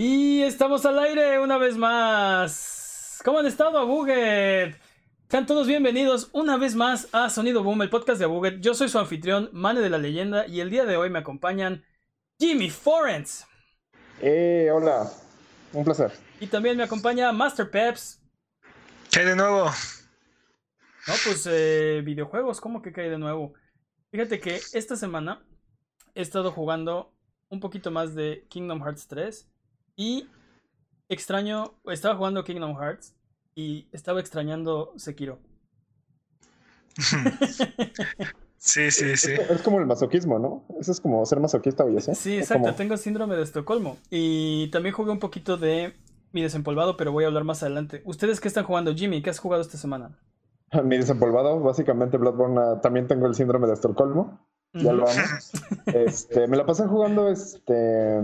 Y estamos al aire una vez más. ¿Cómo han estado, Abuget? Sean todos bienvenidos una vez más a Sonido Boom, el podcast de Abuget. Yo soy su anfitrión, Mane de la Leyenda, y el día de hoy me acompañan Jimmy Forens. Eh, hola, un placer. Y también me acompaña Master Peps. ¿Qué hay de nuevo? No, pues eh, videojuegos, ¿cómo que cae de nuevo? Fíjate que esta semana he estado jugando un poquito más de Kingdom Hearts 3 y extraño, estaba jugando Kingdom Hearts y estaba extrañando Sekiro. Sí, sí, sí. Es como el masoquismo, ¿no? Eso es como ser masoquista, oye, ¿sí? Sí, exacto, tengo síndrome de Estocolmo. Y también jugué un poquito de mi desempolvado, pero voy a hablar más adelante. ¿Ustedes qué están jugando? Jimmy, ¿qué has jugado esta semana? Mi desempolvado, básicamente Bloodborne, ah, también tengo el síndrome de Estocolmo. Ya lo amo. Este, me la pasé jugando este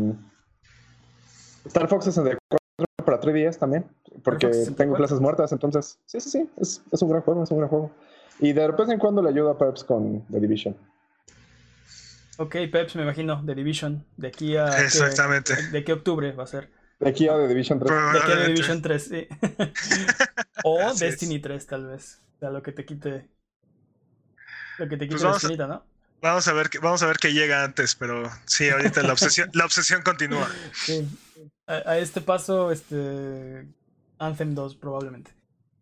Star Fox 64 para 3 días también, porque tengo clases muertas, entonces, sí, sí, sí, es, es, un gran juego, es un gran juego. Y de vez en cuando le ayudo a Peps con The Division. Ok, Peps, me imagino, The Division, de aquí a... Exactamente. ¿De qué octubre va a ser? De aquí a The Division 3. De aquí a The Division 3, sí. o Destiny 3, tal vez. O sea, lo que te quite... Lo que te quite pues la ¿no? Vamos a ver, vamos a ver qué llega antes, pero sí, ahorita la obsesión, la obsesión continúa. Sí. A, este paso, este Anthem 2 probablemente.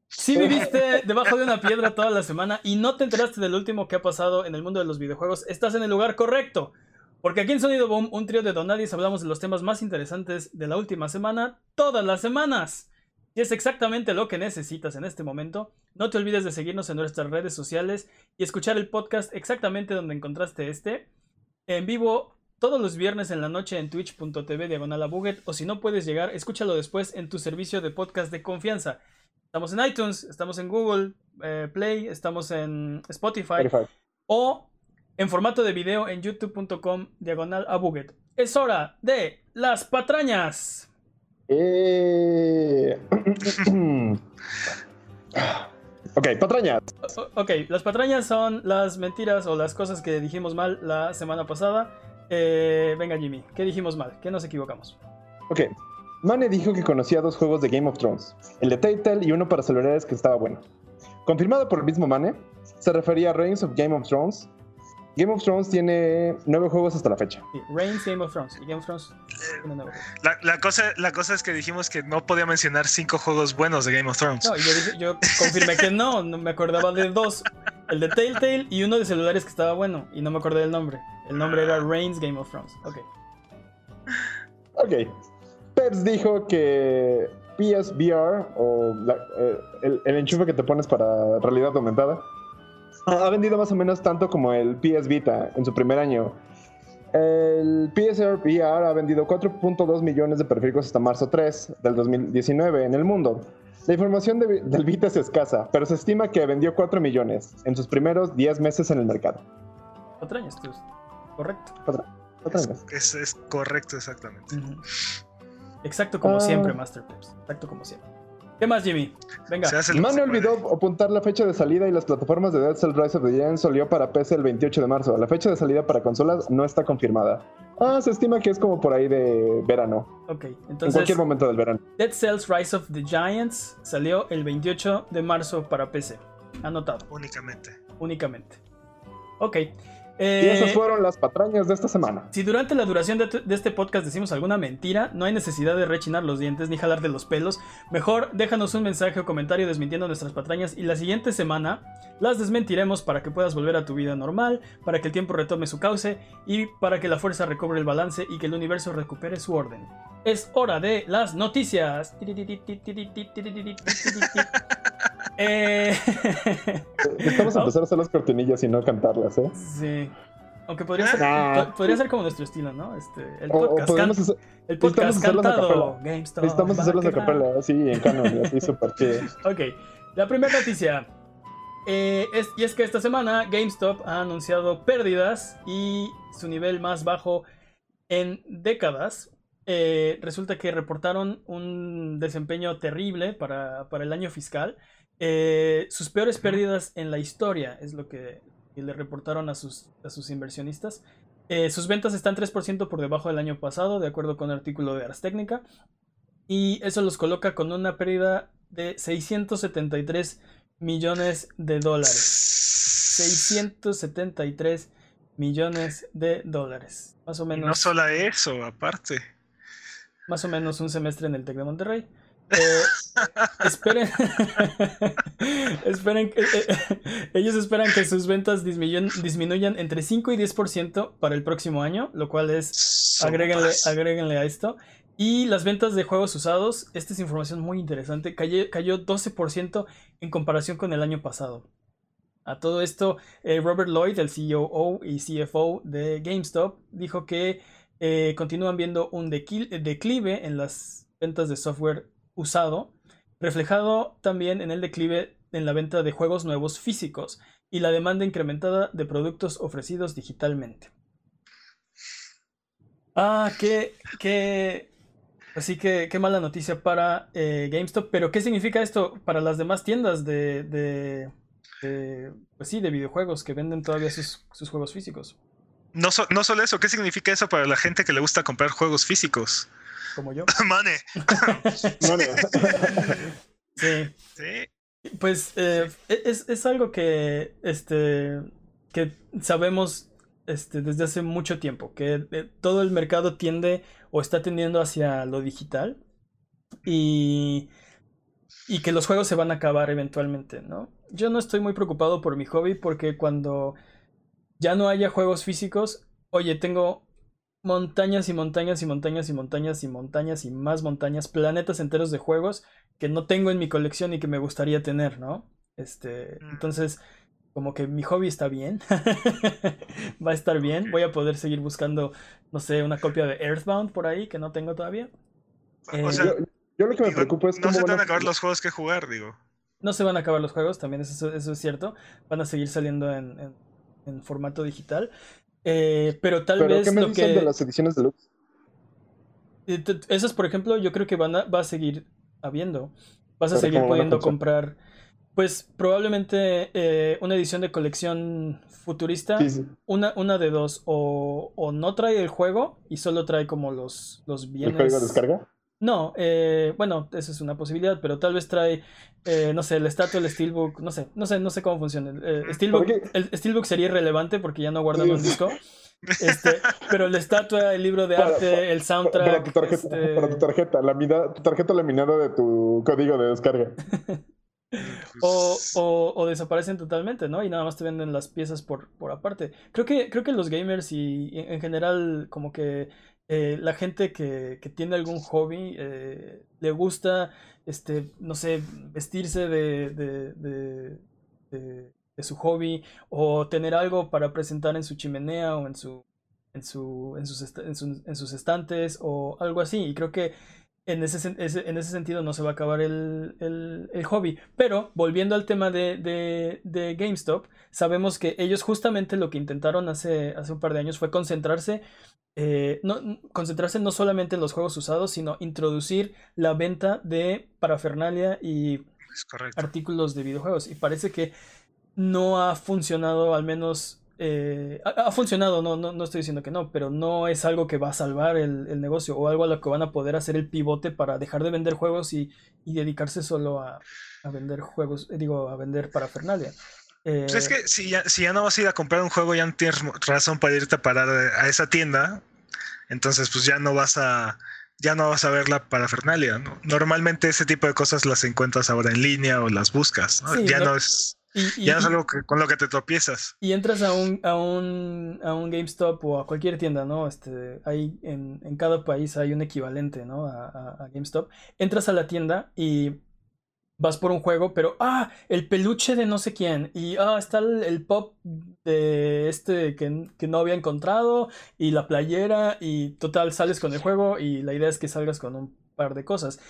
Si viviste debajo de una piedra toda la semana y no te enteraste del último que ha pasado en el mundo de los videojuegos, estás en el lugar correcto. Porque aquí en Sonido Boom, un trío de Donadis, hablamos de los temas más interesantes de la última semana, todas las semanas. Y es exactamente lo que necesitas en este momento. No te olvides de seguirnos en nuestras redes sociales y escuchar el podcast exactamente donde encontraste este. En vivo todos los viernes en la noche en twitch.tv diagonal o si no puedes llegar, escúchalo después en tu servicio de podcast de confianza. Estamos en iTunes, estamos en Google eh, Play, estamos en Spotify, o en formato de video en youtube.com diagonal Es hora de las patrañas. Eh... ok, patrañas. ok, las patrañas son las mentiras o las cosas que dijimos mal la semana pasada. Eh, venga, Jimmy, ¿qué dijimos mal? ¿Qué nos equivocamos? Ok, Mane dijo que conocía dos juegos de Game of Thrones, el de Telltale y uno para celulares que estaba bueno. Confirmado por el mismo Mane, se refería a Reigns of Game of Thrones, Game of Thrones tiene nueve juegos hasta la fecha. Sí, Reigns, Game of Thrones. Y Game of Thrones tiene nueve la, la, cosa, la cosa es que dijimos que no podía mencionar cinco juegos buenos de Game of Thrones. No, yo, yo confirmé que no, no me acordaba de dos. El de Telltale y uno de celulares que estaba bueno. Y no me acordé del nombre. El nombre era Reigns Game of Thrones. Ok. Ok. Peps dijo que PSVR o eh, el, el enchufe que te pones para realidad aumentada ha vendido más o menos tanto como el PS Vita en su primer año. El PSR VR ha vendido 4.2 millones de periféricos hasta marzo 3 del 2019 en el mundo. La información del Vita es escasa, pero se estima que vendió 4 millones en sus primeros 10 meses en el mercado. Patrañas, correcto. Es, es, correcto, exactamente. Exacto como ah. siempre, Master Exacto como siempre. ¿Qué más, Jimmy? Venga. Mane olvidó apuntar la fecha de salida y las plataformas de Dead Cell Rise of the Giants salió para PC el 28 de marzo. La fecha de salida para consolas no está confirmada. Ah, se estima que es como por ahí de verano. Ok, entonces. En cualquier momento del verano. Dead Cells Rise of the Giants salió el 28 de marzo para PC. Anotado. Únicamente. Únicamente. Ok. Y esas eh, fueron las patrañas de esta semana. Si durante la duración de, este podcast decimos alguna mentira, no hay necesidad de rechinar los dientes ni jalar de los pelos. Mejor déjanos un mensaje o comentario desmintiendo nuestras patrañas y la siguiente semana las desmentiremos para que puedas volver a tu vida normal, para que el tiempo retome su cauce y para que la fuerza recobre el balance y que el universo recupere su orden. Es hora de las noticias. Eh... Estamos a empezar a hacer las cortinillas y no cantarlas, ¿eh? Sí. Aunque podría ser, ah. podría ser como nuestro estilo, ¿no? Este, el podcast, o, hacer, el podcast cantado. GameStop. Necesitamos hacerlos de capela, sí, en canon, así súper chido. Ok, la primera noticia. Eh, es, y es que esta semana GameStop ha anunciado pérdidas y su nivel más bajo en décadas. Eh, resulta que reportaron un desempeño terrible para, para el año fiscal. Eh, sus peores pérdidas en la historia es lo que, le reportaron a sus, a sus inversionistas. Eh, sus ventas están 3% por debajo del año pasado, de acuerdo con un artículo de Ars Technica. Y eso los coloca con una pérdida de 673 millones de dólares. 673 millones de dólares. Más o menos. no solo eso, aparte. Más o menos un semestre en el Tec de Monterrey. Eh, esperen. esperen eh, eh, ellos esperan que sus ventas disminuyan, disminuyan entre 5 y 10% para el próximo año, lo cual es. Agréguenle, agréguenle a esto. Y las ventas de juegos usados, esta es información muy interesante, cayó, cayó 12% en comparación con el año pasado. A todo esto, Robert Lloyd, el CEO y CFO de GameStop, dijo que continúan viendo un declive en las ventas de software usado, reflejado también en el declive en la venta de juegos nuevos físicos y la demanda incrementada de productos ofrecidos digitalmente. Ah, qué, qué, así que qué mala noticia para eh, GameStop, pero ¿qué significa esto para las demás tiendas de, de, pues sí, de videojuegos que venden todavía sus, juegos físicos? No, no solo eso, ¿qué significa eso para la gente que le gusta comprar juegos físicos? como yo. Mane. sí. Sí. Pues eh, e-, es, es, algo que, este, que sabemos este, desde hace mucho tiempo, que eh, todo el mercado tiende o está tendiendo hacia lo digital y, y que los juegos se van a acabar eventualmente, ¿no? Yo no estoy muy preocupado por mi hobby porque cuando ya no haya juegos físicos, oye, tengo montañas y montañas y montañas y montañas y montañas y más montañas, planetas enteros de juegos que no tengo en mi colección y que me gustaría tener, ¿no? Este, mm. entonces, como que mi hobby está bien, va a estar bien, voy a poder seguir buscando, no sé, una copia de Earthbound por ahí que no tengo todavía. o eh, sea, yo, lo que me preocupa es no se van a acabar los juegos que jugar, digo. No se van a acabar los juegos, también eso, eso es cierto, van a seguir saliendo en, en formato digital. Eh, pero tal vez. ¿Qué me lo que... de las ediciones deluxe? Esas, por ejemplo, yo creo que van a, va a seguir habiendo. Vas a seguir pudiendo comprar. Pues probablemente eh, una edición de colección futurista, Una, una de dos, o, o, no trae el juego y solo trae como los, los bienes. ¿El juego descarga? No, eh, bueno, esa es una posibilidad, pero tal vez trae, eh, no sé, el estatua, el Steelbook, no sé, no sé, no sé cómo funciona. Eh, Steelbook, el Steelbook sería irrelevante porque ya no guardan un disco. Este, pero la estatua, el libro de arte, el soundtrack. Para tu tarjeta, este para tu tarjeta, la tu tarjeta laminada de tu código de descarga. o, o, o, desaparecen totalmente, ¿no? Y nada más te venden las piezas por, por aparte. Creo que, creo que los gamers y en general como que eh, la gente que, tiene algún hobby eh, le gusta, este, no sé, vestirse de, de, su hobby o tener algo para presentar en su chimenea o en, su, en, su, en, sus, en, sus estantes o algo así. Y creo que en ese, en ese sentido no se va a acabar el, el, hobby. Pero volviendo al tema de, de, de, GameStop, sabemos que ellos justamente lo que intentaron hace, hace un par de años fue concentrarse eh, no, concentrarse no solamente en los juegos usados, sino introducir la venta de parafernalia y artículos de videojuegos. Y parece que no ha funcionado, al menos. Eh, ha, funcionado, no, no, estoy diciendo que no, pero no es algo que va a salvar el, negocio o algo a lo que van a poder hacer el pivote para dejar de vender juegos y, dedicarse solo a, vender juegos, eh, digo, a vender parafernalia. Pues es que si ya, si ya no vas a ir a comprar un juego, ya no tienes razón para irte a parar a esa tienda. Entonces, pues ya no vas a, ya no vas a ver la parafernalia. ¿no? Normalmente ese tipo de cosas las encuentras ahora en línea o las buscas. ya no, es, ya es algo con lo que te tropiezas. Y entras a un, a un, a un GameStop o a cualquier tienda, ¿no? Este, hay en, en cada país hay un equivalente, ¿no? a, a GameStop. Entras a la tienda y vas por un juego, pero ah, el peluche de no sé quién, y ah, está el, pop de este que, no había encontrado, y la playera, y total, sales con el juego, y la idea es que salgas con un par de cosas.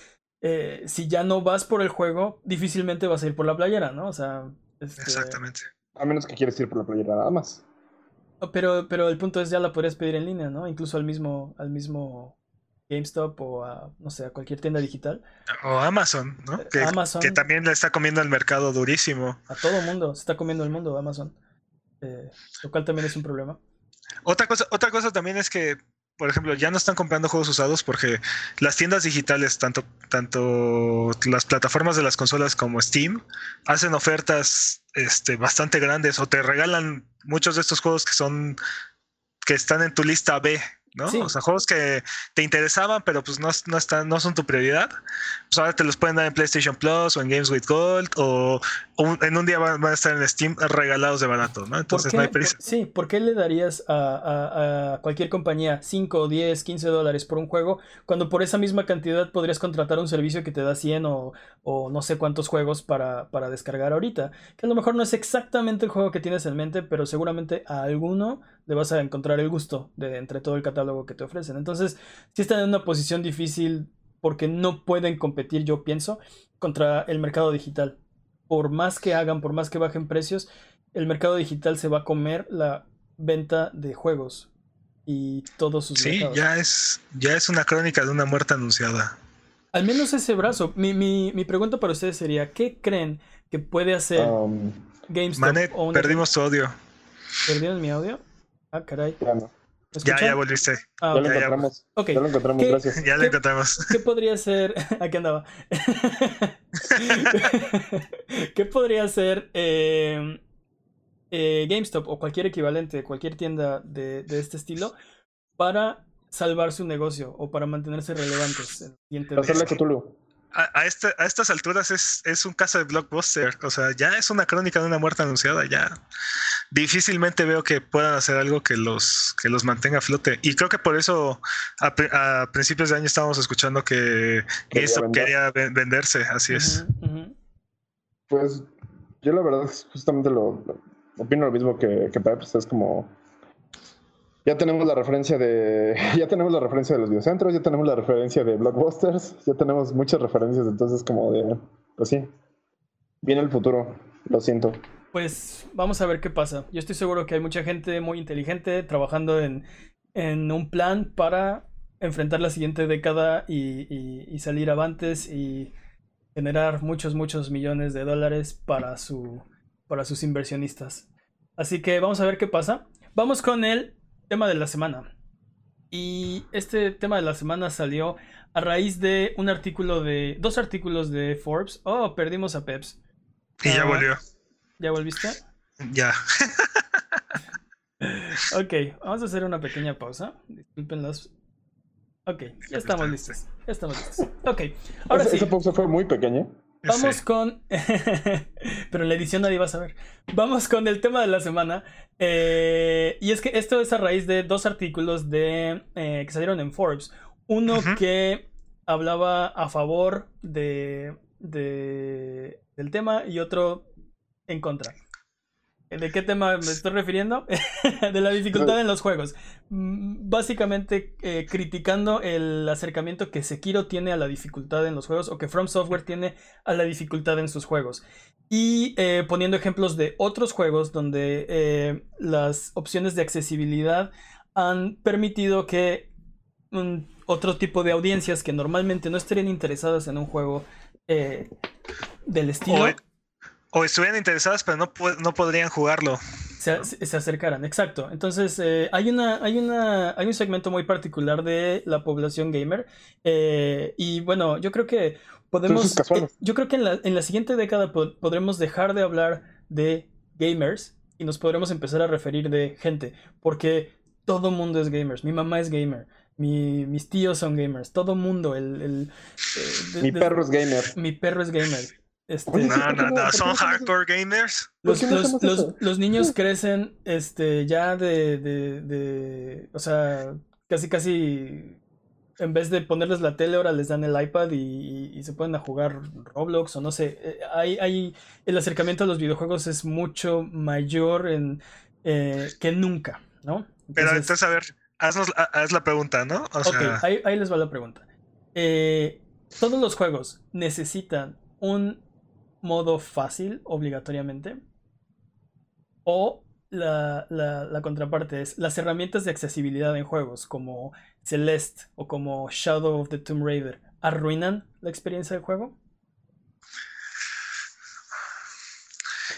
Eh, si ya no vas por el juego, difícilmente vas a ir por la playera, ¿no? O sea. Este Exactamente. A menos que quieras ir por la playera nada más. Pero, pero el punto es ya la podrías pedir en línea, ¿no? Incluso al mismo, al mismo GameStop o a, no sé, a cualquier tienda digital. O Amazon, ¿no? Eh, que, Amazon, que también le está comiendo el mercado durísimo. A todo mundo, se está comiendo el mundo Amazon. Eh, lo cual también es un problema. Otra cosa, otra cosa también es que, por ejemplo, ya no están comprando juegos usados porque las tiendas digitales, tanto, tanto las plataformas de las consolas como Steam, hacen ofertas este, bastante grandes o te regalan muchos de estos juegos que son que están en tu lista B, ¿no? O sea, juegos que te interesaban, pero pues no, no, están, no son tu prioridad. Pues ahora te los pueden dar en PlayStation Plus o en Games with Gold o, en un día van, a estar en Steam regalados de barato, ¿no? Entonces no hay prisa. sí, ¿por qué le darías a, cualquier compañía 5, 10, 15 dólares por un juego cuando por esa misma cantidad podrías contratar un servicio que te da 100 o, o no sé cuántos juegos para, para descargar ahorita? Que a lo mejor no es exactamente el juego que tienes en mente, pero seguramente a alguno le vas a encontrar el gusto de entre todo el catálogo que te ofrecen. Entonces, si están en una posición difícil porque no pueden competir, yo pienso, contra el mercado digital. Por más que hagan, por más que bajen precios, el mercado digital se va a comer la venta de juegos y todos sus Sí, ya es, ya es una crónica de una muerte anunciada. Al menos ese brazo. Mi, mi, mi pregunta para ustedes sería, ¿qué creen que puede hacer um, GameStop? perdimos tu audio. ¿Perdieron mi audio? Ah, caray. Ya, ya volviste. Ah, ya, lo encontramos. Ya lo encontramos, gracias. Ya lo encontramos. ¿Qué podría ser? Aquí andaba. ¿Qué podría ser eh, eh, GameStop o cualquier equivalente, cualquier tienda de, de, este estilo para salvar su negocio o para mantenerse relevantes? Hacerle Cthulhu a, este, a estas alturas es, es, un caso de blockbuster. O sea, ya es una crónica de una muerte anunciada. Ya difícilmente veo que puedan hacer algo que los, que los mantenga a flote. Y creo que por eso a, principios de año estábamos escuchando que eso quería venderse. Así es. Pues yo la verdad justamente lo, opino lo mismo que, que pues es como ya tenemos la referencia de. Ya tenemos la referencia de los videocentros, ya tenemos la referencia de blockbusters, ya tenemos muchas referencias, entonces como de. Pues sí. Viene el futuro, lo siento. Pues vamos a ver qué pasa. Yo estoy seguro que hay mucha gente muy inteligente trabajando en, en un plan para enfrentar la siguiente década y, y, salir avantes y generar muchos, muchos millones de dólares para, su, para sus inversionistas. Así que vamos a ver qué pasa. Vamos con el tema de la semana. Y este tema de la semana salió a raíz de un artículo de. dos artículos de Forbes. Oh, perdimos a Peps. Y ya ah, volvió. ¿Ya volviste? Ya. ok, vamos a hacer una pequeña pausa. Disculpen los. Ok, ya estamos listos. Ya estamos listos. Ok, ahora sí. Esa pausa fue muy pequeña. Vamos con. Pero en la edición nadie va a saber. Vamos con el tema de la semana. Eh, y es que esto es a raíz de dos artículos de, eh, que salieron en Forbes. Uno que hablaba a favor de, de, del tema y otro en contra. ¿De qué tema me estoy refiriendo? de la dificultad en los juegos. Mm, básicamente eh, criticando el acercamiento que Sekiro tiene a la dificultad en los juegos o que From Software tiene a la dificultad en sus juegos. Y eh, poniendo ejemplos de otros juegos donde eh, las opciones de accesibilidad han permitido que otro tipo de audiencias que normalmente no estarían interesadas en un juego del estilo o estuvieran interesadas, pero no, no podrían jugarlo. Se, se acercaran, exacto. Entonces, eh, hay, una, hay, una, hay un segmento muy particular de la población gamer. Eh, y bueno, yo creo que podemos. Eh, yo creo que en la, en la siguiente década podremos dejar de hablar de gamers y nos podremos empezar a referir de gente. Porque todo mundo es gamers. Mi mamá es gamer. Mi, mis tíos son gamers. Todo mundo. El, el mi perro es gamer. Mi perro es gamer. Este, no, no, no, son hardcore gamers. Los, niños crecen este, ya de, de, O sea, casi, casi. En vez de ponerles la tele, ahora les dan el iPad y, se pueden a jugar Roblox o no sé. Eh, hay, hay, el acercamiento a los videojuegos es mucho mayor en, eh, que nunca, ¿no? Pero entonces, a ver, haznos, haz la pregunta, ¿no? ok, ahí, ahí les va la pregunta. Eh, todos los juegos necesitan un modo fácil obligatoriamente. O la, contraparte es las herramientas de accesibilidad en juegos como Celeste o como Shadow of the Tomb Raider arruinan la experiencia del juego.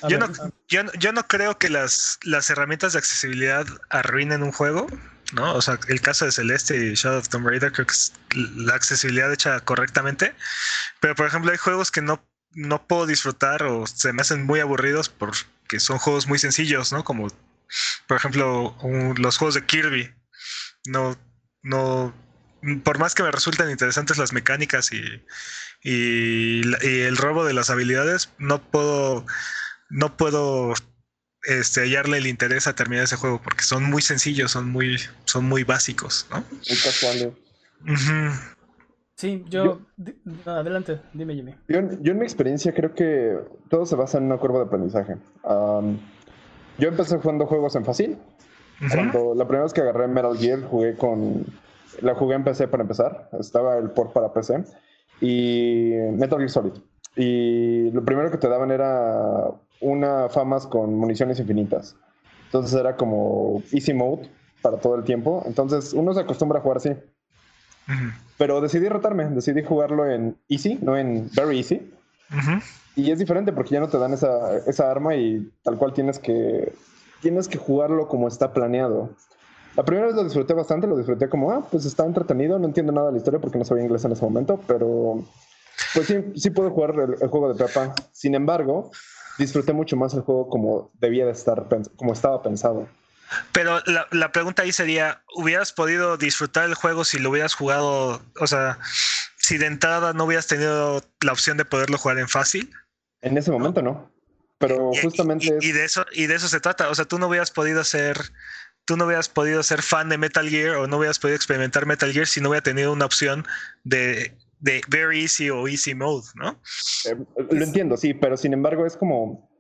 yo, no, yo, no creo que las, las herramientas de accesibilidad arruinen un juego, ¿no? O sea, el caso de Celeste y Shadow of Tomb Raider creo que es la accesibilidad hecha correctamente, pero por ejemplo hay juegos que no, no puedo disfrutar o se me hacen muy aburridos porque son juegos muy sencillos, ¿no? Como por ejemplo los juegos de Kirby, no, no, por más que me resulten interesantes las mecánicas y, y, el robo de las habilidades, no puedo, no puedo este, hallarle el interés a terminar ese juego porque son muy sencillos, son muy, son muy básicos, ¿no? Sí, yo, adelante, dime Jimmy. Yo, en mi experiencia creo que todo se basa en una curva de aprendizaje. yo empecé jugando juegos en fácil. Cuando la primera vez que agarré Metal Gear jugué con la jugué en PC para empezar. Estaba el port para PC y Metal Gear Solid. Y lo primero que te daban era una famas con municiones infinitas. Entonces era como easy mode para todo el tiempo. Entonces uno se acostumbra a jugar así. Pero decidí rotarme, decidí jugarlo en easy, no en very easy. Y es diferente porque ya no te dan esa, esa arma y tal cual tienes que, tienes que jugarlo como está planeado. La primera vez lo disfruté bastante, lo disfruté como, ah, pues está entretenido, no entiendo nada de la historia porque no sabía inglés en ese momento, pero pues sí, sí puedo jugar el, juego de Pepa. Sin embargo, disfruté mucho más el juego como debía de estar, como estaba pensado. Pero la, la, pregunta ahí sería, ¿hubieras podido disfrutar el juego si lo hubieras jugado, o sea, si de entrada no hubieras tenido la opción de poderlo jugar en fácil? En ese momento no. Pero justamente... Y, de eso, y de eso se trata. O sea, tú no hubieras podido ser tú no hubieras podido ser fan de Metal Gear o no hubieras podido experimentar Metal Gear si no hubiera tenido una opción de, de Very Easy o Easy Mode, ¿no? Eh, lo entiendo, sí, pero sin embargo es como...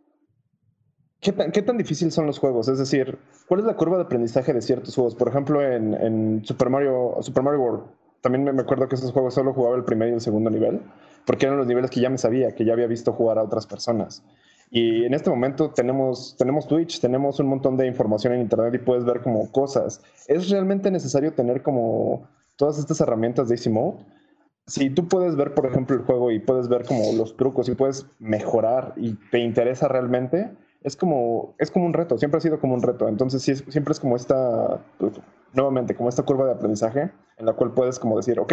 ¿Qué tan, ¿Qué tan, difícil son los juegos? Es decir, ¿cuál es la curva de aprendizaje de ciertos juegos? Por ejemplo, en, en Super, Mario, Super Mario World, también me acuerdo que esos juegos solo jugaba el primer y el segundo nivel, porque eran los niveles que ya me sabía, que ya había visto jugar a otras personas. Y en este momento tenemos, tenemos Twitch, tenemos un montón de información en Internet y puedes ver como cosas. ¿Es realmente necesario tener como todas estas herramientas de Easy Mode? Si tú puedes ver, por ejemplo, el juego y puedes ver como los trucos y puedes mejorar y te interesa realmente, es como, es como un reto, siempre ha sido como un reto. Entonces sí, siempre es como esta, pues, nuevamente, como esta curva de aprendizaje en la cual puedes como decir, ok,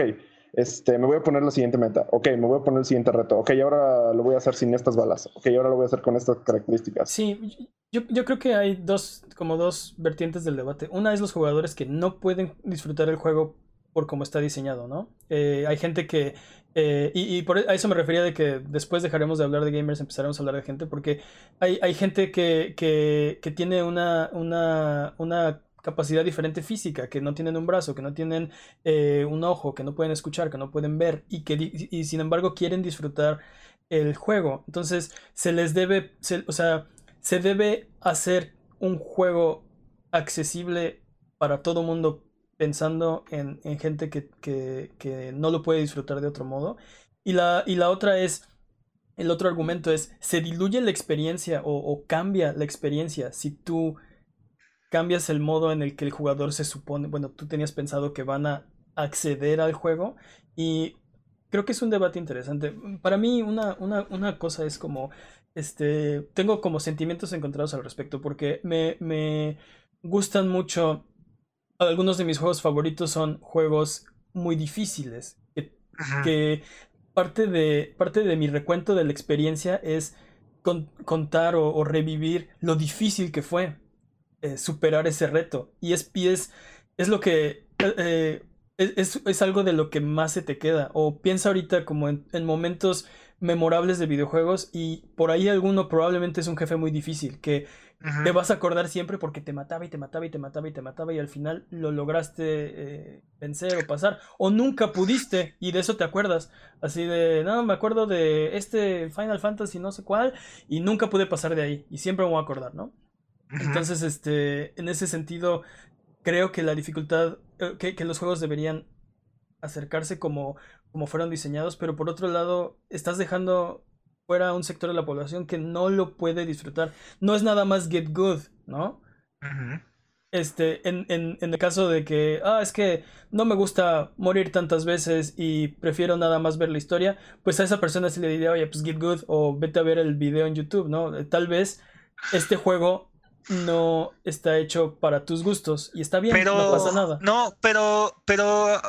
este, me voy a poner la siguiente meta, ok, me voy a poner el siguiente reto, ok, ahora lo voy a hacer sin estas balas, ok, ahora lo voy a hacer con estas características. Sí, yo, yo creo que hay dos, como dos vertientes del debate. Una es los jugadores que no pueden disfrutar el juego por cómo está diseñado, ¿no? Eh, hay gente que eh, y, por e, a eso me refería de que después dejaremos de hablar de gamers, empezaremos a hablar de gente, porque hay, hay gente que, que, tiene una, una, una capacidad diferente física, que no tienen un brazo, que no tienen eh, un ojo, que no pueden escuchar, que no pueden ver y que y sin embargo quieren disfrutar el juego. Entonces se les debe, o sea, se debe hacer un juego accesible para todo mundo pensando en, gente que, que, no lo puede disfrutar de otro modo. Y la, y la otra es, el otro argumento es, se diluye la experiencia o, cambia la experiencia si tú cambias el modo en el que el jugador se supone, bueno, tú tenías pensado que van a acceder al juego y creo que es un debate interesante. Para mí una, una, cosa es como, este, tengo como sentimientos encontrados al respecto porque me, me gustan mucho, algunos de mis juegos favoritos son juegos muy difíciles, que, parte, de, parte de mi recuento de la experiencia es contar o revivir lo difícil que fue. Eh, superar ese reto. Y es, es, lo que... Eh, es, algo de lo que más se te queda. O piensa ahorita como en, momentos memorables de videojuegos y por ahí alguno probablemente es un jefe muy difícil que te vas a acordar siempre porque te mataba y te mataba y te mataba y te mataba y al final lo lograste eh, vencer o pasar o nunca pudiste y de eso te acuerdas. Así de no me acuerdo de este Final Fantasy no sé cuál y nunca pude pasar de ahí y siempre me voy a acordar no entonces, este, en ese sentido, creo que la dificultad, eh, que, los juegos deberían acercarse como, como fueron diseñados, pero por otro lado, estás dejando fuera un sector de la población que no lo puede disfrutar. No es nada más get good, ¿no? este, en, en, en, el caso de que, ah, es que no me gusta morir tantas veces y prefiero nada más ver la historia, pues a esa persona se le diría, oye, pues get good o vete a ver el video en YouTube, ¿no? Tal vez este juego no está hecho para tus gustos y está bien, pero, no pasa nada. No, pero, pero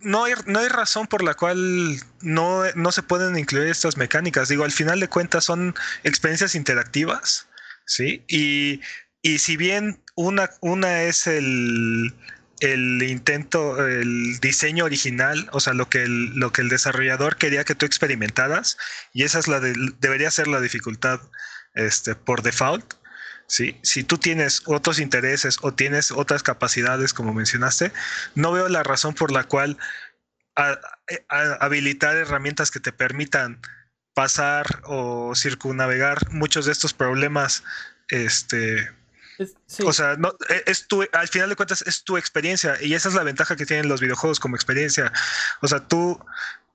no hay, no hay razón por la cual no, no se pueden incluir estas mecánicas. Digo, al final de cuentas son experiencias interactivas, ¿sí? Y, y si bien una, una es el, el intento, el diseño original, o sea, lo que el, lo que el desarrollador quería que tú experimentaras, y esa es la de, debería ser la dificultad este, por default. ¿Sí? Si tú tienes otros intereses o tienes otras capacidades, como mencionaste, no veo la razón por la cual habilitar herramientas que te permitan pasar o circunnavegar muchos de estos problemas este, o sea, no, e, es tu, al final de cuentas es tu experiencia y esa es la ventaja que tienen los videojuegos como experiencia. O sea, tú,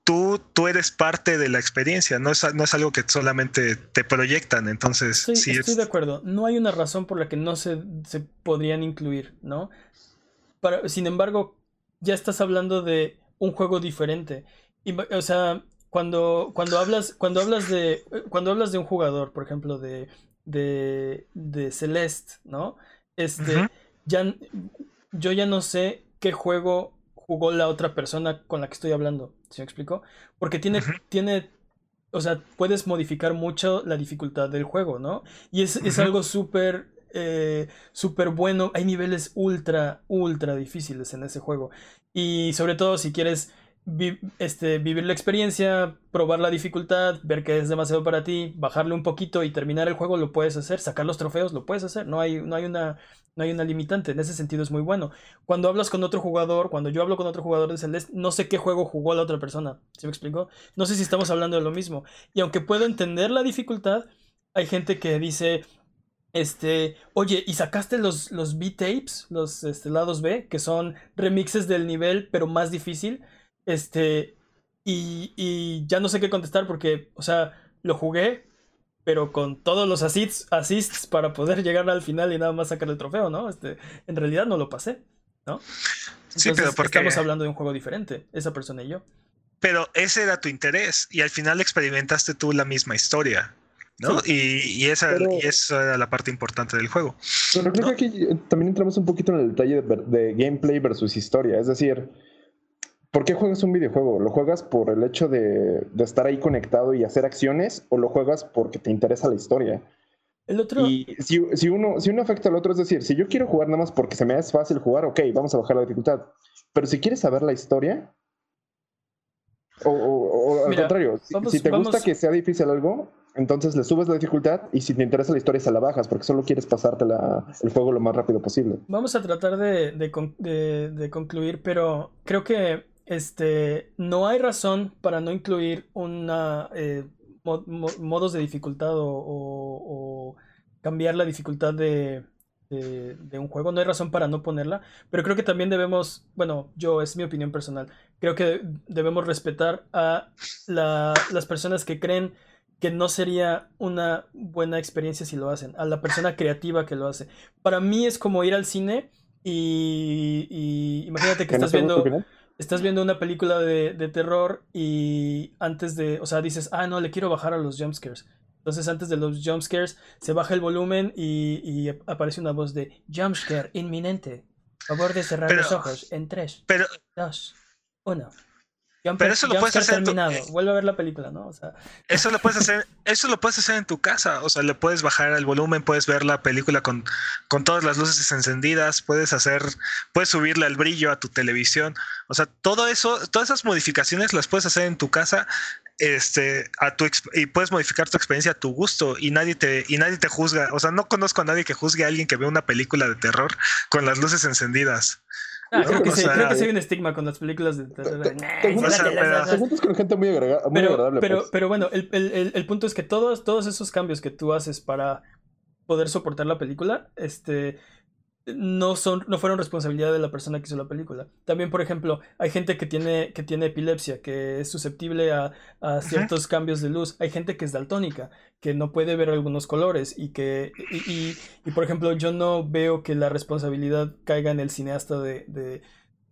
tú, tú eres parte de la experiencia, no es, no es algo que solamente te proyectan. Entonces, sí, estoy de acuerdo. No hay una razón por la que no se, se podrían incluir, ¿no? Para, sin embargo, ya estás hablando de un juego diferente. Y, o sea, cuando, cuando hablas, cuando hablas de. Cuando hablas de un jugador, por ejemplo, de de, de Celeste, ¿no? Este, ya, yo ya no sé qué juego jugó la otra persona con la que estoy hablando, ¿se me explico? Porque tiene, tiene, o sea, puedes modificar mucho la dificultad del juego, ¿no? Y es, es algo súper, eh, súper bueno, hay niveles ultra, ultra difíciles en ese juego. Y sobre todo si quieres este, vivir la experiencia, probar la dificultad, ver que es demasiado para ti, bajarle un poquito y terminar el juego, lo puedes hacer, sacar los trofeos, lo puedes hacer, no hay, no hay, una, no hay una limitante, en ese sentido es muy bueno. Cuando hablas con otro jugador, cuando yo hablo con otro jugador de Celeste, no sé qué juego jugó la otra persona, ¿se me explicó? No sé si estamos hablando de lo mismo. Y aunque puedo entender la dificultad, hay gente que dice, este, oye, ¿y sacaste los, los B-tapes, los este, lados B, que son remixes del nivel, pero más difícil? Este, y, y ya no sé qué contestar porque, o sea, lo jugué, pero con todos los assists, assists para poder llegar al final y nada más sacar el trofeo, ¿no? Este, en realidad no lo pasé, ¿no? sí, pero porque... estamos hablando de un juego diferente, esa persona y yo. Pero ese era tu interés y al final experimentaste tú la misma historia. ¿no? Y, y, esa, y, esa, era la parte importante del juego. Pero creo que aquí también entramos un poquito en el detalle de, de gameplay versus historia. Es decir, ¿Por qué juegas un videojuego? ¿Lo juegas por el hecho de, estar ahí conectado y hacer acciones o lo juegas porque te interesa la historia? El otro... Y si, uno, si uno afecta al otro, es decir, si yo quiero jugar nada más porque se me es fácil jugar, ok, vamos a bajar la dificultad. Pero si quieres saber la historia, o, al contrario, si, te gusta que sea difícil algo, entonces le subes la dificultad y si te interesa la historia se la bajas porque solo quieres pasarte el juego lo más rápido posible. Vamos a tratar de, de concluir, pero creo que este, no hay razón para no incluir una eh, modos de dificultad o, cambiar la dificultad de, de, un juego. No hay razón para no ponerla, pero creo que también debemos, bueno, yo es mi opinión personal, creo que debemos respetar a las personas que creen que no sería una buena experiencia si lo hacen, a la persona creativa que lo hace. Para mí es como ir al cine y, imagínate que estás viendo estás viendo una película de, de, terror y antes de, o sea, dices, ah, no, le quiero bajar a los jumpscares. Entonces antes de los jumpscares se baja el volumen y, y aparece una voz de jumpscare inminente. Favor de cerrar los ojos en 3, 2, 1 pero eso lo puedes hacer terminado. En tu... Vuelve a ver la película, ¿no? O sea... Eso lo puedes hacer, eso lo puedes hacer en tu casa. O sea, le puedes bajar el volumen, puedes ver la película con, con todas las luces encendidas, puedes hacer, puedes subirle el brillo a tu televisión. O sea, todo eso, todas esas modificaciones las puedes hacer en tu casa. Este, a tu y puedes modificar tu experiencia a tu gusto y nadie te y nadie te juzga. O sea, no conozco a nadie que juzgue a alguien que ve una película de terror con las luces encendidas. Creo, que sí, creo que sí hay un estigma con las películas de terror. Te, juntas con gente muy, agradable. Pero, pues. pero bueno, el, el, el, punto es que todos, todos esos cambios que tú haces para poder soportar la película, este, no son no fueron responsabilidad de la persona que hizo la película. También, por ejemplo, hay gente que tiene que tiene epilepsia, que es susceptible a, a ciertos cambios de luz. Hay gente que es daltónica, que no puede ver algunos colores y que y, y, y, por ejemplo, yo no veo que la responsabilidad caiga en el cineasta de, de,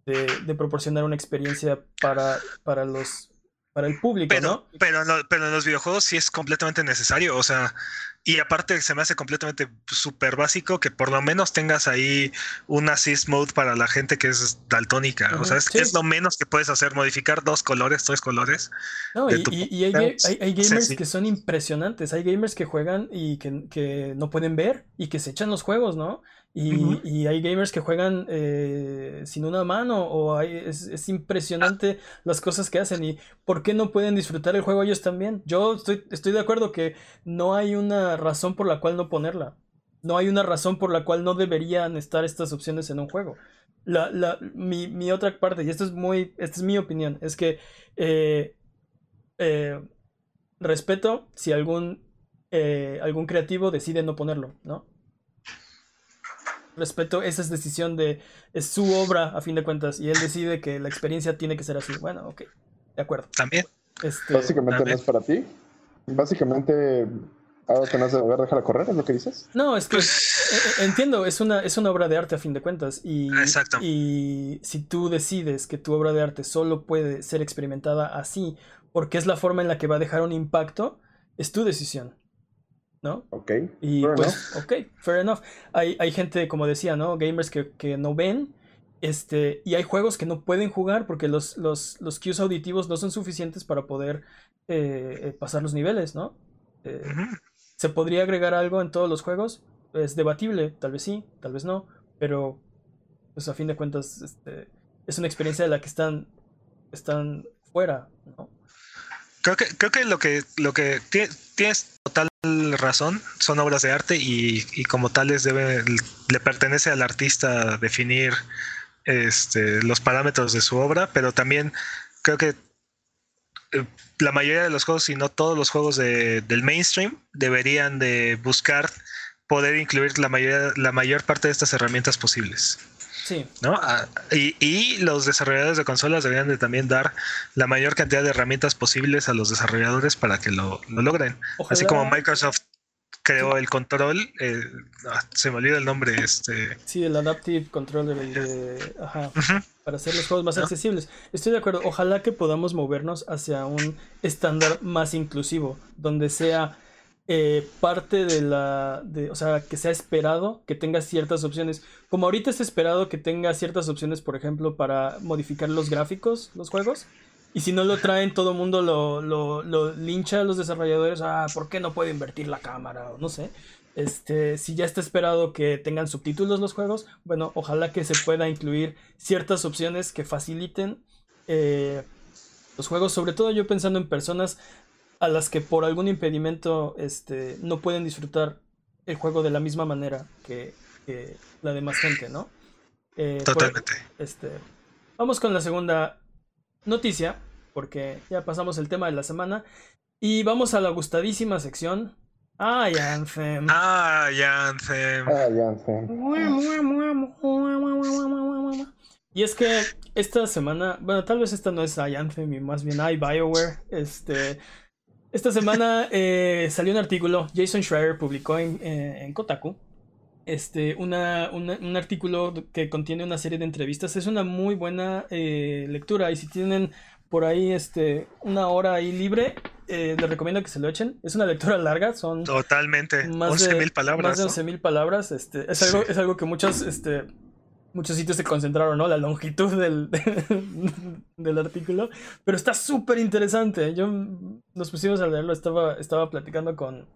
de, de proporcionar una experiencia para, para los para el público, pero, ¿no? Pero, no, pero en los videojuegos sí es completamente necesario, o sea, y aparte se me hace completamente súper básico que por lo menos tengas ahí un assist mode para la gente que es daltónica, uh -huh, o sea, es, sí. es, lo menos que puedes hacer, modificar dos colores, tres colores. No, y, hay, hay, hay gamers sí, sí. que son impresionantes, hay gamers que juegan y que, que, no pueden ver y que se echan los juegos, ¿no? Y, hay gamers que juegan eh, sin una mano o hay, es, es, impresionante las cosas que hacen y por qué no pueden disfrutar el juego ellos también. Yo estoy, estoy de acuerdo que no hay una razón por la cual no ponerla. No hay una razón por la cual no deberían estar estas opciones en un juego. Mi, otra parte, y esto es muy, esta es mi opinión, es que eh, eh, respeto si algún, eh, algún creativo decide no ponerlo, ¿no? Respeto esa es decisión de es su obra a fin de cuentas y él decide que la experiencia tiene que ser así. Bueno ok de acuerdo. También. Este, básicamente también. no es para ti. Básicamente algo que no has de ver déjala correr es lo que dices. No es que pues... entiendo es una es una obra de arte a fin de cuentas y Exacto. y si tú decides que tu obra de arte solo puede ser experimentada así porque es la forma en la que va a dejar un impacto es tu decisión ¿no? Ok. Y fair pues, enough. ok, fair enough. Hay, hay gente, como decía, ¿no? Gamers que, que, no ven. Este, y hay juegos que no pueden jugar porque los, los, los cues auditivos no son suficientes para poder eh, pasar los niveles, ¿no? Eh, uh -huh. ¿Se podría agregar algo en todos los juegos? Es debatible, tal vez sí, tal vez no, pero pues a fin de cuentas este, es una experiencia de la que están, están fuera, ¿no? Creo que, creo que lo que, lo que tienes total razón, son obras de arte y, como tales debe, le pertenece al artista definir este, los parámetros de su obra, pero también creo que eh, la mayoría de los juegos, si no todos los juegos de, del mainstream, deberían de buscar poder incluir la, mayoría, la mayor parte de estas herramientas posibles. Sí. ¿no? Ah, y, y, los desarrolladores de consolas deberían de también dar la mayor cantidad de herramientas posibles a los desarrolladores para que lo, lo logren. Ojalá. Así como Microsoft creó el control, eh, se me olvida el nombre. Este... Sí, el Adaptive Controller, de, ajá, uh -huh. para hacer los juegos más ¿No? accesibles. Estoy de acuerdo, ojalá que podamos movernos hacia un estándar más inclusivo, donde sea eh, parte de la. De, o sea, que sea esperado que tenga ciertas opciones. Como ahorita es esperado que tenga ciertas opciones, por ejemplo, para modificar los gráficos, los juegos. Y si no lo traen, todo el mundo lo, lo, lo, lincha a los desarrolladores. Ah, ¿por qué no puede invertir la cámara? O no sé. Este, si ya está esperado que tengan subtítulos los juegos, bueno, ojalá que se pueda incluir ciertas opciones que faciliten eh, los juegos. Sobre todo yo pensando en personas a las que por algún impedimento este, no pueden disfrutar el juego de la misma manera que, que la demás gente, ¿no? Eh, Totalmente. Por, este, vamos con la segunda noticia, porque ya pasamos el tema de la semana. Y vamos a la gustadísima sección. ¡Ay, Anthem! ¡Ay, Anthem! ¡Ay, Anthem! Y es que esta semana, bueno, tal vez esta no es I Anthem y más bien I BioWare. Este, esta semana eh, salió un artículo, Jason Schreier publicó en, eh, en Kotaku, este, una, una, un artículo que contiene una serie de entrevistas. Es una muy buena eh, lectura y si tienen por ahí este, una hora ahí libre, eh, les recomiendo que se lo echen. Es una lectura larga, son... Totalmente, más 11 mil palabras. Más de 11 mil ¿no? palabras. Este, es, algo, sí. es algo que muchos... Este, muchos sitios se concentraron, ¿no? La longitud del, del artículo. Pero está súper interesante. Yo nos pusimos a leerlo, estaba, estaba platicando con,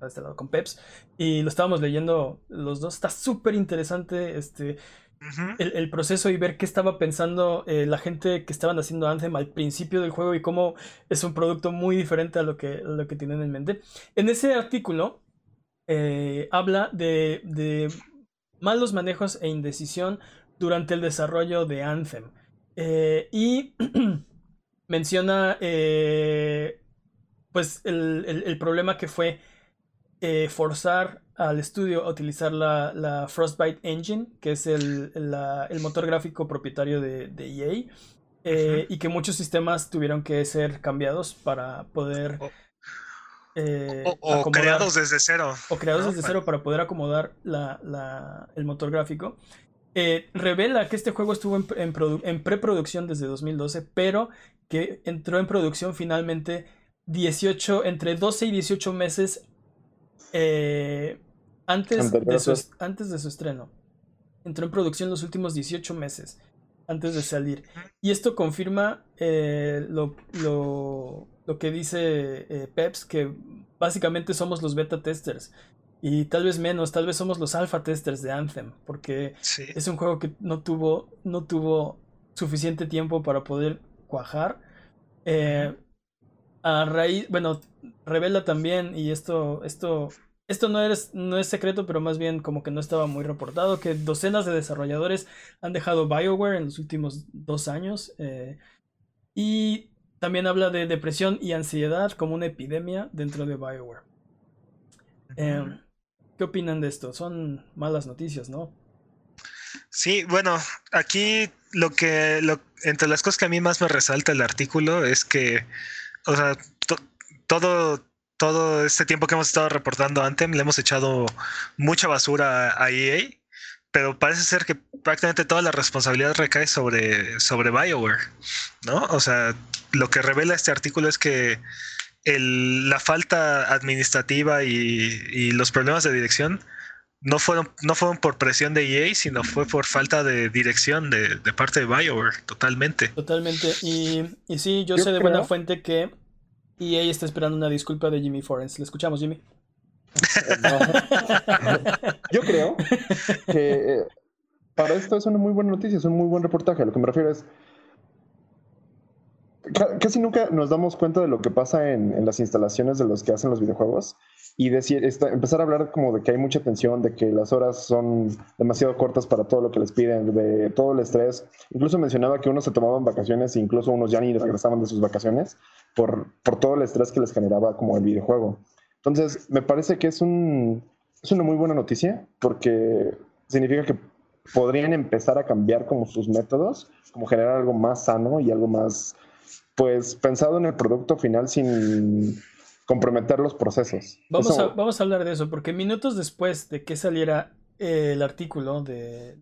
a este lado, con Peps, y lo estábamos leyendo los dos. Está súper interesante este, uh -huh. el, el, proceso y ver qué estaba pensando eh, la gente que estaban haciendo Anthem al principio del juego y cómo es un producto muy diferente a lo que, a lo que tienen en mente. En ese artículo eh, habla de, de malos manejos e indecisión durante el desarrollo de Anthem. Eh, y menciona eh, pues el, el, el, problema que fue eh, forzar al estudio a utilizar la, Frostbite Engine, que es el, motor gráfico propietario de, EA, eh, y que muchos sistemas tuvieron que ser cambiados para poder... Eh, o, creados desde cero. O creados desde cero para poder acomodar el motor gráfico. Eh, revela que este juego estuvo en, preproducción desde 2012, pero que entró en producción finalmente 18, entre 12 y 18 meses eh, antes, de su, antes de su estreno. Entró en producción los últimos 18 meses antes de salir. Y esto confirma eh, lo, lo, que dice Peps, que básicamente somos los beta testers. Y tal vez menos, tal vez somos los alpha testers de Anthem, porque es un juego que no tuvo, no tuvo suficiente tiempo para poder cuajar. Eh, a raíz, bueno, revela también, y esto, esto, esto no, es, no es secreto, pero más bien como que no estaba muy reportado, que docenas de desarrolladores han dejado Bioware en los últimos dos años. Eh, y también habla de depresión y ansiedad como una epidemia dentro de Bioware. ¿Qué opinan de esto? Son malas noticias, ¿no? Sí, bueno, aquí lo que, lo, entre las cosas que a mí más me resalta el artículo es que, o sea, todo, todo este tiempo que hemos estado reportando Anthem le hemos echado mucha basura a EA, pero parece ser que prácticamente toda la responsabilidad recae sobre, sobre BioWare, ¿no? O sea, lo que revela este artículo es que la falta administrativa y, los problemas de dirección no fueron, no fueron por presión de EA, sino fue por falta de dirección de, parte de BioWare, totalmente. Totalmente. Y, y sí, yo, sé de buena fuente que EA está esperando una disculpa de Jimmy Forens. ¿Le escuchamos, Jimmy? yo creo que eh, para esto es una muy buena noticia, es un muy buen reportaje. A lo que me refiero es, casi nunca nos damos cuenta de lo que pasa en, las instalaciones de los que hacen los videojuegos y decir, empezar a hablar como de que hay mucha tensión, de que las horas son demasiado cortas para todo lo que les piden, de todo el estrés. Incluso mencionaba que unos se tomaban vacaciones e incluso unos ya ni regresaban de sus vacaciones por, por todo el estrés que les generaba como el videojuego. Entonces, me parece que es, un, es una muy buena noticia porque significa que podrían empezar a cambiar como sus métodos, como generar algo más sano y algo más pues pensado en el producto final sin comprometer los procesos. Vamos, a, vamos a hablar de eso, porque minutos después de que saliera el artículo de,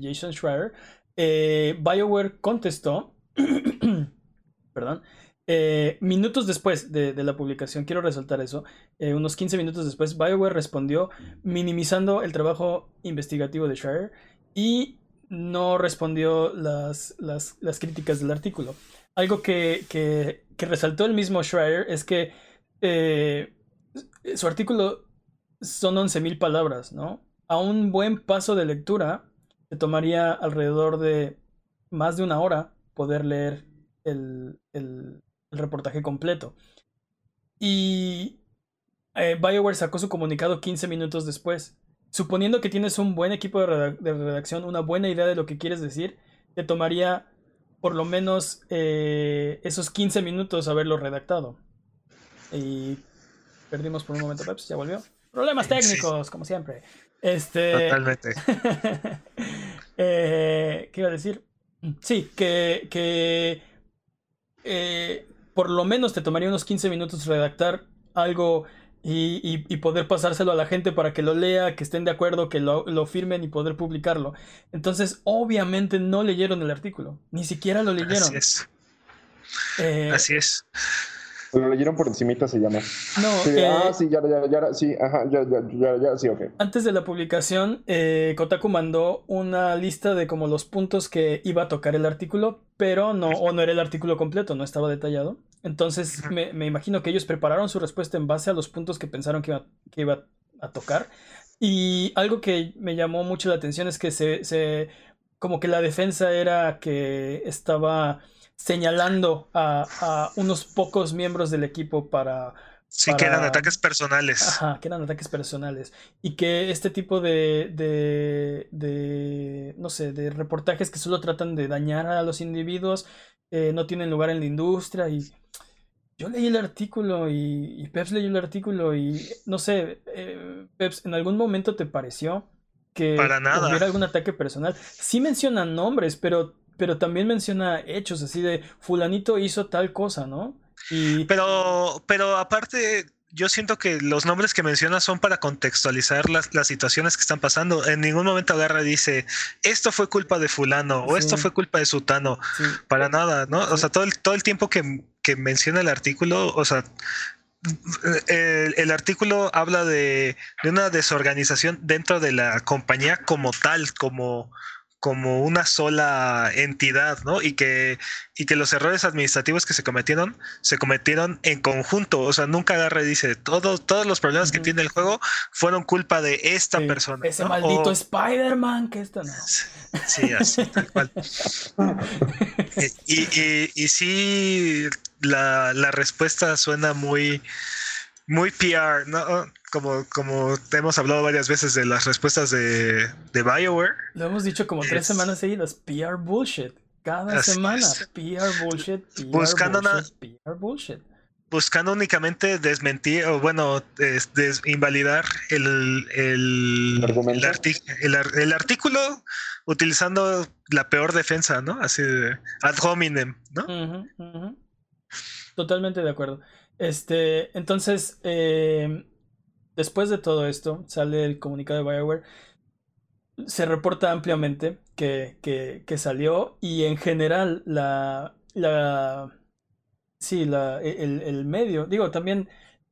Jason Schreier, eh, BioWare contestó, perdón, eh, minutos después de, la publicación, quiero resaltar eso, eh, unos 15 minutos después, BioWare respondió minimizando el trabajo investigativo de Schreier y no respondió las, las, las críticas del artículo algo que, resaltó el mismo Schreier es que eh, su artículo son 11.000 palabras, ¿no? A un buen paso de lectura te tomaría alrededor de más de una hora poder leer el, reportaje completo. Y eh, BioWare sacó su comunicado 15 minutos después. Suponiendo que tienes un buen equipo de redacción, una buena idea de lo que quieres decir, te tomaría por lo menos eh, esos 15 minutos haberlo redactado. Y perdimos por un momento, Peps, ya volvió. Problemas técnicos, como siempre. Este... Totalmente. Eh, ¿Qué iba a decir? Sí, que, que eh, por lo menos te tomaría unos 15 minutos redactar algo y, poder pasárselo a la gente para que lo lea, que estén de acuerdo, que lo, firmen y poder publicarlo. Entonces, obviamente no leyeron el artículo, ni siquiera lo leyeron. Así es. Eh, Así es. Lo leyeron por encimita, se llama. No, sí, ah, sí, ya, ya, ya, sí, ajá, ya, ya, ya, sí, ok. Antes de la publicación, eh, Kotaku mandó una lista de como los puntos que iba a tocar el artículo, pero no, o no era el artículo completo, no estaba detallado. Entonces, me, me, imagino que ellos prepararon su respuesta en base a los puntos que pensaron que iba, que iba a tocar. Y algo que me llamó mucho la atención es que se, se como que la defensa era que estaba señalando a, unos pocos miembros del equipo para... Sí, que eran ataques personales. Ajá, que eran ataques personales. Y que este tipo de, de, no sé, de reportajes que solo tratan de dañar a los individuos, eh, no tienen lugar en la industria y yo leí el artículo y, Peps leyó el artículo y no sé, eh, Peps, ¿en algún momento te pareció que Para nada. hubiera algún ataque personal? Sí menciona nombres, pero, pero también menciona hechos así de fulanito hizo tal cosa, ¿no? Y... Pero, pero aparte, yo siento que los nombres que menciona son para contextualizar las, las, situaciones que están pasando. En ningún momento agarra y dice, esto fue culpa de fulano o esto fue culpa de sutano. Para nada, ¿no? O sea, todo el, todo el tiempo que, que menciona el artículo, o sea, el, artículo habla de, de, una desorganización dentro de la compañía como tal, como, como una sola entidad, ¿no? Y que, y que los errores administrativos que se cometieron, se cometieron en conjunto. O sea, nunca agarre y dice, todos, todos los problemas que tiene el juego fueron culpa de esta persona. Ese maldito Spider-Man que esto no. Sí, así, tal cual. y, y, y, sí, la, la respuesta suena muy muy PR, ¿no? Como, como hemos hablado varias veces de las respuestas de, de BioWare. Lo hemos dicho como tres semanas seguidas, PR bullshit. Cada semana, PR bullshit, PR buscando bullshit, PR bullshit. Buscando únicamente desmentir, o bueno, invalidar el, el, el, artículo utilizando la peor defensa, ¿no? Así de ad hominem, ¿no? Totalmente de acuerdo. Este, entonces, eh, después de todo esto, sale el comunicado de Bioware. Se reporta ampliamente que, que, salió y en general la, la sí, la, e, el, el, medio, digo, también,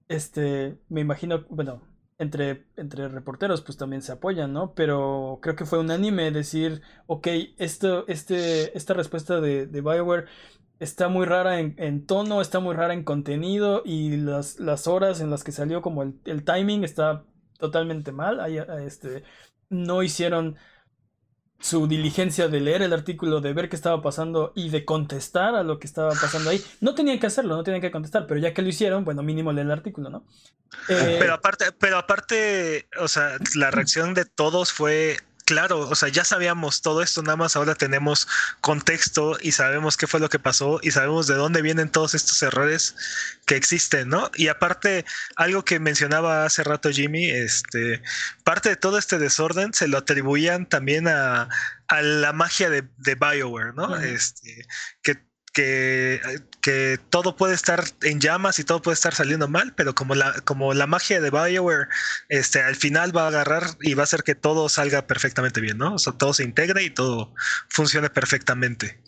este, me imagino, bueno, entre, entre reporteros pues también se apoyan, ¿no? Pero creo que fue unánime decir, ok, esto, este, esta respuesta de, de Bioware está muy rara en, tono, está muy rara en contenido y las, las horas en las que salió como el, el timing está totalmente mal. este, no hicieron su diligencia de leer el artículo, de ver qué estaba pasando y de contestar a lo que estaba pasando ahí. No tenían que hacerlo, no tenían que contestar, pero ya que lo hicieron, bueno, mínimo leer el artículo, ¿no? Eh, pero aparte, pero aparte, o sea, la reacción de todos fue claro, o sea, ya sabíamos todo esto, nada más ahora tenemos contexto y sabemos qué fue lo que pasó y sabemos de dónde vienen todos estos errores que existen, ¿no? Y aparte, algo que mencionaba hace rato Jimmy, este, parte de todo este desorden se lo atribuían también a, la magia de, BioWare, ¿no? Este, que que, todo puede estar en llamas y todo puede estar saliendo mal, pero como la, como la magia de BioWare, este, al final va a agarrar y va a hacer que todo salga perfectamente bien, ¿no? O sea, todo se integre y todo funcione perfectamente.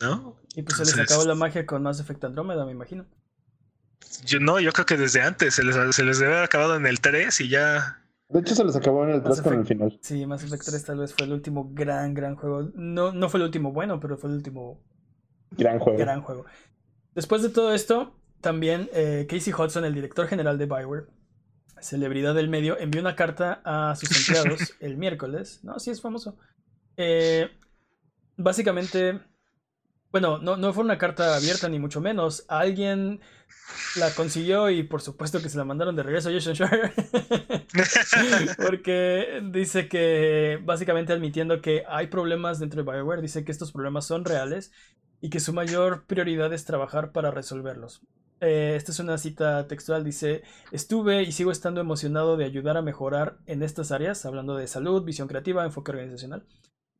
¿No? Y pues se les acabó la magia con Mass Effect Andromeda, me imagino. Yo no, yo creo que desde antes se les, se les debe haber acabado en el 3 y ya. De hecho, se les acabó en el 3 con el final. Sí, Mass Effect 3 tal vez fue el último gran, gran juego. No, no fue el último bueno, pero fue el último Gran juego. Gran juego. Después de todo esto, también eh, Casey Hudson, el director general de Bioware, celebridad del medio, envió una carta a sus empleados el miércoles. No, sí es famoso. Eh, básicamente, bueno, no, no fue una carta abierta ni mucho menos. Alguien la consiguió y por supuesto que se la mandaron de regreso a Jason Schreier. Porque dice que básicamente admitiendo que hay problemas dentro de Bioware, dice que estos problemas son reales y que su mayor prioridad es trabajar para resolverlos. Eh, esta es una cita textual, dice, estuve y sigo estando emocionado de ayudar a mejorar en estas áreas, hablando de salud, visión creativa, enfoque organizacional,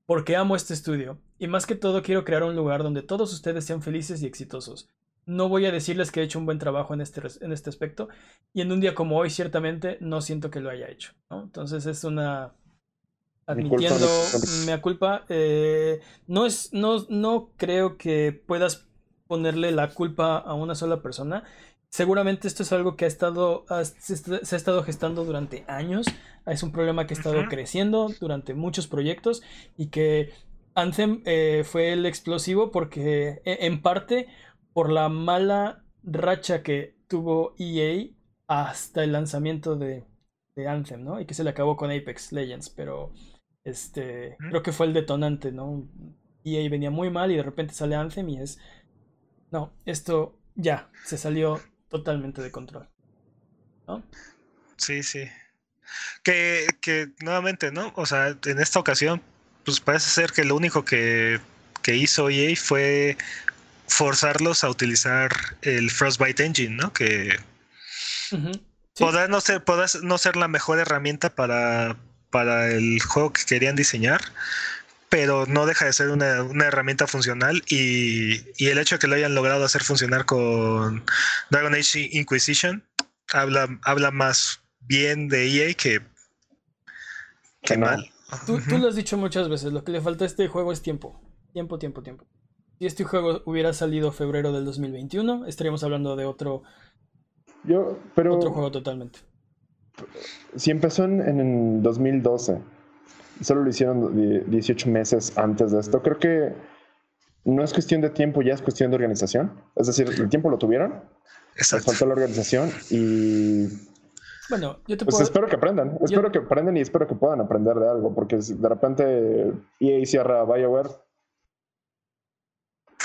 porque amo este estudio y más que todo quiero crear un lugar donde todos ustedes sean felices y exitosos. No voy a decirles que he hecho un buen trabajo en este, en este aspecto y en un día como hoy ciertamente no siento que lo haya hecho. Entonces es una admitiendo mi culpa. Eh, no, es, no, no creo que puedas ponerle la culpa a una sola persona. Seguramente esto es algo que ha estado, se, ha estado gestando durante años. Es un problema que ha estado creciendo durante muchos proyectos y que Anthem eh, fue el explosivo porque e, en parte por la mala racha que tuvo EA hasta el lanzamiento de, de Anthem, ¿no? Y que se le acabó con Apex Legends, pero este, creo que fue el detonante, ¿no? Y ahí venía muy mal y de repente sale Anthem y es, no, esto ya, se salió totalmente de control. ¿No? Sí, sí. Que, que nuevamente, ¿no? O sea, en esta ocasión, pues parece ser que lo único que, que hizo EA fue forzarlos a utilizar el Frostbite Engine, ¿no? Que podrá, no ser, no ser la mejor herramienta para, para el juego que querían diseñar, pero no deja de ser una, herramienta funcional y, el hecho de que lo hayan logrado hacer funcionar con Dragon Age Inquisition habla, habla más bien de EA que, que mal. Tú, tú, lo has dicho muchas veces, lo que le falta a este juego es tiempo. Tiempo, tiempo, tiempo. Si este juego hubiera salido febrero del 2021, estaríamos hablando de otro, Yo, pero, otro juego totalmente. Si empezó en, en 2012, solo lo hicieron 18 meses antes de esto, creo que no es cuestión de tiempo, ya es cuestión de organización. Es decir, el tiempo lo tuvieron, les faltó la organización y bueno, yo te pues espero que aprendan, espero que aprendan y espero que puedan aprender de algo, porque si de repente EA cierra BioWare.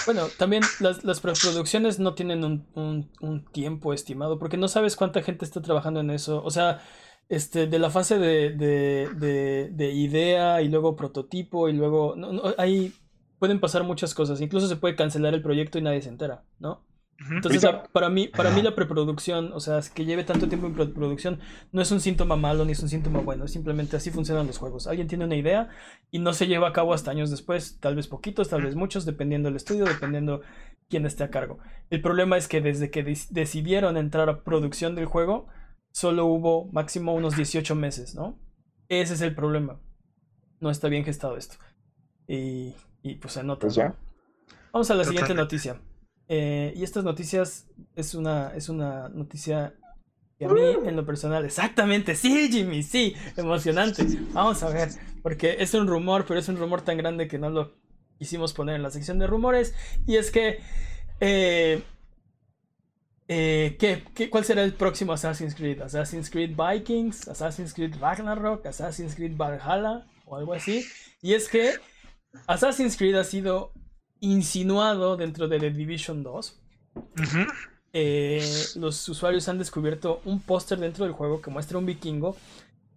Bueno, también las, las preproducciones no tienen un, un, tiempo estimado, porque no sabes cuánta gente está trabajando en eso. O sea, este, de la fase de, de, de, de idea y luego prototipo y luego... ahí pueden pasar muchas cosas. Incluso se puede cancelar el proyecto y nadie se entera, ¿no? Entonces, para mí, para mí la preproducción, o sea, que lleve tanto tiempo en preproducción, no es un síntoma malo ni es un síntoma bueno, simplemente así funcionan los juegos. Alguien tiene una idea y no se lleva a cabo hasta años después, tal vez poquitos, tal vez muchos, dependiendo del estudio, dependiendo quién esté a cargo. El problema es que desde que decidieron entrar a producción del juego, solo hubo máximo unos 18 meses, ¿no? Ese es el problema. No está bien gestado esto. Y, y pues se nota. Pues Vamos a la siguiente noticia. Eh, y estas noticias es una, es una noticia que a mí en lo personal, exactamente, sí, Jimmy, sí, emocionante. Vamos a ver, porque es un rumor, pero es un rumor tan grande que no lo quisimos poner en la sección de rumores. Y es que, eh, eh, ¿qué, cuál será el próximo Assassin's Creed? ¿Assassin's Creed Vikings? ¿Assassin's Creed Ragnarok? ¿Assassin's Creed Valhalla? O algo así. Y es que Assassin's Creed ha sido insinuado dentro de The Division 2. Eh, los usuarios han descubierto un póster dentro del juego que muestra un vikingo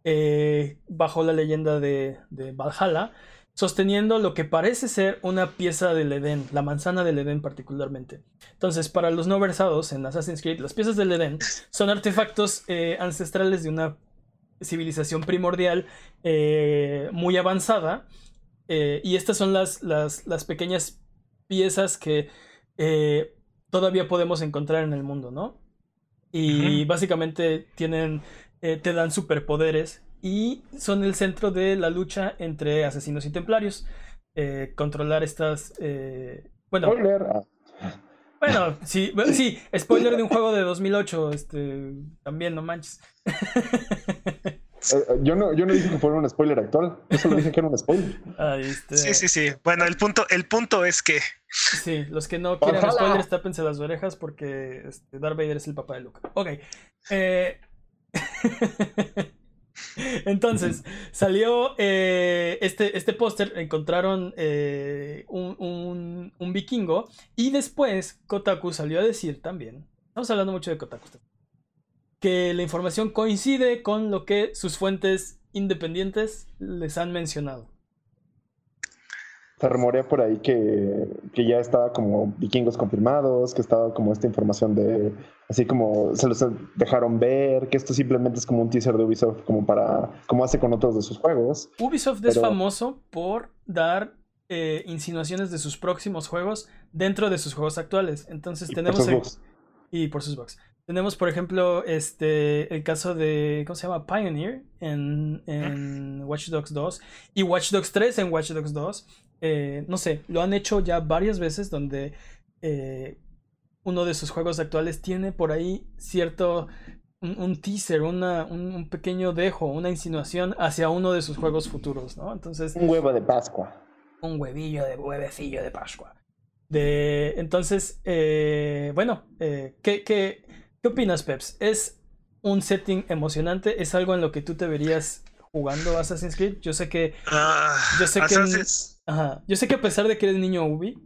eh, bajo la leyenda de, Valhalla, sosteniendo lo que parece ser una pieza del Edén, la manzana del Edén particularmente. Entonces, para los no versados en Assassin's Creed, las piezas del Edén son artefactos eh, ancestrales de una civilización primordial muy avanzada. y estas son las, las, las pequeñas piezas que eh, todavía podemos encontrar en el mundo, ¿no? Y básicamente tienen, eh, te dan superpoderes y son el centro de la lucha entre asesinos y templarios. Eh, controlar estas... bueno, spoiler. Bueno, sí, sí, spoiler de un juego de 2008, este, también, no manches. Eh, eh, yo, no, yo no dije que fuera un spoiler actual, yo solo dije que era un spoiler. Este, sí, sí, sí. Bueno, el punto, el punto es que. Sí, los que no quieren spoilers, tápense las orejas porque este, Darth Vader es el papá de Luke. Ok. Eh, entonces, salió este, este póster, encontraron un, un, vikingo y después Kotaku salió a decir también, estamos hablando mucho de Kotaku, que la información coincide con lo que sus fuentes independientes les han mencionado. Se rumorea por ahí que, ya estaba como vikingos confirmados, que estaba como esta información de, así como se los dejaron ver, que esto simplemente es como un teaser de Ubisoft, como para, como hace con otros de sus juegos. Ubisoft es famoso por dar eh, insinuaciones de sus próximos juegos dentro de sus juegos actuales. Entonces tenemos... y por sus bugs. Tenemos, por ejemplo, este, el caso de, ¿cómo se llama? Pioneer en, en Watch Dogs 2 y Watch Dogs 3 en Watch Dogs 2. Eh, no sé, lo han hecho ya varias veces donde eh, uno de sus juegos actuales tiene por ahí cierto, un, teaser, una, un, pequeño dejo, una insinuación hacia uno de sus juegos futuros, ¿no? Entonces... Un huevo de Pascua. Un huevillo de huevecillo de Pascua. De, entonces, eh, bueno, ¿qué, qué ¿Qué opinas, Peps? ¿Es un setting emocionante? ¿Es algo en lo que tú te verías jugando Assassin's Creed? Yo sé que. Ah, yo sé que. Ajá, yo sé que a pesar de que eres niño Ubi,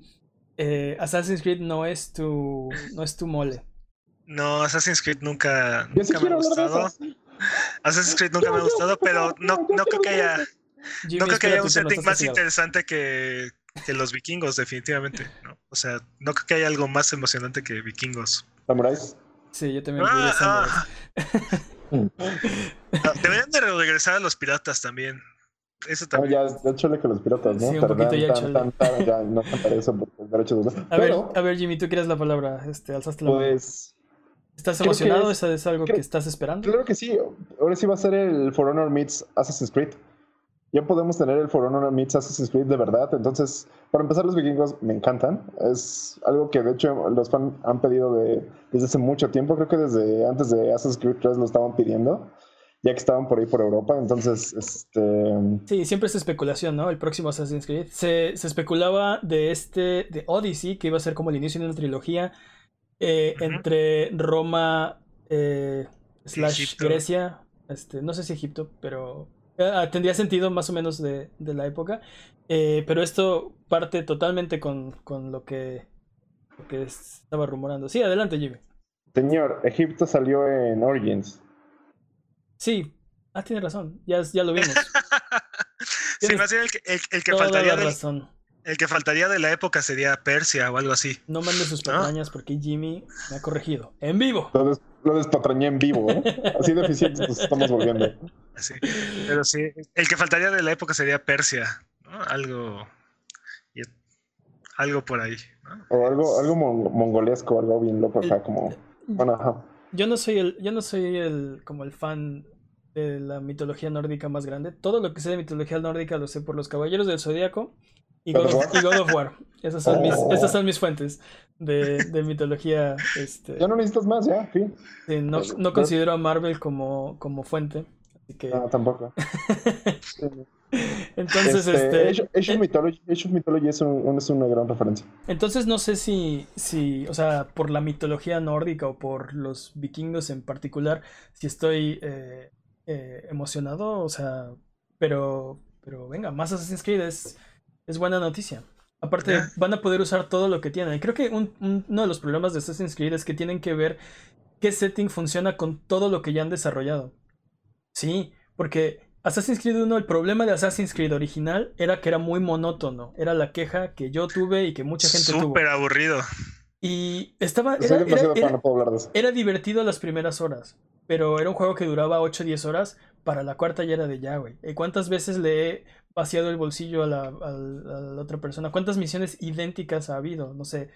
eh, Assassin's Creed no es tu. no es tu mole. No, Assassin's Creed nunca, nunca me ha gustado. Assassin's Creed nunca me ha gustado, pero no, no creo que haya. no creo que haya un setting más interesante que, que los vikingos, definitivamente. ¿no? O sea, no creo que haya algo más emocionante que vikingos. ¿Samuráis? Sí, yo también ah, ah. ah, Deberían de regresar a los piratas también. Eso también. ya, ya chole que los piratas, ¿no? Sí, un poquito ya chole. ya no eso por el derecho de a, ver, a ver, Jimmy, tú quieres la palabra. Este, alzaste la pues, ¿Estás emocionado? Es, ¿Es algo que estás esperando? Claro que sí. Ahora sí va a ser el For Honor Meets Assassin's Creed. Ya podemos tener el For Honor Meets Assassin's Creed de verdad. Entonces, para empezar, los vikingos me encantan. Es algo que de hecho los fans han pedido de, desde hace mucho tiempo. Creo que desde antes de Assassin's Creed 3 lo estaban pidiendo ya que estaban por ahí por Europa, entonces, este... Sí, siempre es especulación, ¿no? El próximo Assassin's Creed. Se, se, especulaba de este, de Odyssey, que iba a ser como el inicio de una trilogía eh, entre Roma eh, slash Grecia, este, no sé si Egipto, pero tendría sentido más o menos de, la época. pero esto parte totalmente con, con lo, que, lo que estaba rumorando. Sí, adelante, Jimmy. Señor, Egipto salió en Origins. Sí, ah, tiene razón, ya, ya lo vimos. sí, más bien el que, el, que faltaría. razón. El que faltaría de la época sería Persia o algo así. No mande sus patrañas porque Jimmy me ha corregido. ¡En vivo! Lo, despatrañé en vivo, ¿eh? Así de eficientes nos estamos volviendo. Sí, pero sí. El que faltaría de la época sería Persia, ¿no? Algo. Algo por ahí. O algo, algo mongolesco, algo bien loco acá, como. Bueno, Yo no soy el, yo no soy el como el fan de la mitología nórdica más grande. Todo lo que sé de mitología nórdica lo sé por los caballeros del zodiaco y God, of, War. Esas son, mis, oh. esas son mis fuentes de, de mitología. Este... Ya no necesitas más, ya, sí. no, no, considero a Marvel como, como fuente. Así que... No, tampoco. Entonces, este. este Age, of Mythology, es, es, una gran referencia. Entonces, no sé si, si, o sea, por la mitología nórdica o por los vikingos en particular, si estoy eh, eh, emocionado, o sea, pero, pero venga, más Assassin's Creed es es buena noticia. Aparte, van a poder usar todo lo que tienen. Creo que uno de los problemas de Assassin's Creed es que tienen que ver qué setting funciona con todo lo que ya han desarrollado. Sí, porque Assassin's Creed 1, el problema de Assassin's Creed original era que era muy monótono. Era la queja que yo tuve y que mucha gente tuvo. Súper aburrido. Y estaba. Era, era, divertido las primeras horas. Pero era un juego que duraba 8 o 10 horas. Para la cuarta ya era de ya, güey. ¿Cuántas veces le he vaciado el bolsillo a la, otra persona. ¿Cuántas misiones idénticas ha habido? No sé.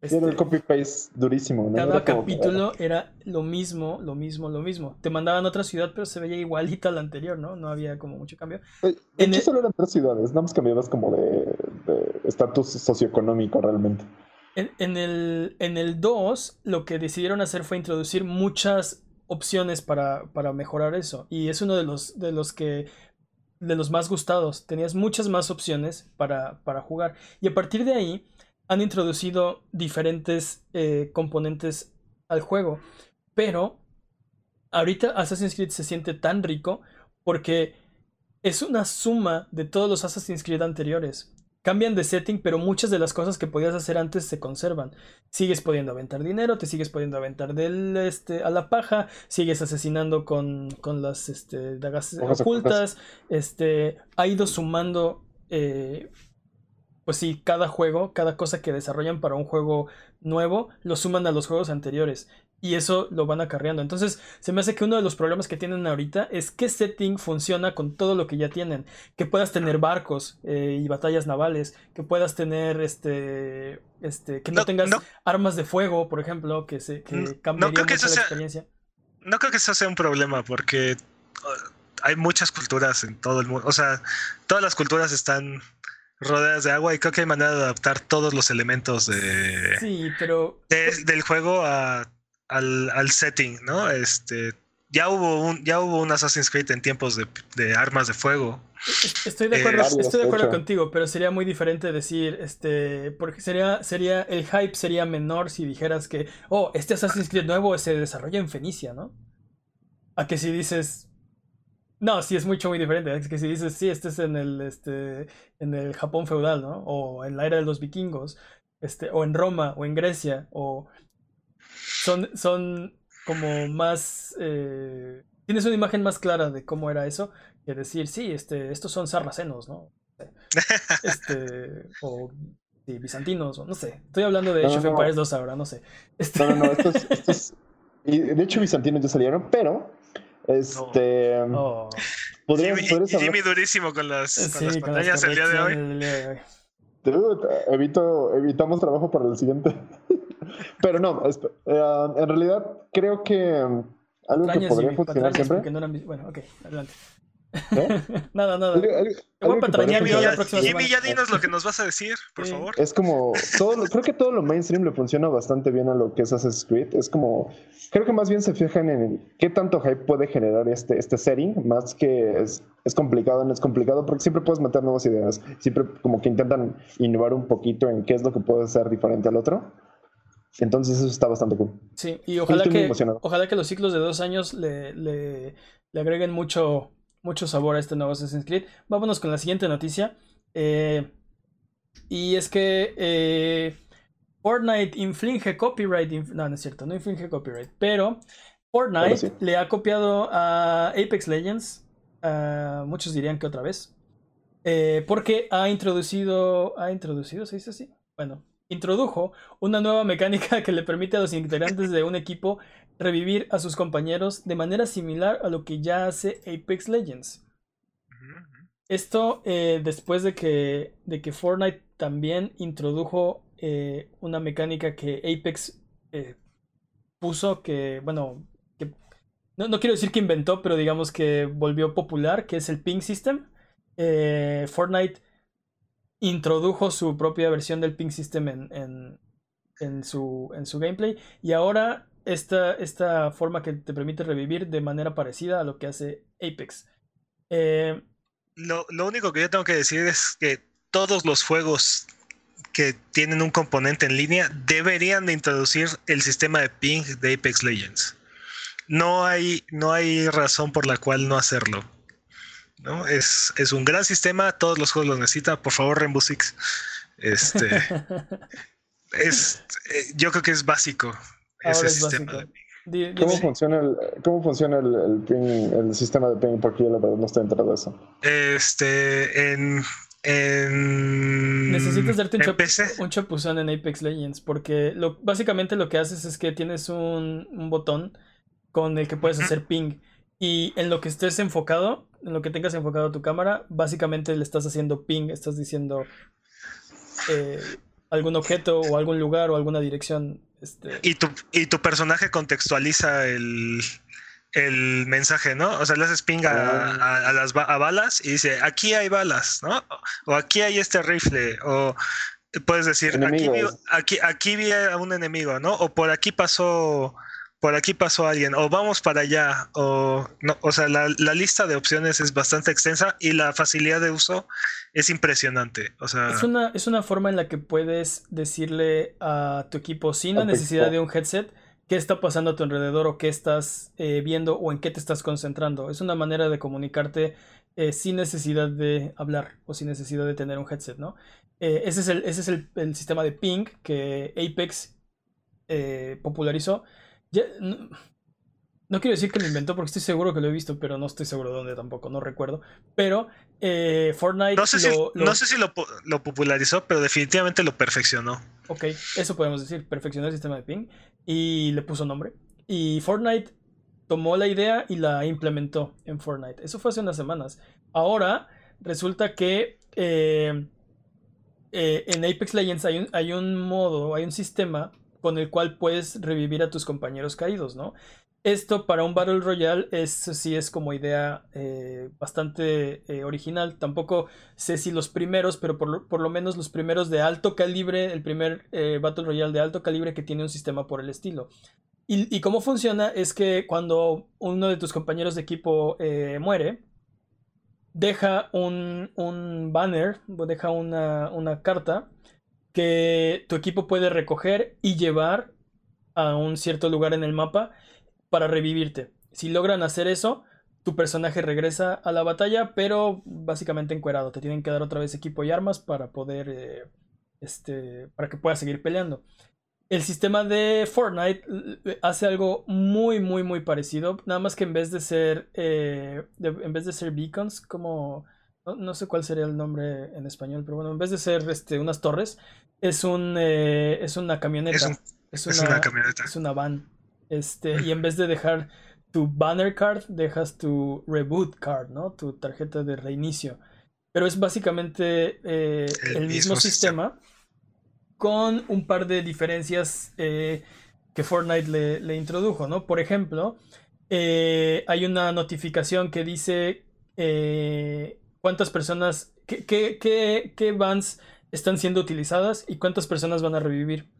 Este, el copy-paste durísimo. Cada capítulo era lo mismo, lo mismo, lo mismo. Te mandaban a otra ciudad, pero se veía igualita a la anterior, ¿no? No había como mucho cambio. en hecho, solo eran tres ciudades, nada más cambiabas como de estatus socioeconómico realmente. En, el, en el 2, lo que decidieron hacer fue introducir muchas opciones para, para mejorar eso. Y es uno de los, de los que de los más gustados. Tenías muchas más opciones para, jugar. Y a partir de ahí han introducido diferentes eh, componentes al juego. Pero ahorita Assassin's Creed se siente tan rico porque es una suma de todos los Assassin's Creed anteriores. Cambian de setting, pero muchas de las cosas que podías hacer antes se conservan. Sigues pudiendo aventar dinero, te sigues pudiendo aventar del, este, a la paja, sigues asesinando con, con las este, dagas ocultas. Este, ha ido sumando, eh, pues sí, cada juego, cada cosa que desarrollan para un juego nuevo, lo suman a los juegos anteriores y eso lo van acarreando. Entonces, se me hace que uno de los problemas que tienen ahorita es qué setting funciona con todo lo que ya tienen. Que puedas tener barcos eh, y batallas navales, que puedas tener este. este que no, tengas armas de fuego, por ejemplo, que se que cambiaría mucho la experiencia. No creo que eso sea un problema, porque hay muchas culturas en todo el mundo. O sea, todas las culturas están rodeadas de agua y creo que hay manera de adaptar todos los elementos de, sí, pero... del juego a al, setting, ¿no? Este, ya hubo un, ya hubo un Assassin's Creed en tiempos de, armas de fuego. Estoy de acuerdo, eh, estoy de acuerdo contigo, pero sería muy diferente decir, este, porque sería, sería, el hype sería menor si dijeras que, oh, este Assassin's Creed nuevo se desarrolla en Fenicia, ¿no? A que si dices, no, sí es mucho muy diferente. Es que si dices, sí, este es en el, este, en el Japón feudal, ¿no? O en la era de los vikingos, este, o en Roma, o en Grecia, o son, son como más... Eh, tienes una imagen más clara de cómo era eso que decir, sí, este, estos son sarracenos, ¿no? Este, o Sí, bizantinos, o no sé. Estoy hablando de No, Age of no. Empires 2 ahora, no sé. Este- No, no, no, estos, estos- y de hecho bizantinos ya salieron, pero este Oh, podrías, Jimmy, podrías hablar- Jimmy durísimo con las, con sí, las con las pantallas el día de hoy. correcciones del día de hoy. Dude, evito, evitamos trabajo para el siguiente. Pero no, eh, en realidad creo que um, algo que podría Jimmy, funcionar siempre. no eran Bueno, ok, adelante. ¿eh? nada, nada. Algo- algo- algo Jimmy, ya, Jimmy, ya dinos lo que nos vas a decir, por Sí. favor. Es como todo lo- creo que todo lo mainstream le funciona bastante bien a lo que es Assassin's Creed. Es como creo que más bien se fijan en qué tanto hype puede generar este, este setting, más que es, es complicado, no es complicado, porque siempre puedes meter nuevas ideas. Siempre como que intentan innovar un poquito en qué es lo que puede ser diferente al otro. Entonces eso está bastante cool. Sí, y ojalá que, emocionado. ojalá que los ciclos de dos años le, le, le agreguen mucho, mucho sabor a este nuevo Assassin's Creed. Vámonos con la siguiente noticia. Eh, y es que eh, Fortnite inflige copyright. inf- no, no es cierto, no inflige copyright. Pero Fortnite sí. le ha copiado a Apex Legends. muchos dirían que otra vez. eh, porque ha introducido. ¿Ha introducido? ¿Se dice así? Bueno, introdujo una nueva mecánica que le permite a los integrantes de un equipo revivir a sus compañeros de manera similar a lo que ya hace Apex Legends. Esto eh, después de que, de que Fortnite también introdujo eh, una mecánica que Apex eh, puso que, bueno, que no, no quiero decir que inventó, pero digamos que volvió popular, que es el ping system. Fortnite introdujo su propia versión del ping system en, en- su, en su gameplay y ahora esta, esta forma que te permite revivir de manera parecida a lo que hace Apex. Eh, Lo, lo único que yo tengo que decir es que todos los juegos que tienen un componente en línea deberían de introducir el sistema de ping de Apex Legends. No hay, no hay razón por la cual no hacerlo. ¿No? Es, es un gran sistema, todos los juegos lo necesitan. Por favor, Rainbow Six. Este, es, eh, yo creo que es básico ese es sistema. básico. de- Di- ¿Cómo funciona el, cómo funciona el, el ping- el sistema de ping? Porque yo la verdad no estoy enterado de eso. Este, en, en, Necesitas darte un, chap- un chapuzón en Apex Legends porque lo, básicamente lo que haces es que tienes un, un botón con el que puedes hacer ping y en lo que estés enfocado, en lo que tengas enfocado tu cámara, básicamente le estás haciendo ping, estás diciendo eh, algún objeto o algún lugar o alguna dirección. Este, Y tu, y tu personaje contextualiza el, el mensaje, ¿no? O sea, le haces ping a, a- a las a balas y dice, aquí hay balas, ¿no? O aquí hay este rifle, o puedes decir, aquí vi, Enemigos. aquí, aquí vi a un enemigo, ¿no? O por aquí pasó, por aquí pasó alguien, o vamos para allá, o no, o sea, la, la lista de opciones es bastante extensa y la facilidad de uso es impresionante. O sea, Es una, es una forma en la que puedes decirle a tu equipo sin la necesidad de un headset qué está pasando a tu alrededor o qué estás eh, viendo o en qué te estás concentrando. Es una manera de comunicarte eh, sin necesidad de hablar o sin necesidad de tener un headset, ¿no? Eh, ese es, el, ese es el, el sistema de ping que Apex eh, popularizó. Ya, no, no quiero decir que lo inventó porque estoy seguro que lo he visto, pero no estoy seguro de dónde tampoco, no recuerdo. Pero eh, Fortnite no sé si, lo- lo- no, sé si lo, po- lo popularizó, pero definitivamente lo perfeccionó. Ok, eso podemos decir, perfeccionó el sistema de ping y le puso nombre. Y Fortnite tomó la idea y la implementó en Fortnite. Eso fue hace unas semanas. Ahora resulta que eh, eh, en Apex Legends hay un, hay un modo, hay un sistema con el cual puedes revivir a tus compañeros caídos, ¿no? Esto para un Battle Royale es, sí es como idea eh, bastante eh, original. Tampoco sé si los primeros, pero por lo, por lo menos los primeros de alto calibre, el primer eh, Battle Royale de alto calibre que tiene un sistema por el estilo. Y, y cómo funciona es que cuando uno de tus compañeros de equipo muere, deja un, un banner, deja una, una carta que tu equipo puede recoger y llevar a un cierto lugar en el mapa para revivirte. Si logran hacer eso, tu personaje regresa a la batalla, pero básicamente encuerado. Te tienen que dar otra vez equipo y armas para poder, eh, este, para que puedas seguir peleando. El sistema de Fortnite hace algo muy, muy, muy parecido. Nada más que en vez de ser, eh, en vez de ser beacons, como no, sé cuál sería el nombre en español, pero bueno, en vez de ser este, unas torres, es un eh, es una camioneta. Es, una, camioneta. Es una van. Este, y en vez de dejar tu banner card, dejas tu reboot card, ¿no? Tu tarjeta de reinicio. Pero es básicamente eh, el, mismo, sistema, con un par de diferencias eh, que Fortnite le, le, introdujo, ¿no? Por ejemplo, hay una notificación que dice cuántas personas, qué, qué, qué, vans están siendo utilizadas y cuántas personas van a revivir.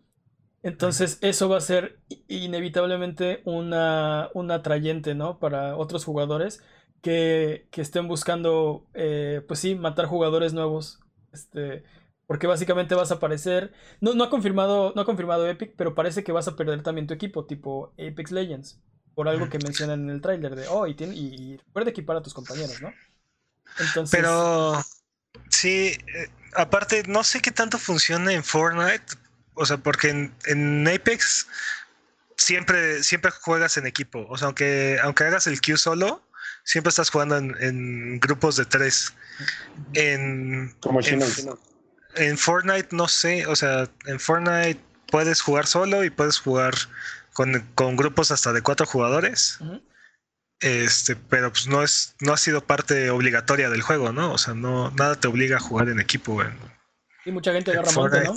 Entonces eso va a ser inevitablemente una, un atrayente, ¿no? Para otros jugadores que, que estén buscando, eh, pues sí, matar jugadores nuevos. Este, porque básicamente vas a aparecer. No, no, ha confirmado, no ha confirmado Epic, pero parece que vas a perder también tu equipo, tipo Apex Legends. Por algo que mencionan en el tráiler de, oh, y, tiene, y, recuerda equipar a tus compañeros, ¿no? Pero sí, eh, aparte, no sé qué tanto funciona en Fortnite. O sea, porque en, Apex siempre, siempre juegas en equipo. O sea, aunque, aunque hagas el Q solo, siempre estás jugando en, grupos de tres. En, Como en, en, Fortnite, no sé. O sea, en Fortnite puedes jugar solo y puedes jugar con, grupos hasta de cuatro jugadores. Este, pero pues no es, no ha sido parte obligatoria del juego, ¿no? O sea, no, nada te obliga a jugar en equipo, Y mucha gente agarra monte, ¿no?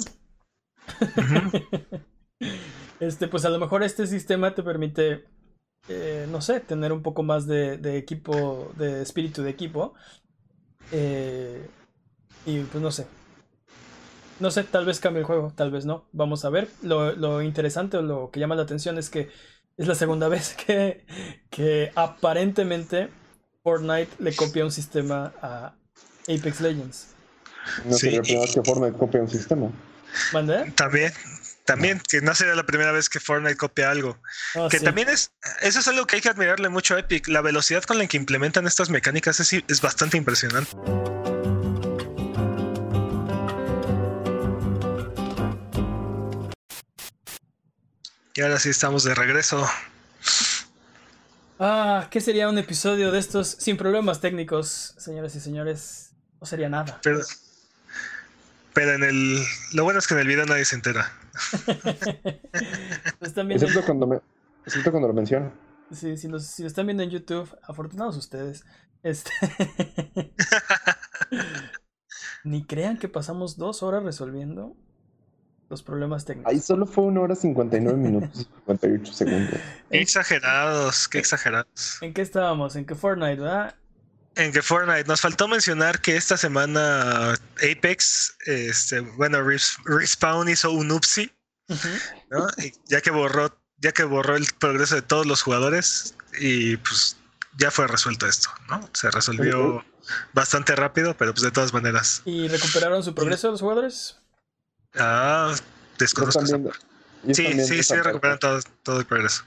este, pues a lo mejor este sistema te permite, eh, no sé, tener un poco más de, equipo, de espíritu de equipo. Eh, y pues no sé. No sé, tal vez cambie el juego, tal vez no. Vamos a ver. Lo, lo interesante o lo que llama la atención es que es la segunda vez que, que aparentemente Fortnite le copia un sistema a Apex Legends. No sería la primera vez que Fortnite copia un sistema. ¿Mande? También, también, que no sería la primera vez que Fortnite copia algo. Ah, que también es, eso es algo que hay que admirarle mucho a Epic. La velocidad con la que implementan estas mecánicas es, es bastante impresionante. Y ahora sí estamos de regreso. Ah, ¿qué sería un episodio de estos sin problemas técnicos, señoras y señores? No sería nada. Pero, pero en el. Lo bueno es que en el video nadie se entera. excepto, cuando me, excepto cuando lo menciono. Sí, si, lo están viendo en YouTube, afortunados ustedes. Este. Ni crean que pasamos dos horas resolviendo los problemas técnicos. Ahí solo fue una hora 59 minutos y 58 segundos. Qué exagerados, qué exagerados. ¿En qué estábamos? ¿En qué Fortnite, verdad? En que Fortnite. Nos faltó mencionar que esta semana Apex, este, bueno, Respawn hizo un upsi, ¿no? ya que borró, ya que borró el progreso de todos los jugadores y pues ya fue resuelto esto, ¿no? Se resolvió bastante rápido, pero pues de todas maneras. ¿Y recuperaron su progreso los jugadores? Ah, desconozco. Sí, sí, sí, recuperan todo, todo el progreso.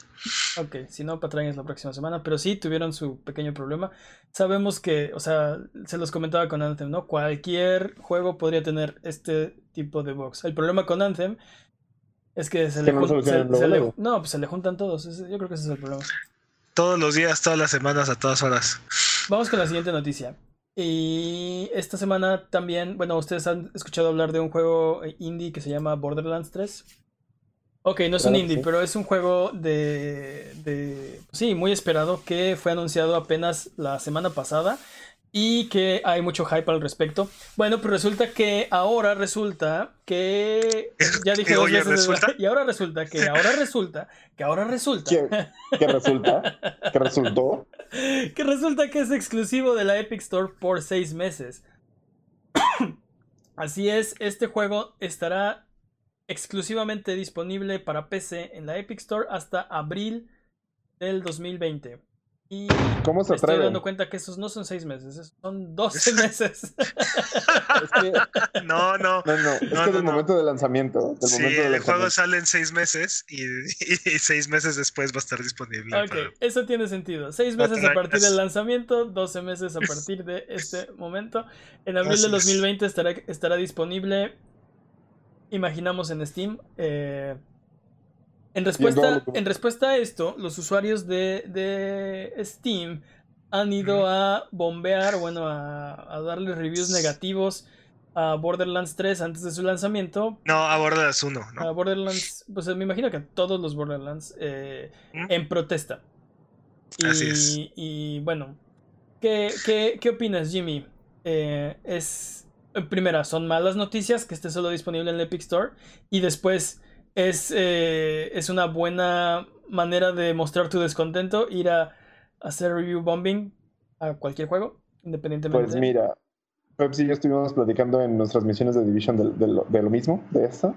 Ok, si no, patrañas la próxima semana, pero sí tuvieron su pequeño problema. Sabemos que, o sea, se los comentaba con Anthem, ¿no? Cualquier juego podría tener este tipo de box. El problema con Anthem es que se, le, no, no, pues se le juntan todos. Yo creo que ese es el problema. Todos los días, todas las semanas, a todas horas. Vamos con la siguiente noticia. Y esta semana también, bueno, ustedes han escuchado hablar de un juego indie que se llama Borderlands 3. Ok, no es un indie, pero es un juego de, de, sí, muy esperado que fue anunciado apenas la semana pasada y que hay mucho hype al respecto. Bueno, pues resulta que ahora resulta que ya dije dos veces y ahora resulta que ahora resulta que ahora resulta que, resulta que resultó que resulta que es exclusivo de la Epic Store por seis meses. Así es, este juego estará exclusivamente disponible para PC en la Epic Store hasta abril del 2020. Y ¿Cómo se me estoy dando cuenta que esos no son seis meses, son 12 meses. no, no. No, no. Es que del momento de lanzamiento. sí, el juego sale en seis meses y, seis meses después va a estar disponible. Ok, eso tiene sentido. Seis meses a partir del lanzamiento, 12 meses a partir de este momento. En abril de 2020 estará, estará disponible, imaginamos en Steam. Eh, en respuesta, en respuesta a esto, los usuarios de, Steam han ido a bombear, bueno, a, a darle reviews negativos a Borderlands 3 antes de su lanzamiento. No, a Borderlands 1. ¿no? A Borderlands, pues me imagino que a todos los Borderlands eh, en protesta. Y, Así es. y bueno, ¿qué, qué, qué opinas, Jimmy? Eh, es, en primera, son malas noticias que esté solo disponible en el Epic Store. Y después, es, eh, es una buena manera de mostrar tu descontento, ir a hacer review bombing a cualquier juego, independientemente. Pues mira, Pepsi y yo estuvimos platicando en nuestras misiones de Division de, de lo, de lo mismo, de esto.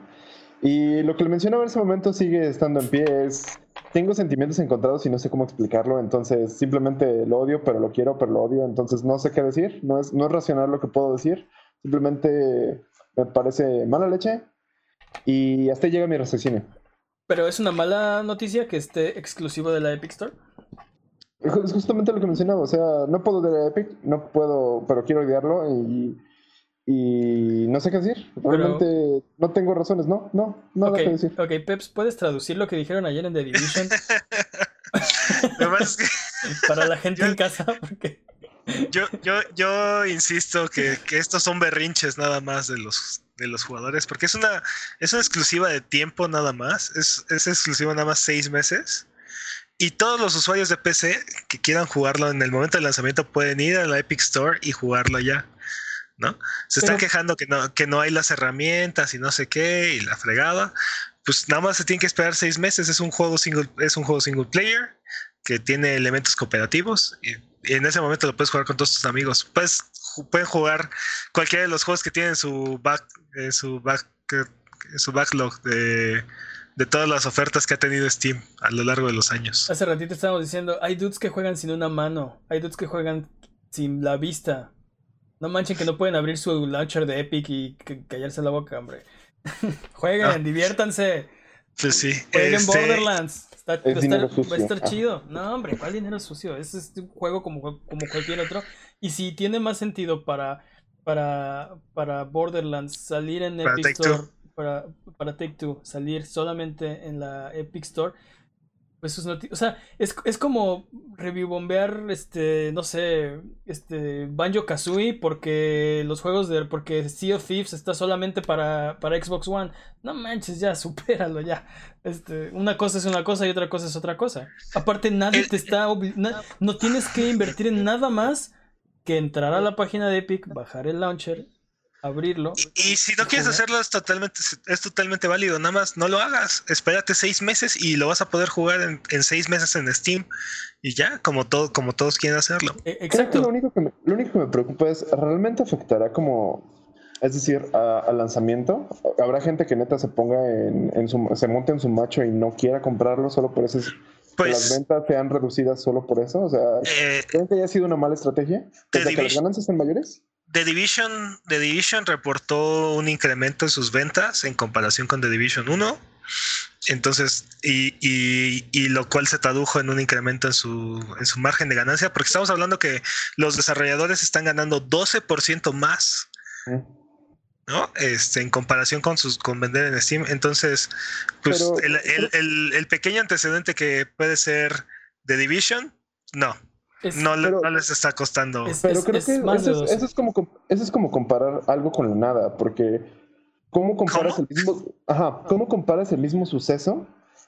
Y lo que le mencionaba en ese momento sigue estando en pie. Es, tengo sentimientos encontrados y no sé cómo explicarlo. Entonces, simplemente lo odio, pero lo quiero, pero lo odio. Entonces, no sé qué decir. No es, no es racional lo que puedo decir. Simplemente me parece mala leche. Y hasta ahí llega mi raciocinio. Pero es una mala noticia que esté exclusivo de la Epic Store. Es justamente lo que mencionaba. O sea, no puedo odiar a Epic, no puedo, pero quiero odiarlo. Y, y no sé qué decir. Realmente pero... no tengo razones, ¿no? No, nada okay, que decir. Ok, Peps, ¿puedes traducir lo que dijeron ayer en The Division? es que... Para la gente yo, en casa, porque... yo, yo, yo insisto que, que, estos son berrinches nada más de los, de los jugadores, porque es una, es una exclusiva de tiempo nada más, es, es exclusiva nada más seis meses. Y todos los usuarios de PC que quieran jugarlo en el momento del lanzamiento pueden ir a la Epic Store y jugarlo ya. ¿no? Se están Pero, quejando que no, que no hay las herramientas y no sé qué, y la fregada. Pues nada más se tiene que esperar seis meses. Es un juego single, es un juego single player que tiene elementos cooperativos. Y, y en ese momento lo puedes jugar con todos tus amigos. Pues pueden jugar cualquiera de los juegos que tienen su back, eh, su back, eh, su backlog de, de todas las ofertas que ha tenido Steam a lo largo de los años. Hace ratito estábamos diciendo, hay dudes que juegan sin una mano, hay dudes que juegan sin la vista. No manchen que no pueden abrir su launcher de Epic y callarse la boca, hombre. Jueguen, ah. diviértanse. Pues sí. Jueguen este... Borderlands. Está, va, a estar, va, a estar, chido. No, hombre, ¿cuál dinero sucio? Ese es un juego como, como cualquier otro. Y si tiene más sentido para, para, para Borderlands salir en para Epic Store, para, para Take Two, salir solamente en la Epic Store, pues es o sea, es, es como revivombear, este, no sé, este, Banjo Kazooie porque los juegos de, porque Sea of Thieves está solamente para, para Xbox One. No manches, ya, supéralo ya. Este, una cosa es una cosa y otra cosa es otra cosa. Aparte, nadie te está, na, no tienes que invertir en nada más que entrar a la página de Epic, bajar el launcher abrirlo. Y, y, si no quieres hacerlo es totalmente, es totalmente válido, nada más no lo hagas, espérate seis meses y lo vas a poder jugar en, en seis meses en Steam y ya, como, todo, como todos quieren hacerlo. Eh, exacto. Lo único, que me, lo único que me preocupa es, ¿realmente afectará como, es decir, al lanzamiento? ¿Habrá gente que neta se ponga en, en su, se monte en su macho y no quiera comprarlo solo por eso? Pues, ¿Que las ventas sean reducidas solo por eso? O sea, eh, ¿creen que haya sido una mala estrategia? ¿Desde que las ganancias son mayores? The Division, The Division reportó un incremento en sus ventas en comparación con The Division 1. Entonces, y, y, y, lo cual se tradujo en un incremento en su, en su margen de ganancia, porque estamos hablando que los desarrolladores están ganando 12% más, ¿no? Este, en comparación con sus con vender en Steam. Entonces, pues pero, el, el, el, el, pequeño antecedente que puede ser The Division, no. Es, no, pero, no, les está costando. Es, pero creo que eso, eso, es como, eso es como comparar algo con la nada, porque ¿cómo comparas ¿Cómo? el mismo, ajá, ¿cómo comparas el mismo suceso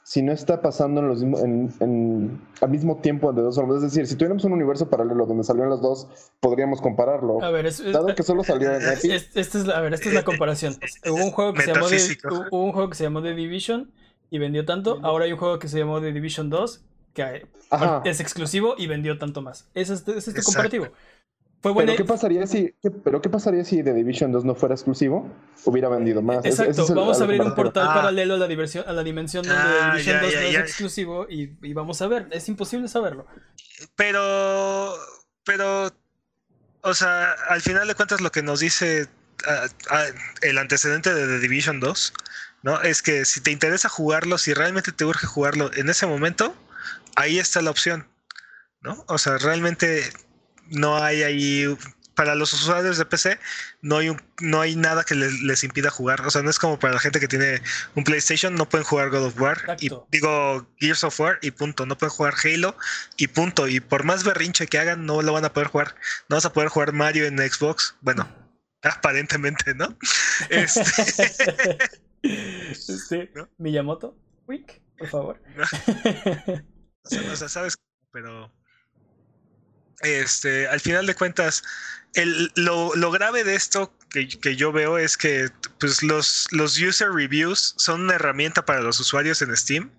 si no está pasando en los en, en, al mismo tiempo de dos formas? Es decir, si tuviéramos un universo paralelo donde salieron los dos, podríamos compararlo. A ver, es, dado que solo salió en Epic. Esta es, a ver, esta es la comparación. Hubo un juego que se llamó The, hubo un juego que se llamó The Division y vendió tanto. Ahora hay un juego que se llamó The Division 2 que Ajá. es exclusivo y vendió tanto más. Ese es, ese es este comparativo. Fue. Pero, ¿qué pasaría si, qué, ¿Pero qué pasaría si The Division 2 no fuera exclusivo? Hubiera vendido más. Exacto, ese es el, vamos a abrir un portal ah. paralelo a la, diversión, a la dimensión donde ah, The Division ya, 2 ya, no ya. es exclusivo y, y, vamos a ver. Es imposible saberlo. Pero, pero, o sea, al final de cuentas lo que nos dice uh, uh, el antecedente de The Division 2, ¿no? Es que si te interesa jugarlo, si realmente te urge jugarlo en ese momento, ahí está la opción, ¿no? O sea, realmente no hay ahí para los usuarios de PC no hay, no hay nada que les, impida jugar. O sea, no es como para la gente que tiene un PlayStation, no pueden jugar God of War. Y digo Gears of War y punto. No pueden jugar Halo y punto. Y por más berrinche que hagan, no lo van a poder jugar. No vas a poder jugar Mario en Xbox. Bueno, aparentemente, ¿no? Este... este Miyamoto, quick, por favor. o sea, sabes, pero este, al final de cuentas, el, lo, lo, grave de esto que, que, yo veo es que pues, los, los user reviews son una herramienta para los usuarios en Steam.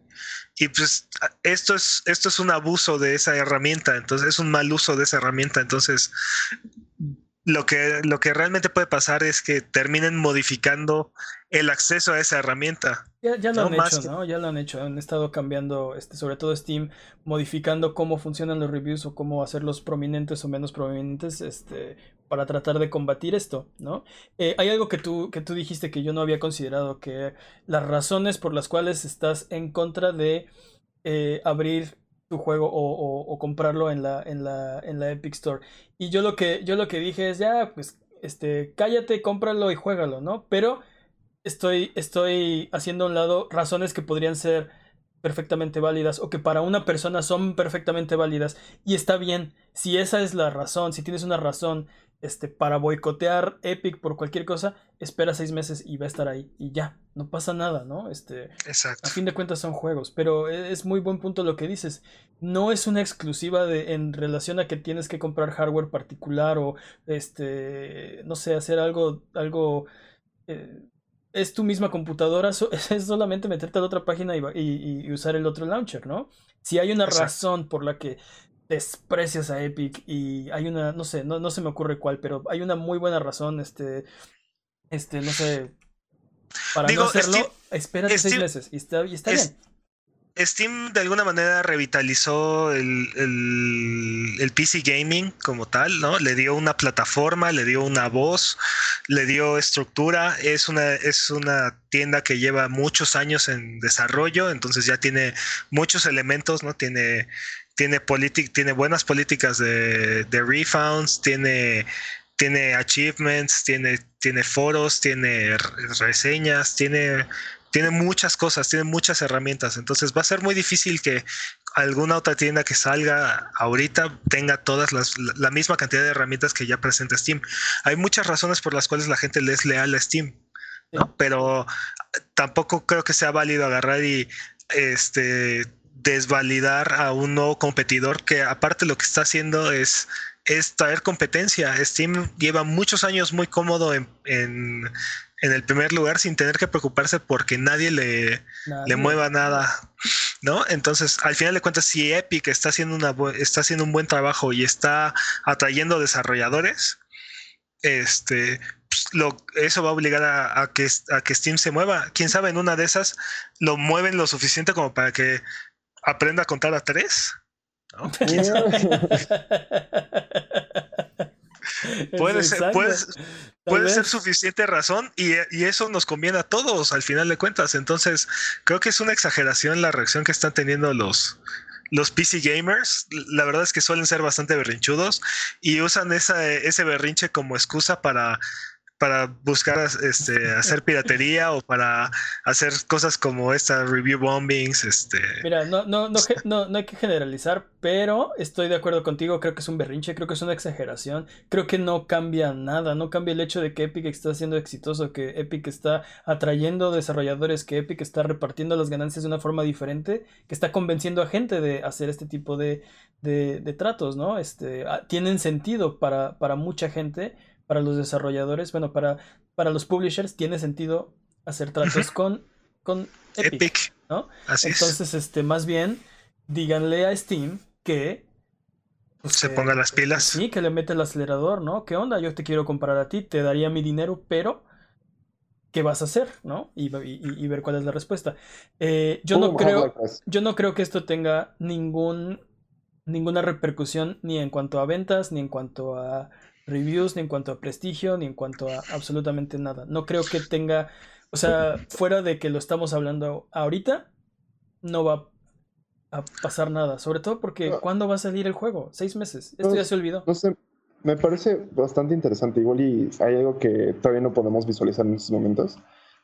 Y pues esto es, esto es un abuso de esa herramienta, entonces es un mal uso de esa herramienta. Entonces, lo que, lo que realmente puede pasar es que terminen modificando el acceso a esa herramienta. Ya, lo han hecho, ¿no? Ya lo han hecho. Han estado cambiando, este, sobre todo Steam, modificando cómo funcionan los reviews o cómo hacerlos prominentes o menos prominentes, este, para tratar de combatir esto, ¿no? Eh, hay algo que tú, que tú dijiste que yo no había considerado, que las razones por las cuales estás en contra de eh, abrir tu juego o, comprarlo en la, en, la, en la Epic Store. Y yo lo que, yo lo que dije es, ya, pues, este, cállate, cómpralo y juégalo, ¿no? Pero estoy, estoy haciendo a un lado razones que podrían ser perfectamente válidas o que para una persona son perfectamente válidas y está bien si esa es la razón si tienes una razón este, para boicotear Epic por cualquier cosa, espera seis meses y va a estar ahí. Y ya, no pasa nada, ¿no? Este, Exacto. A fin de cuentas son juegos, pero e, es muy buen punto lo que dices. No es una exclusiva de, en relación a que tienes que comprar hardware particular o, este, no sé, hacer algo, algo... Eh, es tu misma computadora, es solamente meterte a la otra página y, usar el otro launcher, ¿no? Si hay una razón por la que desprecias a Epic y hay una, no sé, no, no se me ocurre cuál, pero hay una muy buena razón, este, este, no sé, para no hacerlo, espérate seis meses y está, y está bien. Steam de alguna manera revitalizó el, el, PC gaming como tal, ¿no? Le dio una plataforma, le dio una voz, le dio estructura. Es una, es una tienda que lleva muchos años en desarrollo, entonces ya tiene muchos elementos, ¿no? Tiene tiene, tiene buenas políticas de, de refunds, tiene, tiene achievements, tiene, tiene foros, tiene reseñas, tiene, tiene muchas cosas, tiene muchas herramientas. Entonces va a ser muy difícil que alguna otra tienda que salga ahorita tenga todas las, la misma cantidad de herramientas que ya presenta Steam. Hay muchas razones por las cuales la gente le es leal a Steam, ¿no? Pero tampoco creo que sea válido agarrar y este desvalidar a un nuevo competidor que aparte lo que está haciendo es, es traer competencia. Steam lleva muchos años muy cómodo en, en, el primer lugar sin tener que preocuparse porque nadie le, le mueva nada. ¿No? Entonces, al final de cuentas, si Epic está haciendo, una, está haciendo un buen trabajo y está atrayendo desarrolladores, este, pues, lo, eso va a obligar a, a, que, a que Steam se mueva. Quién sabe, en una de esas lo mueven lo suficiente como para que aprenda a contar a tres. puede ser, puede, ser suficiente razón y, eso nos conviene a todos al final de cuentas. Entonces, creo que es una exageración la reacción que están teniendo los, los PC gamers. La verdad es que suelen ser bastante berrinchudos y usan esa, ese berrinche como excusa para para buscar este, hacer piratería o para hacer cosas como esta review bombings. Este... Mira, no, no, no, no, no hay que generalizar, pero estoy de acuerdo contigo, creo que es un berrinche, creo que es una exageración, creo que no cambia nada, no cambia el hecho de que Epic está siendo exitoso, que Epic está atrayendo desarrolladores, que Epic está repartiendo las ganancias de una forma diferente, que está convenciendo a gente de hacer este tipo de, de, de tratos, ¿no? Este, ah, tienen sentido para, para mucha gente para los desarrolladores, bueno, para, para los publishers tiene sentido hacer tratos con, con Epic, ¿no? Entonces, este, más bien, díganle a Steam que pues, se ponga las pilas. Sí, que le mete el acelerador, ¿no? ¿Qué onda? Yo te quiero comprar a ti, te daría mi dinero, pero ¿qué vas a hacer? ¿No? Y, ver cuál es la respuesta. Eh, yo, no creo, yo no creo que esto tenga ningún, ninguna repercusión ni en cuanto a ventas, ni en cuanto a reviews, ni en cuanto a prestigio, ni en cuanto a absolutamente nada. No creo que tenga, o sea, fuera de que lo estamos hablando ahorita, no va a pasar nada. Sobre todo porque, ¿cuándo va a salir el juego? Seis meses. Esto ya se olvidó. No sé, me parece bastante interesante. Igual y hay algo que todavía no podemos visualizar en estos momentos.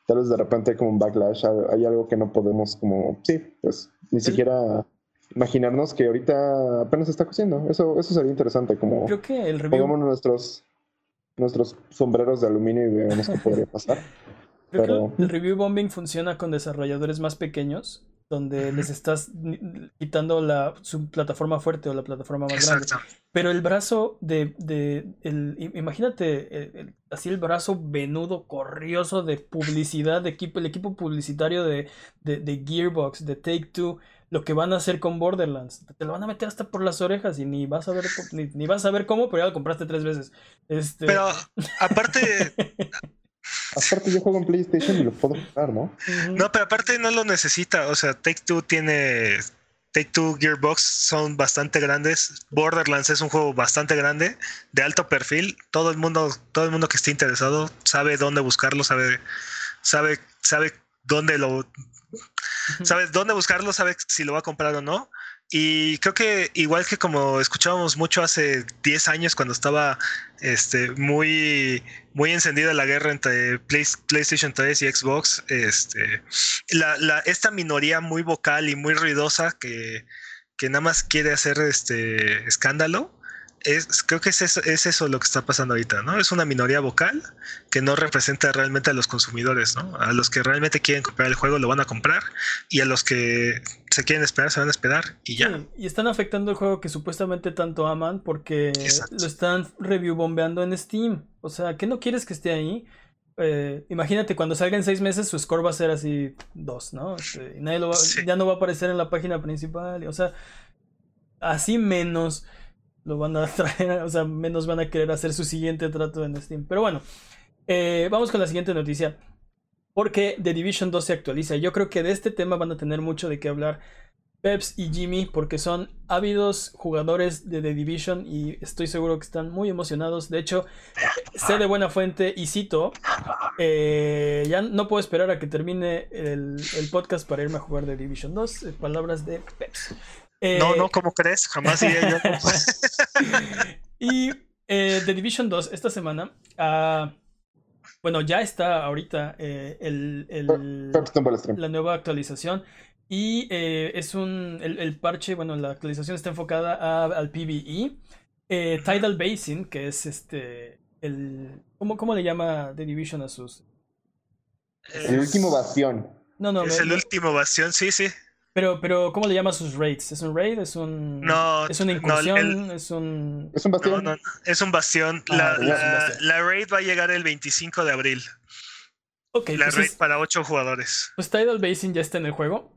Tal vez de repente hay como un backlash, hay algo que no podemos como, sí, pues ni siquiera imaginarnos que ahorita apenas está cociendo. Eso, eso sería interesante, como Creo que el review... pongamos nuestros, nuestros sombreros de aluminio y veamos qué podría pasar. Creo Pero- que el review bombing funciona con desarrolladores más pequeños, donde les estás quitando la, su plataforma fuerte o la plataforma más grande. Exacto. Pero el brazo de, de el, imagínate el- el- así el brazo venudo, corrioso de publicidad, de equipo, el equipo publicitario de, de, de Gearbox, de Take Two, lo que van a hacer con Borderlands. Te lo van a meter hasta por las orejas y ni vas a ver, ni, ni vas a ver cómo, pero ya lo compraste tres veces. Este, Pero aparte, Aparte yo juego en PlayStation y lo puedo jugar, ¿no? no, pero aparte no lo necesita. O sea, Take Two tiene. Take Two Gearbox son bastante grandes. Borderlands es un juego bastante grande, de alto perfil. Todo el mundo, todo el mundo que esté interesado sabe dónde buscarlo, sabe, sabe, sabe dónde lo, sabe dónde buscarlo, sabe si lo va a comprar o no. Y creo que igual que como escuchábamos mucho hace 10 años cuando estaba este, muy, muy encendida la guerra entre Play- PlayStation 3 y Xbox, este, la, la- esta minoría muy vocal y muy ruidosa que, que nada más quiere hacer este escándalo, es, creo que es eso, es eso lo que está pasando ahorita, ¿no? Es una minoría vocal que no representa realmente a los consumidores, ¿no? A los que realmente quieren comprar el juego lo van a comprar y a los que se quieren esperar se van a esperar y ya. Sí, y están afectando el juego que supuestamente tanto aman porque Exacto. lo están review bombeando en Steam. O sea, ¿qué no quieres que esté ahí? Eh, imagínate, cuando salga en seis meses, su score va a ser así dos, ¿no? Este, y nadie lo va- Sí. ya no va a aparecer en la página principal. y, O sea, así menos lo van a traer, o sea, menos van a querer hacer su siguiente trato en Steam. Pero bueno, eh, vamos con la siguiente noticia. Porque The Division 2 se actualiza. Yo creo que de este tema van a tener mucho de qué hablar Peps y Jimmy, porque son ávidos jugadores de The Division y estoy seguro que están muy emocionados. De hecho, sé de buena fuente y cito, eh, ya no puedo esperar a que termine el, el podcast para irme a jugar The Division 2. eh, palabras de Peps. Eh, No, no, ¿cómo crees? Jamás yo. y eh, The Division 2 esta semana, ah, bueno, ya está ahorita eh, el, la nueva actualización. Y eh, es un. El, el parche, bueno, la actualización está enfocada a- al PvE. Eh, Tidal Basin, que es este. El, ¿cómo, ¿Cómo le llama The Division a sus.? El último bastión. No, no, Es me- el me- último bastión, sí, sí. Pero, pero ¿cómo le llama a sus raids? ¿Es un raid? ¿Es un. No, ¿Es una no, incursión? el- ¿Es un.? ¿Es un No, bastión? no, no, es un bastión. Ah, La, un bastión. la raid va a llegar el 25 de abril. Ok, La pues, raid es- para 8 jugadores. pues Tidal Basin ya está en el juego.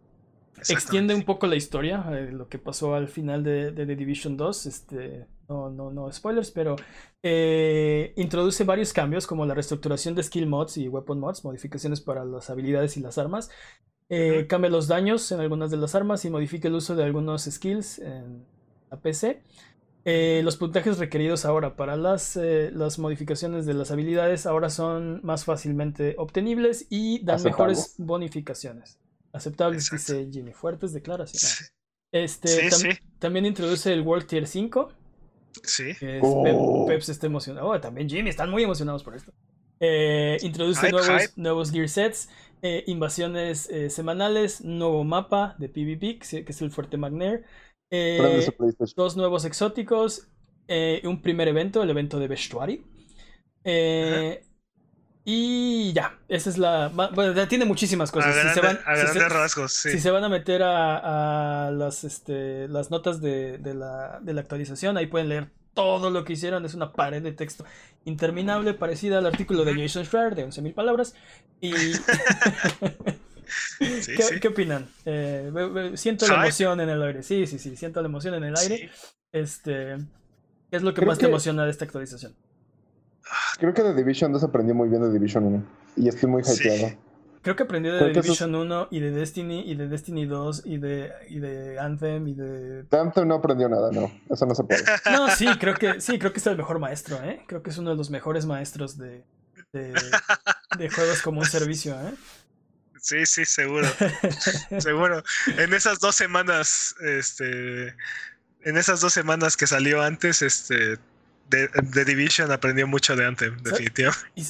extiende un poco la historia, eh, lo que pasó al final de, de The Division 2, este, no, no, no spoilers, pero eh, introduce varios cambios como la reestructuración de skill mods y weapon mods, modificaciones para las habilidades y las armas, eh, cambia los daños en algunas de las armas y modifica el uso de algunos skills en la PC. Eh, los puntajes requeridos ahora para las, eh, las modificaciones de las habilidades ahora son más fácilmente obtenibles y dan mejores bonificaciones. Aceptables, Exacto. dice Jimmy. Fuertes declaraciones. Sí, Este, sí, tam- sí. También introduce el World Tier 5. sí. Es Oh. Pep, Peps está emocionado. Oh, también Jimmy, están muy emocionados por esto. Eh, introduce Hype, nuevos, hype. nuevos gear sets, eh, invasiones eh, semanales, nuevo mapa de PvP, que es el Fuerte Magnair. eh, dos nuevos exóticos, eh, un primer evento, el evento de vestuario. Eh, y ya, esa es la... Bueno, ya tiene muchísimas A, cosas. Si se van, a si se- rasgos, sí. si se van a meter a, a las, este, las notas de, de la, de la actualización, ahí pueden leer todo lo que hicieron. Es una pared de texto interminable, parecida al artículo de Jason Schreier de 11.000 palabras. Y Sí, ¿Qué, sí. qué opinan? Eh, siento la emoción en el aire. Sí, sí, sí, siento la emoción en el aire. Sí. Este, ¿qué es lo que Creo más te emociona de esta actualización? Creo que de Division 2 aprendió muy bien de Division 1. Y estoy muy Sí. hypeado. Creo que aprendí de Division 1 y de Destiny y de Destiny 2 y de, y de Anthem y de... Tanto no aprendió nada, no. Eso no se puede. No, sí, creo que sí, creo que es el mejor maestro, ¿eh? Creo que es uno de los mejores maestros de, de, de juegos como un servicio, ¿eh? Sí, sí, seguro. seguro. En esas dos semanas, este. En esas dos semanas que salió antes, este. The, Division aprendió mucho de Anthem, definitivamente. Y,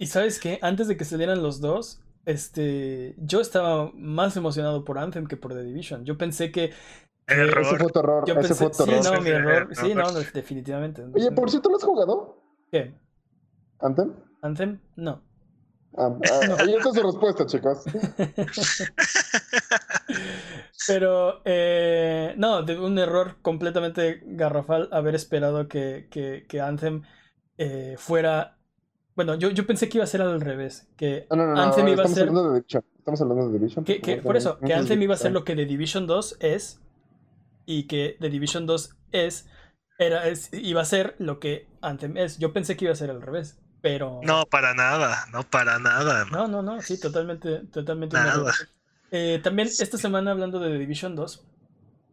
sabes qué, antes de que salieran los dos, este, yo estaba más emocionado por Anthem que por The Division. Yo pensé que Error. Ese fue tu error. ese fue tu error. Sí, no, mi error. Sí, no, definitivamente. Oye, por cierto, ¿lo has jugado? ¿Qué? ¿Anthem? ¿Anthem? No. Ah, ah, ahí está su respuesta, chicos. Pero, eh, no, de un error completamente garrafal haber esperado que, que, que Anthem eh, fuera. Bueno, yo, yo pensé que iba a ser al revés. Que no, no, no, Anthem iba a ser. Hablando de Division. Estamos hablando de Division. Que, que, por eso, que Anthem iba a ser lo que The Division 2 es. Y que The Division 2 es. Era, es, iba a ser lo que Anthem es. Yo pensé que iba a ser al revés. Pero... No, para nada, no para nada. No, no, no, sí, totalmente, totalmente. Nada. Eh, también esta semana hablando de The Division 2,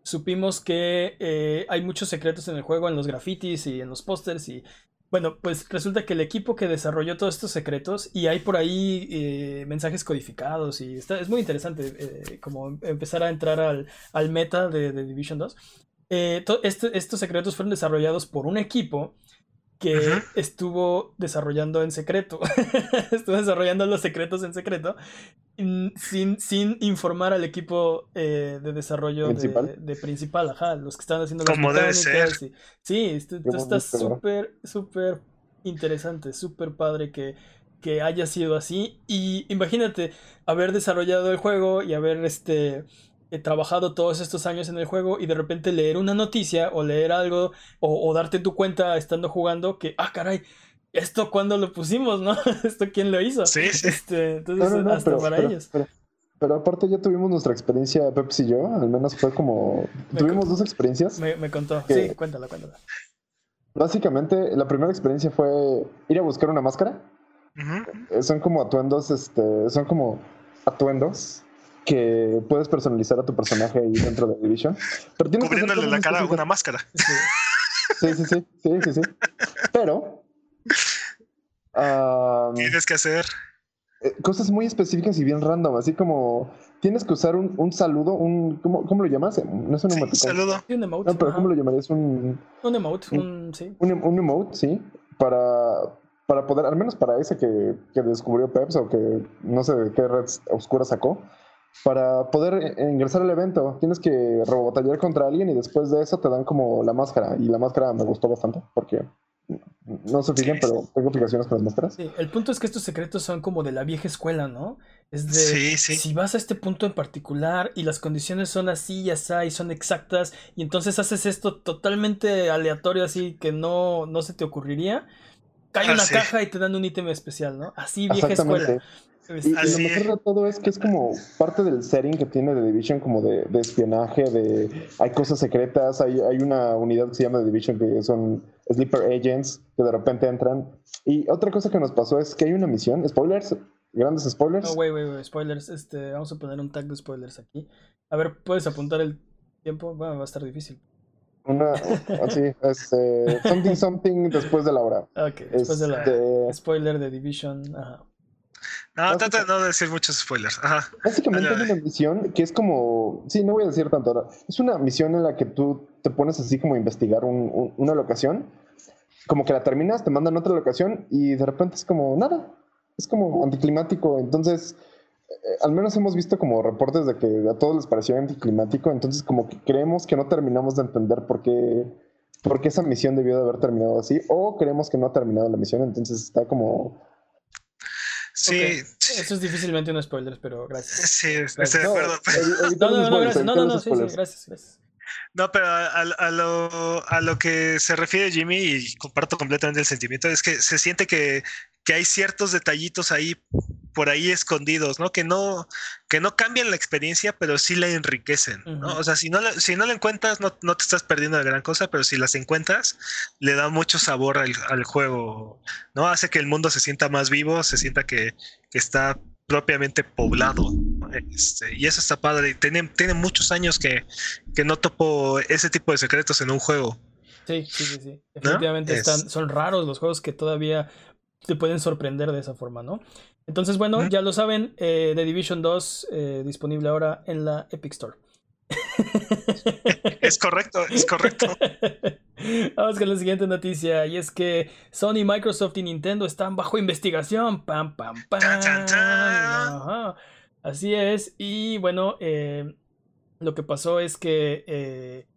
supimos que eh, hay muchos secretos en el juego, en los grafitis y en los pósters y bueno, pues resulta que el equipo que desarrolló todos estos secretos y hay por ahí eh, mensajes codificados y está, es muy interesante como empezar a entrar al, al meta de, The Division 2. Este, estos secretos fueron desarrollados por un equipo que estuvo desarrollando en secreto. estuvo desarrollando los secretos en secreto sin, sin informar al equipo eh, de desarrollo De, principal, ajá, los que están haciendo Como debe ser. Sí, esto, está súper, súper interesante, súper padre que, que haya sido así. Y imagínate haber desarrollado el juego y haber este he trabajado todos estos años en el juego y de repente leer una noticia o leer algo o, darte tu cuenta estando jugando que, ah, caray, esto cuando lo pusimos, ¿no? esto quién lo hizo. Sí, sí. Este, entonces, hasta para ellos. Pero, aparte ya tuvimos nuestra experiencia, Pepsi y yo, al menos fue como... tuvimos dos experiencias. Me, contó, sí, cuéntala, cuéntala. Básicamente, la primera experiencia fue ir a buscar una máscara. Son como atuendos, este, son como atuendos que puedes personalizar a tu personaje ahí dentro de Division. Pero tienes Cubriéndole la cara a una máscara. Sí, sí, sí, sí, sí, sí. Pero tienes que hacer eh, cosas muy específicas y bien random, así como tienes que usar un, un saludo, un ¿cómo, ¿cómo, lo llamas? No es un emote. saludo. Un emote. No, pero ¿cómo lo llamarías? Un, un emote, un, sí. Un, un emote, sí, para para poder, al menos para ese que, que descubrió Peps o que no sé de qué red oscura sacó, para poder ingresar al evento tienes que robotallar contra alguien y después de eso te dan como la máscara. Y la máscara me gustó bastante porque no se fijan, pero tengo aplicaciones con las máscaras. Sí, el punto es que estos secretos son como de la vieja escuela, ¿no? Es de si vas a este punto en particular y las condiciones son así y así y son exactas y entonces haces esto totalmente aleatorio así que no, no se te ocurriría, cae ah, una caja y te dan un ítem especial, ¿no? Así vieja escuela. Y, lo mejor de todo es que es como parte del setting que tiene The Division, como de, espionaje, de hay cosas secretas, hay, hay, una unidad que se llama The Division que son Sleeper Agents que de repente entran. Y otra cosa que nos pasó es que hay una misión, spoilers, grandes spoilers. No, wait, wait, wait, spoilers, este, vamos a poner un tag de spoilers aquí. A ver, ¿puedes apuntar el tiempo? Bueno, va a estar difícil. Una, así, este, something, something después de la hora. Ok, después de la este, spoiler de Division, ajá. No, trata de no decir muchos spoilers. Ajá. Básicamente es una misión que es como. Sí, no voy a decir tanto ahora. Es una misión en la que tú te pones así como a investigar una locación. Como que la terminas, te mandan otra locación y de repente es como nada. Es como anticlimático. Entonces, eh, al menos hemos visto como reportes de que a todos les pareció anticlimático. Entonces, como que creemos que no terminamos de entender por qué, por qué esa misión debió de haber terminado así. O creemos que no ha terminado la misión. Entonces está como Sí. Eso es difícilmente un spoiler, pero gracias. Sí, estoy de acuerdo. No, no, no, gracias. No, no, no, sí, sí, gracias, gracias. No, pero a, a, lo, a lo que se refiere Jimmy, y comparto completamente el sentimiento, es que se siente que, que hay ciertos detallitos ahí por ahí escondidos, ¿no? Que no, que no cambian la experiencia, pero sí la enriquecen, ¿no? O sea, si no, la, si no la encuentras, no, no, te estás perdiendo de gran cosa, pero si las encuentras, le da mucho sabor al, al juego, ¿no? Hace que el mundo se sienta más vivo, se sienta que, que está propiamente poblado. Este, y eso está padre. Tiene, tiene muchos años que, que no topo ese tipo de secretos en un juego. Sí, sí, sí, sí. Definitivamente están, son raros los juegos que todavía te pueden sorprender de esa forma, ¿no? Entonces, bueno, ya lo saben, eh, The Division 2 eh, disponible ahora en la Epic Store. es correcto, es correcto. Vamos con la siguiente noticia. Y es que Sony, Microsoft y Nintendo están bajo investigación. Pam, pam, pam. Así es. Y bueno, eh, lo que pasó es que eh,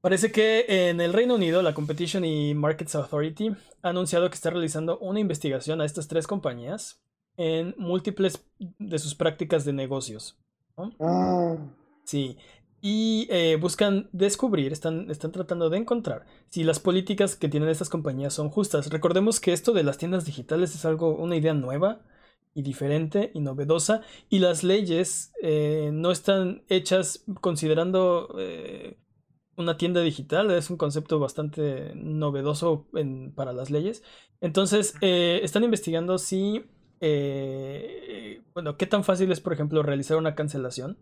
parece que en el Reino Unido la Competition y Markets Authority ha anunciado que está realizando una investigación a estas tres compañías en múltiples de sus prácticas de negocios. Ah. Sí. Y eh, buscan descubrir, están, están tratando de encontrar si las políticas que tienen estas compañías son justas. Recordemos que esto de las tiendas digitales es algo, una idea nueva y diferente y novedosa. Y las leyes eh, no están hechas considerando eh, una tienda digital. Es un concepto bastante novedoso para las leyes. Entonces, están investigando si eh, bueno, ¿qué tan fácil es, por ejemplo, realizar una cancelación?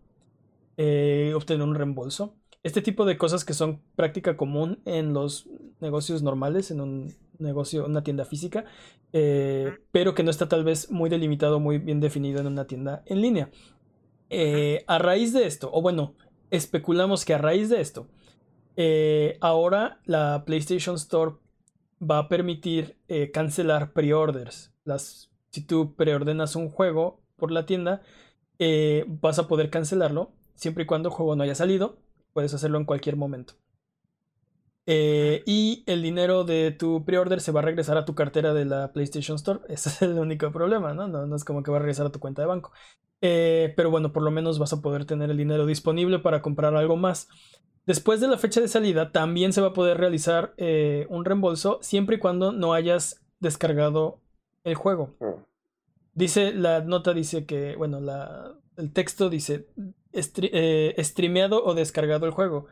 Eh, obtener un reembolso. Este tipo de cosas que son práctica común en los negocios normales, en un negocio, una tienda física, eh, pero que no está tal vez muy delimitado, muy bien definido en una tienda en línea. a raíz de esto, o bueno, especulamos que a raíz de esto, ahora la PlayStation Store va a permitir cancelar pre-orders. Las si tú preordenas un juego por la tienda, eh, vas a poder cancelarlo siempre y cuando el juego no haya salido. Puedes hacerlo en cualquier momento. Eh, y el dinero de tu preorder se va a regresar a tu cartera de la PlayStation Store. Ese es el único problema, ¿no? No, es como que va a regresar a tu cuenta de banco. Eh, pero bueno, por lo menos vas a poder tener el dinero disponible para comprar algo más. Después de la fecha de salida, también se va a poder realizar un reembolso siempre y cuando no hayas descargado el juego. Ah. Dice, la nota dice que, bueno, la, el texto dice, eh, streameado o descargado el juego.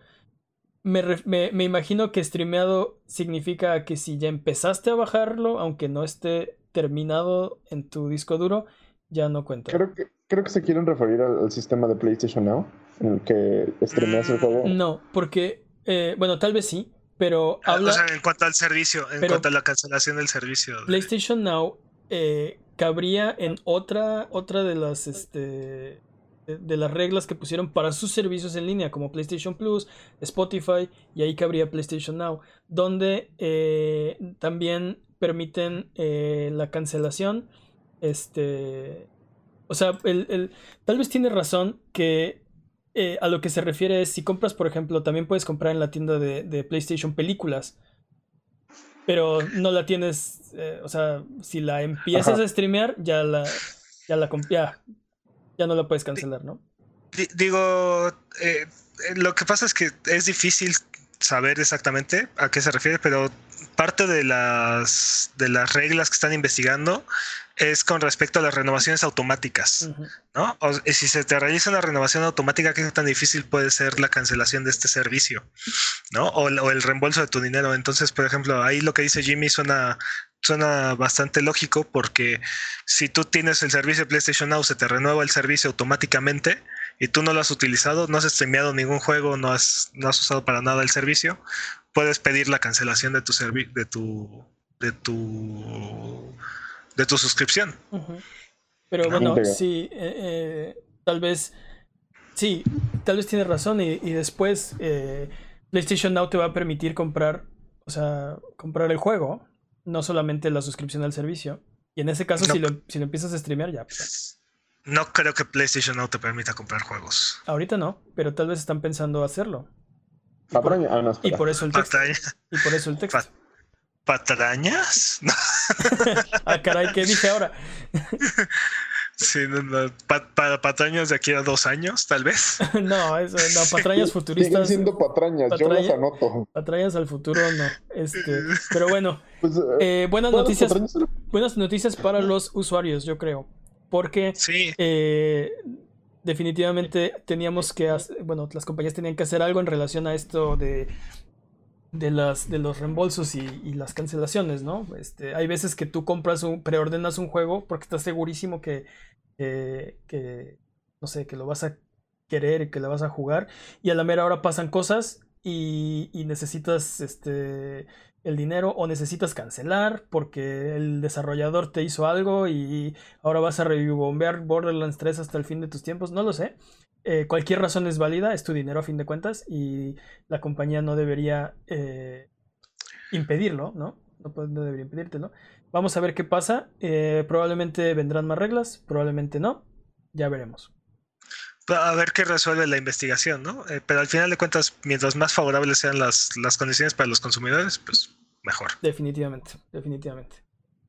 Me, me, imagino que streameado significa que si ya empezaste a bajarlo, aunque no esté terminado en tu disco duro, ya no cuenta. Creo que, creo que se quieren referir al, sistema de PlayStation Now, en el que streameas el juego. No, porque, eh, bueno, tal vez sí, pero ah, habla... O sea, en cuanto al servicio, en cuanto a la cancelación del servicio. PlayStation Now eh, cabría en otra, otra de las este, de, las reglas que pusieron para sus servicios en línea, como PlayStation Plus, Spotify, y ahí cabría PlayStation Now, donde eh, también permiten eh, la cancelación. Este. O sea, el, tal vez tiene razón que a lo que se refiere es si compras, por ejemplo, también puedes comprar en la tienda de, de PlayStation películas pero no la tienes, eh, o sea, si la empiezas a streamear, ya la, ya la, ya, ya no la puedes cancelar, ¿no? Digo, eh, lo que pasa es que es difícil saber exactamente a qué se refiere, pero parte de las, de las reglas que están investigando es con respecto a las renovaciones automáticas, ¿no? O, si se te realiza una renovación automática, ¿qué tan difícil puede ser la cancelación de este servicio, ¿no? O, el reembolso de tu dinero. Entonces, por ejemplo, ahí lo que dice Jimmy suena, suena bastante lógico porque si tú tienes el servicio de PlayStation Now, se te renueva el servicio automáticamente y tú no lo has utilizado, no has streameado ningún juego, no has, no has usado para nada el servicio, puedes pedir la cancelación de tu de tu de tu de tu suscripción. Pero bueno, sí, eh, eh, tal vez, sí, tal vez tienes razón y, después eh, PlayStation Now te va a permitir comprar, o sea, comprar el juego, no solamente la suscripción al servicio. Y en ese caso, si, lo, si lo empiezas a streamear, ya. Pues, no creo que PlayStation Now te permita comprar juegos. Ahorita no, pero tal vez están pensando hacerlo. Y por, ah, y por eso el texto. Y por eso el texto. ¿Patrañas? ah, caray, ¿qué dije ahora? sí, para patrañas de aquí a dos años, tal vez. no, eso, no, patrañas futuristas. Siguen siendo patrañas, yo las anoto. Patrañas al futuro, no. Este, pero bueno, pues, eh, eh, buenas noticias. Buenas noticias para los usuarios, yo creo. Porque sí. eh, definitivamente teníamos que, bueno, las compañías tenían que hacer algo en relación a esto de de, las, de los reembolsos y, las cancelaciones, ¿no? Este, hay veces que tú compras un, preordenas un juego porque estás segurísimo que, que, no sé, que lo vas a querer y que lo vas a jugar y a la mera hora pasan cosas y, necesitas este el dinero o necesitas cancelar porque el desarrollador te hizo algo y ahora vas a revivombear Borderlands 3 hasta el fin de tus tiempos, no lo sé. Eh, cualquier razón es válida, es tu dinero a fin de cuentas y la compañía no debería eh, impedirlo, ¿no? No, debería impedírtelo. Vamos a ver qué pasa. Eh, probablemente vendrán más reglas, probablemente no. Ya veremos. A ver qué resuelve la investigación, ¿no? pero al final de cuentas, mientras más favorables sean las, las condiciones para los consumidores, pues mejor. Definitivamente, definitivamente.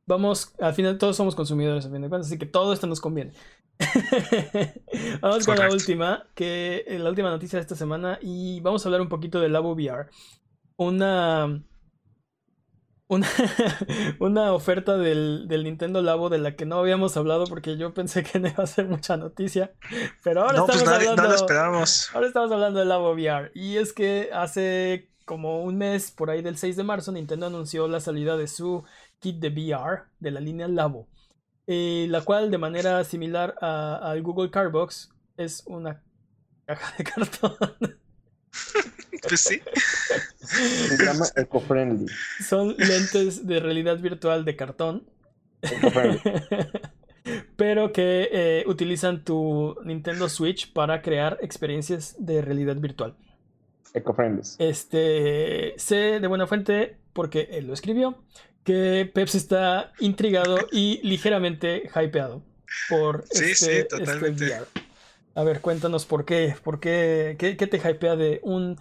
Vamos, al final todos somos consumidores a fin de cuentas, así que todo esto nos conviene. vamos con la última, que la última noticia de esta semana y vamos a hablar un poquito del Labo VR. Una una, una oferta del, Nintendo Labo de la que no habíamos hablado porque yo pensé que no iba a ser mucha noticia. Pero ahora pues estamos hablando. esperamos. Ahora estamos hablando del Labo VR. Y es que hace como un mes, por ahí del 6 de marzo, Nintendo anunció la salida de su kit de VR de la línea Labo. Eh, la cual de manera similar al Google Carbox es una caja de cartón. pues sí. Se llama eco-friendly. Son lentes de realidad virtual de cartón. pero que eh, utilizan tu Nintendo Switch para crear experiencias de realidad virtual. Eco-friendly. Este, sé de buena fuente, porque él lo escribió, que Peps está intrigado y ligeramente hypeado por sí, este, sí, este totalmente. A ver, cuéntanos por qué, por qué, qué, te hypea de un,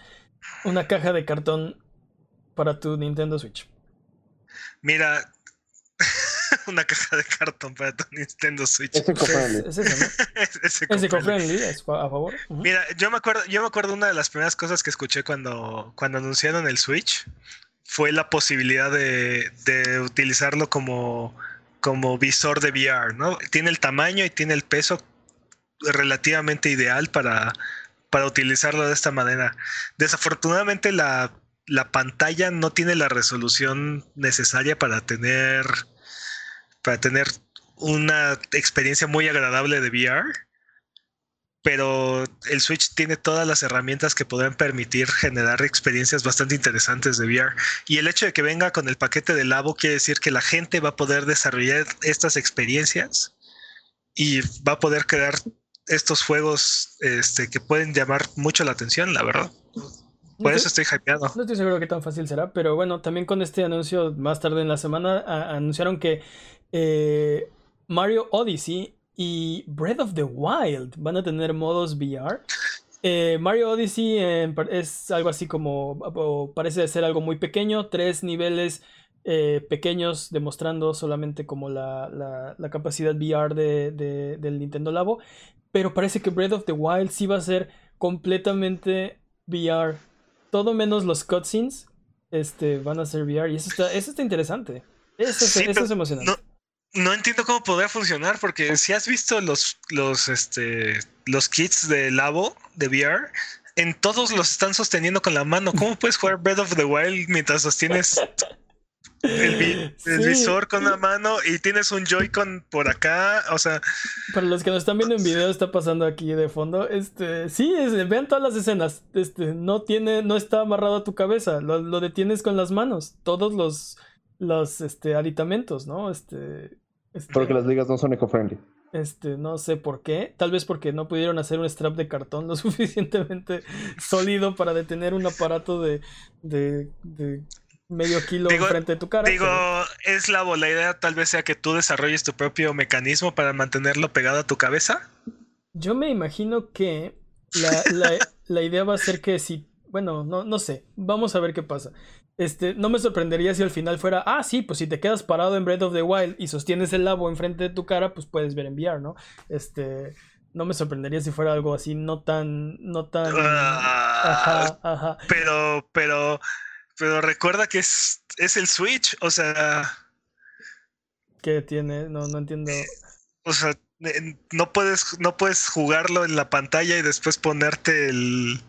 una caja de cartón para tu Nintendo Switch. Mira, una caja de cartón para tu Nintendo Switch. Es eco-friendly. Es, eso, ¿no? es eco-friendly, es a favor. Mira, yo me acuerdo, yo me acuerdo una de las primeras cosas que escuché cuando, cuando anunciaron el Switch fue la posibilidad de, de utilizarlo como, como visor de VR, ¿no? Tiene el tamaño y tiene el peso relativamente ideal para, para utilizarlo de esta manera. Desafortunadamente la, la, pantalla no tiene la resolución necesaria para tener, para tener una experiencia muy agradable de VR. Pero el Switch tiene todas las herramientas que podrían permitir generar experiencias bastante interesantes de VR. Y el hecho de que venga con el paquete de Labo quiere decir que la gente va a poder desarrollar estas experiencias y va a poder crear estos juegos este, que pueden llamar mucho la atención, la verdad. Por eso estoy hypeado. No estoy seguro que tan fácil será, pero bueno, también con este anuncio más tarde en la semana anunciaron que eh, Mario Odyssey y Breath of the Wild van a tener modos VR. Eh, Mario Odyssey es algo así como, parece ser algo muy pequeño, tres niveles eh, pequeños demostrando solamente como la, la, capacidad VR de, del Nintendo Labo. Pero parece que Breath of the Wild sí va a ser completamente VR. Todo menos los cutscenes este, van a ser VR. Y eso está, eso está interesante. Eso, es emocionante. No, entiendo cómo podría funcionar, porque si has visto los, los, este, los kits de Labo de VR, en todos los están sosteniendo con la mano. ¿Cómo puedes jugar Breath of the Wild mientras sostienes el, visor con la mano y tienes un Joy-Con por acá, o sea... Para los que nos están viendo en video está pasando aquí de fondo, este, sí, vean todas las escenas, este, no tiene, no está amarrado a tu cabeza, lo, detienes con las manos, todos los, los, este, aditamentos, ¿no? Este, este Porque las ligas no son eco-friendly. Este, no sé por qué. Tal vez porque no pudieron hacer un strap de cartón lo suficientemente sólido para detener un aparato de, de, de medio kilo enfrente de tu cara. Digo, es la, la idea tal vez sea que tú desarrolles tu propio mecanismo para mantenerlo pegado a tu cabeza. Yo me imagino que la, idea va a ser que si, bueno, no, no sé, vamos a ver qué pasa. Este, no me sorprendería si al final fuera, ah, sí, pues si te quedas parado en Breath of the Wild y sostienes el labo enfrente de tu cara, pues puedes ver enviar, ¿no? Este, no me sorprendería si fuera algo así, no tan, no tan... Ah, ajá, ajá. Pero, pero pero recuerda que es, es el Switch, o sea. ¿Qué tiene? No, no entiendo. O sea, no puedes, no puedes jugarlo en la pantalla y después ponerte el,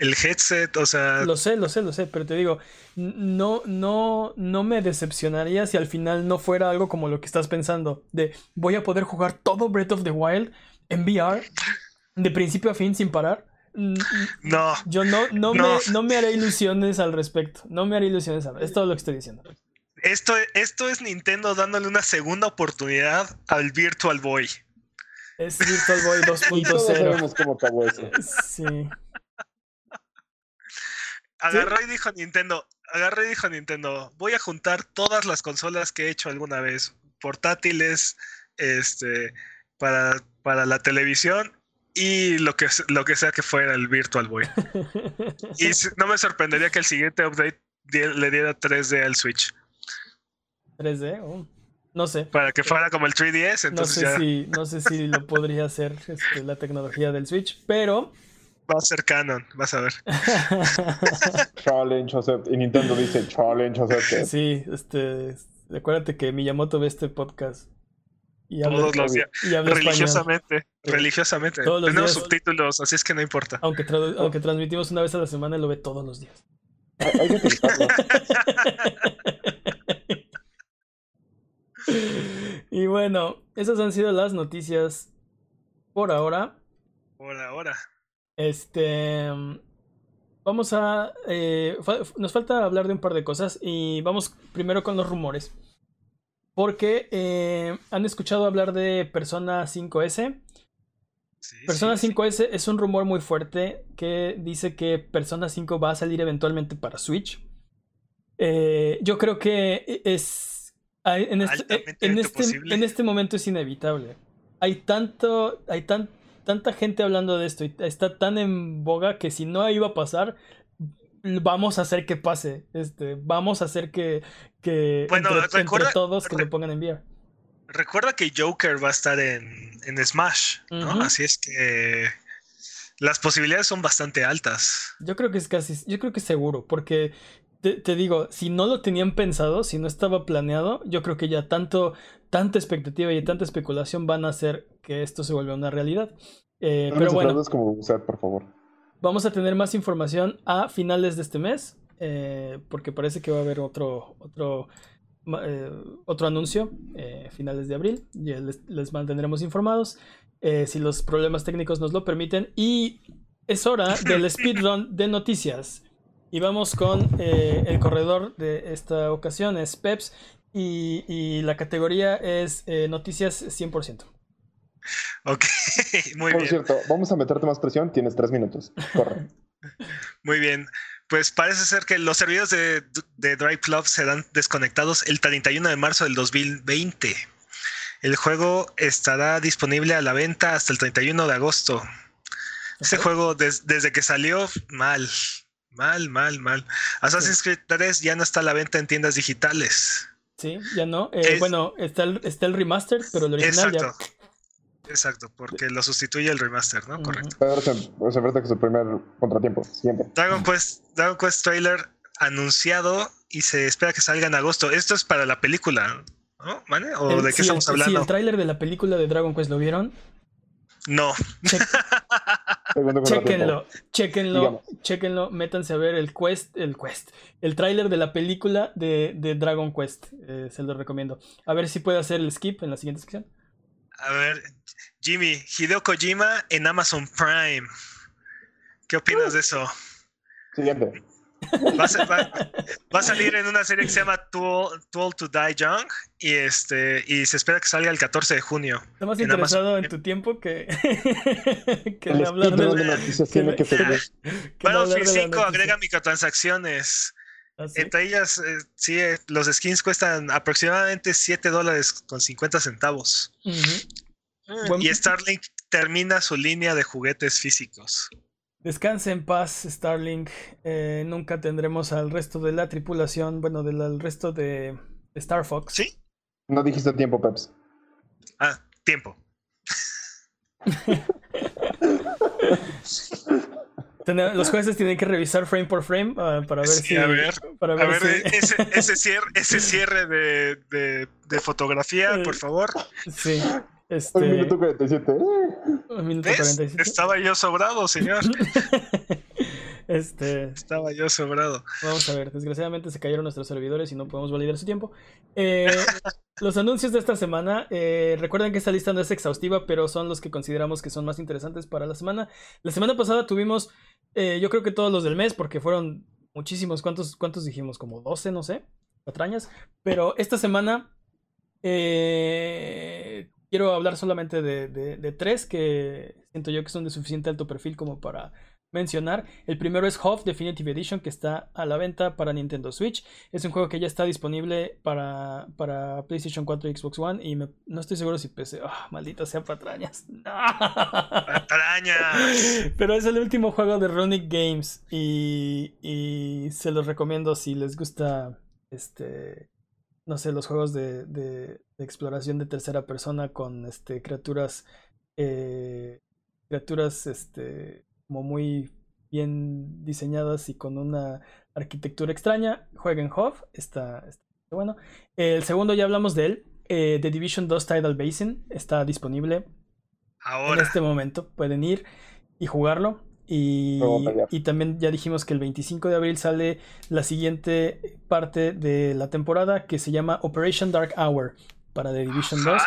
el headset, o sea. Lo sé, lo sé, lo sé, pero te digo, no, no, no me decepcionaría si al final no fuera algo como lo que estás pensando, de voy a poder jugar todo Breath of the Wild en VR, de principio a fin sin parar. Mm, No, Yo no, no, No. Me, no me haré ilusiones al respecto. No me haré ilusiones al Es todo lo que estoy diciendo. esto, esto es Nintendo dándole una segunda oportunidad al Virtual Boy. Es Virtual Boy Y todos 2.0. sabemos cómo acabó eso. Sí. Agarró y dijo Nintendo, agarró y dijo Nintendo, voy a juntar todas las consolas que he hecho alguna vez, portátiles, este, para, para la televisión y lo que, lo que sea que fuera el Virtual Boy. Y no me sorprendería que el siguiente update le diera 3D al Switch, 3D. oh, No sé. para que fuera como el 3DS, No sé ya si, no sé si lo podría hacer este, la tecnología del Switch, pero va a ser canon, vas a ver. Challenge accept. Y Nintendo dice challenge accept. sí, este, acuérdate que Miyamoto ve este podcast y Todos los días, y habla español, religiosamente, religiosamente. Todos los Tenemos días- subtítulos, así es que no importa. aunque, aunque transmitimos una vez a la semana, lo ve todos los días. Hay hay que utilizarlo. y bueno, esas han sido las noticias por ahora. Por ahora. Este. Vamos a. eh, fa- nos falta hablar de un par de cosas y vamos primero con los rumores. Porque eh, han escuchado hablar de Persona 5S. Sí, Persona sí, sí. 5S es un rumor muy fuerte que dice que Persona 5 va a salir eventualmente para Switch. Eh, yo creo que es. En este, en, este, en este momento es inevitable. Hay tanto. Hay tan, tanta gente hablando de esto y está tan en boga que si no iba a pasar, vamos a hacer que pase. Este, vamos a hacer que. que Bueno, entre, entre recuerda- todos que lo pongan en VR. Recuerda que Joker va a estar en, en Smash, ¿no? Así es que las posibilidades son bastante altas. Yo creo que es casi, yo creo que es seguro, porque te, te digo, si no lo tenían pensado, si no estaba planeado, yo creo que ya tanto, tanta expectativa y tanta especulación van a hacer que esto se vuelva una realidad. Eh, No pero bueno, como usar, por favor. Vamos a tener más información a finales de este mes, eh, porque parece que va a haber otro, otro, eh, otro anuncio eh, finales de abril. Y les, les mantendremos informados eh, si los problemas técnicos nos lo permiten. Y es hora del speedrun de noticias. Y vamos con el corredor de esta ocasión, es Peps. Y, y la categoría es noticias 100%. Ok, muy Por bien, cierto, vamos a meterte más presión. Tienes tres minutos. Corre. muy bien. Pues parece ser que los servidores de, de Drive Club serán desconectados el 31 de marzo del 2020. El juego estará disponible a la venta hasta el 31 de agosto. Este juego des- desde que salió, mal, mal, mal, mal. Assassin's Creed 3 ya no está a la venta en tiendas digitales. Sí, ya no. Eh, Es- Bueno, está el, está el remaster, pero el original ya. Exacto. Porque lo sustituye el remaster, ¿no? Ujú. Correcto. Pedro se, se enfrenta con su primer contratiempo. Siguiente. Dragon Quest, Dragon Quest trailer anunciado y se espera que salga en agosto. Esto es para la película, ¿no? ¿Vale? ¿O El- de qué sí, el- estamos Sí, hablando? el tráiler de la película de Dragon Quest, ¿lo vieron? no. Contratiempo. Chéquenlo, chéquenlo, Digamos. chéquenlo, métanse a ver el quest, el quest, el tráiler de la película de, de Dragon Quest, eh, se lo recomiendo. A ver si puede hacer el skip en la siguiente sección. A ver, Jimmy, Hideo Kojima en Amazon Prime. ¿Qué opinas de eso? Siguiente. Va a, ser- va- va a salir en una serie que se llama Too, Too Old to Die Young y este y se espera que salga el 14 de junio. Está más En interesado Amazon. en tu tiempo que, que El de hablar de de la- noticias que tiene que que de la 5 noticia. agrega microtransacciones. ¿Ah, sí? Entre ellas, eh, sí, eh, los skins cuestan aproximadamente 7 dólares con 50 centavos. Buen- Y Starlink termina su línea de juguetes físicos. Descanse en paz, Starlink. Eh, nunca tendremos al resto de la tripulación, bueno, del al resto de de Star Fox. ¿Sí? No dijiste tiempo, Peps. Ah, tiempo. Los jueces tienen que revisar frame por frame ah, para ver Sí, si. a ver, para A ver si- eh, ese, ese cierre, ese cierre de, de- de fotografía, por favor. Sí. Un Este. minuto 47. un minuto ¿Ves? 47. Estaba yo sobrado, señor. este. Estaba yo sobrado. Vamos a ver. Desgraciadamente se cayeron nuestros servidores y no podemos validar su tiempo. Eh, los anuncios de esta semana. Eh, recuerden que esta lista no es exhaustiva, pero son los que consideramos que son más interesantes para la semana. La semana pasada tuvimos, eh, yo creo que todos los del mes, porque fueron muchísimos. ¿Cuántos, cuántos dijimos? Como 12, no sé, patrañas. Pero esta semana eh, quiero hablar solamente de, de tres que siento yo que son de suficiente alto perfil como para mencionar. El primero es HOF Definitive Edition que está a la venta para Nintendo Switch. Es un juego que ya está disponible para, para PlayStation 4 y Xbox One y no estoy seguro si PC. Ah, maldita sea patrañas. Patrañas. Pero es el último juego de Runic Games y, y se los recomiendo si les gusta este no sé, los juegos de, de, exploración de tercera persona con este criaturas eh, criaturas este como muy bien diseñadas y con una arquitectura extraña. Jueguen Hof, está, está bueno. El segundo ya hablamos de él. Eh, The Division 2 Tidal Basin está disponible Ahora. en este momento. Pueden ir y jugarlo. Y, y, también ya dijimos que el 25 de abril sale la siguiente parte de la temporada que se llama Operation Dark Hour para The Division 2.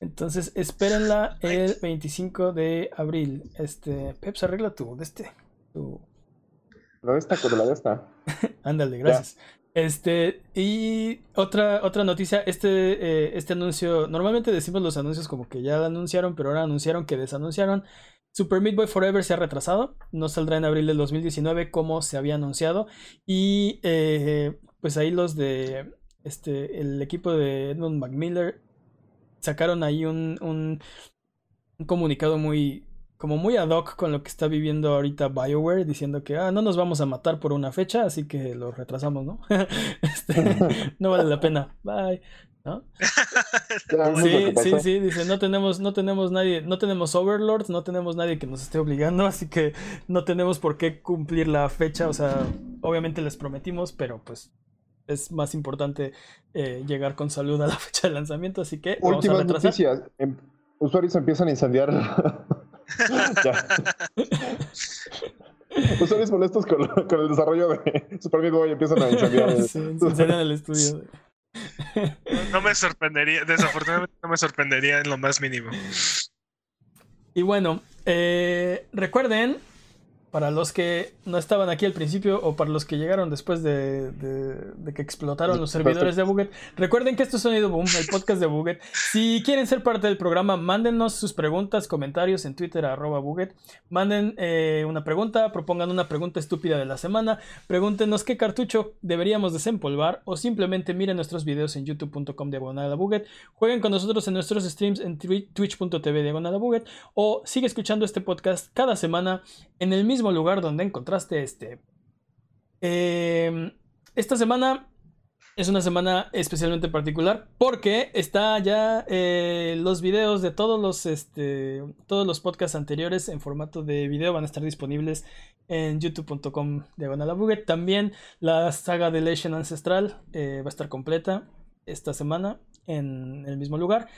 Entonces, espérenla el 25 de abril. Este, Peps, arregla tu, de este, tu... La de esta, la de esta. Ándale, gracias. Este, y otra, otra noticia, este, eh, este anuncio, normalmente decimos los anuncios como que ya anunciaron, pero ahora anunciaron que desanunciaron. Super Meat Boy Forever se ha retrasado, no saldrá en abril del 2019 como se había anunciado. Y eh, pues ahí los de este, el equipo de Edmund McMiller sacaron ahí un, un, comunicado muy como muy ad hoc con lo que está viviendo ahorita BioWare, diciendo que ah, no nos vamos a matar por una fecha, así que lo retrasamos, ¿no? este, no vale la pena. Bye. ¿No? sí, sí, sí, dice, no tenemos, no tenemos nadie, no tenemos overlords, no tenemos nadie que nos esté obligando, así que no tenemos por qué cumplir la fecha, o sea, obviamente les prometimos, pero pues es más importante eh, llegar con salud a la fecha de lanzamiento, así que últimas noticias. Em, usuarios empiezan a incendiar. usuarios molestos con, con, el desarrollo de Super Meat Boy empiezan a incendiar. sí, incendian el estudio. No me sorprendería, desafortunadamente no me sorprendería en lo más mínimo. Y bueno, eh, recuerden para los que no estaban aquí al principio o para los que llegaron después de, que explotaron los servidores de Buget, recuerden que esto es Sonido Boom, el podcast de Buget. Si quieren ser parte del programa, mándenos sus preguntas, comentarios en Twitter, arroba Buget. Manden eh, una pregunta, propongan una pregunta estúpida de la semana, pregúntenos qué cartucho deberíamos desempolvar o simplemente miren nuestros videos en youtube.com diagonal Buget. Jueguen con nosotros en nuestros streams en twitch.tv diagonal Buget o sigue escuchando este podcast cada semana en el mismo lugar donde encontraste este. Em, esta semana es una semana especialmente particular porque está ya eh, los videos de todos los, este, todos los podcasts anteriores en formato de video van a estar disponibles en youtube.com diagonal También la saga de Legend Ancestral eh, va a estar completa esta semana en el mismo lugar.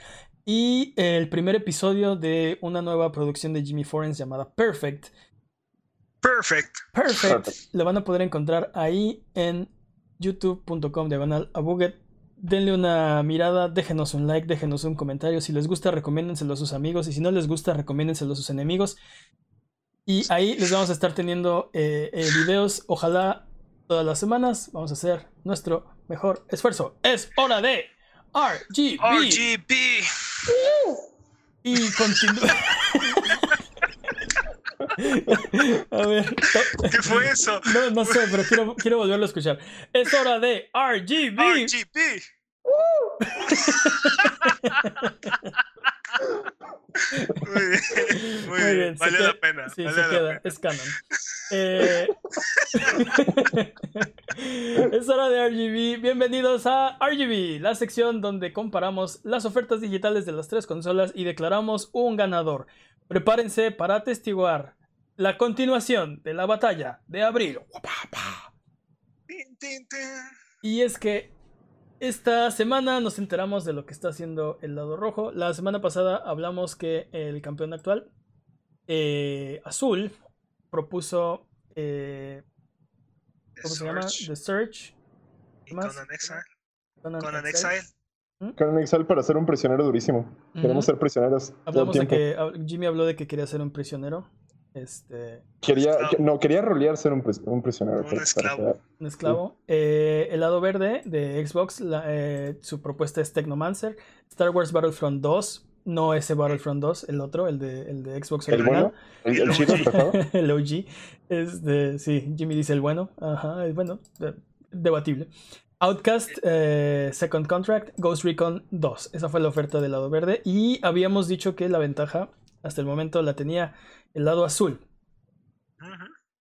Y el primer episodio de una nueva producción de Jimmy Forens llamada Perfect Perfect. Perfect. Lo van a poder encontrar ahí en youtube.com diagonal a Buget. Denle una mirada, déjenos un like, déjenos un comentario. Si les gusta, recomiéndenselo a sus amigos. Y si no les gusta, recomiéndenselo a sus enemigos. Y ahí les vamos a estar teniendo eh, eh, videos, ojalá todas las semanas. Vamos a hacer nuestro mejor esfuerzo. Es hora de RGB. RGB. Y continúa. A ver. ¿Qué fue eso? No, no sé, pero quiero, quiero volverlo a escuchar. Es hora de RGB. RGB. muy bien, muy, bien. Vale la pena. Sí, vale se queda, es canon. Eh... es hora de RGB. Bienvenidos a RGB, la sección donde comparamos las ofertas digitales de las tres consolas y declaramos un ganador. Prepárense para atestiguar la continuación de la batalla de abril. Y es que esta semana nos enteramos de lo que está haciendo el lado rojo. La semana pasada hablamos que el campeón actual, eh, Azul, propuso... Eh, ¿Cómo se llama? The Search. Conan Exile. Conan, Exile. ¿Mm? Carne Excel para ser un prisionero durísimo. Queremos ser prisioneros. todo el Hablamos de que hab- Jimmy habló de que quería ser un prisionero. Este. Quería, no, quería rolear ser un, un prisionero. Un esclavo. Un esclavo. Eh, el lado verde de Xbox, la- eh, su propuesta es Technomancer. Star Wars Battlefront 2. No ese Battlefront 2, el otro, el de, el de Xbox El original. bueno, el, el El chido OG. empezado. el OG. Este, sí, Jimmy dice el bueno. Ajá, el bueno. eh, Debatible. Outcast, eh, Second Contract, Ghost Recon 2. Esa fue la oferta del lado verde. Y habíamos dicho que la ventaja hasta el momento la tenía el lado azul.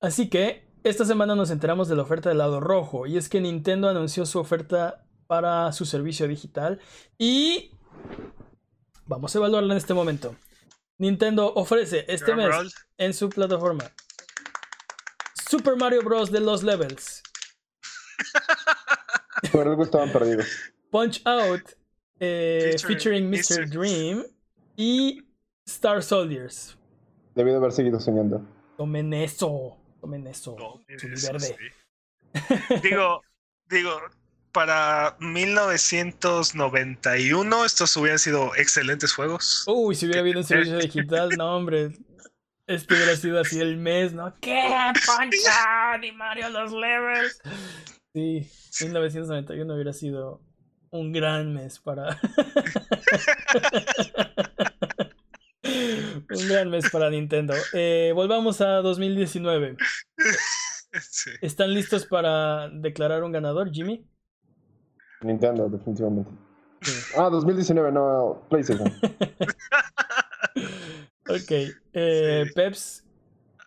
Así que esta semana nos enteramos de la oferta del lado rojo. Y es que Nintendo anunció su oferta para su servicio digital. Y vamos a evaluarla en este momento. Nintendo ofrece este Drum mes roll. en su plataforma Super Mario Bros. de los levels, Por algo estaban perdidos. Punch Out, eh, featuring Featuring Mr. Mr. Dream y Star Soldiers. Debí de haber seguido soñando. Tomen eso, tomen eso. Chuli eso verde. sí. digo, digo, para 1991 estos hubieran sido excelentes juegos. Uy, si hubiera habido un servicio digital, no, hombre. Este hubiera sido así el mes, ¿no? ¿Qué? Out y Mario los levels. Sí, 1991 hubiera sido un gran mes para. un gran mes para Nintendo. Eh, volvamos a 2019. Sí. ¿Están listos para declarar un ganador, Jimmy? Nintendo, definitivamente. Sí. Ah, 2019, no, PlayStation. Ok. Eh, Sí. Peps.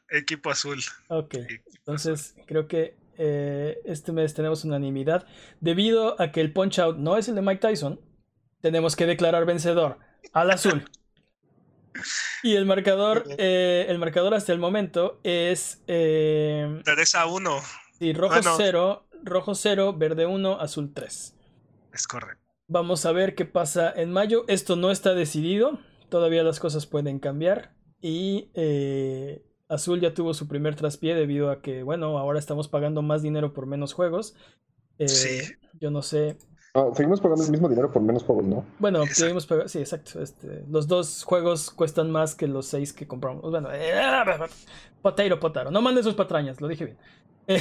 Equipo azul. Ok. Equipo Entonces, creo que eh, este mes tenemos unanimidad. Debido a que el Punch Out no es el de Mike Tyson, tenemos que declarar vencedor al azul. Y el marcador, eh, el marcador hasta el momento es eh, 3 a 1. sí, rojo Bueno. 0, rojo 0, verde 1, azul 3. Es correcto. Vamos a ver qué pasa en mayo. Esto no está decidido. Todavía las cosas pueden cambiar. Y eh, Azul ya tuvo su primer traspié debido a que, bueno, ahora estamos pagando más dinero por menos juegos. Eh, Sí. Yo no sé. Ah, seguimos pagando el mismo dinero por menos juegos, ¿no? Bueno, Exacto. debimos pagar. Sí, exacto. Este, los dos juegos cuestan más que los seis que compramos. Bueno, eh, potato, potaro. No manden sus patrañas, lo dije bien.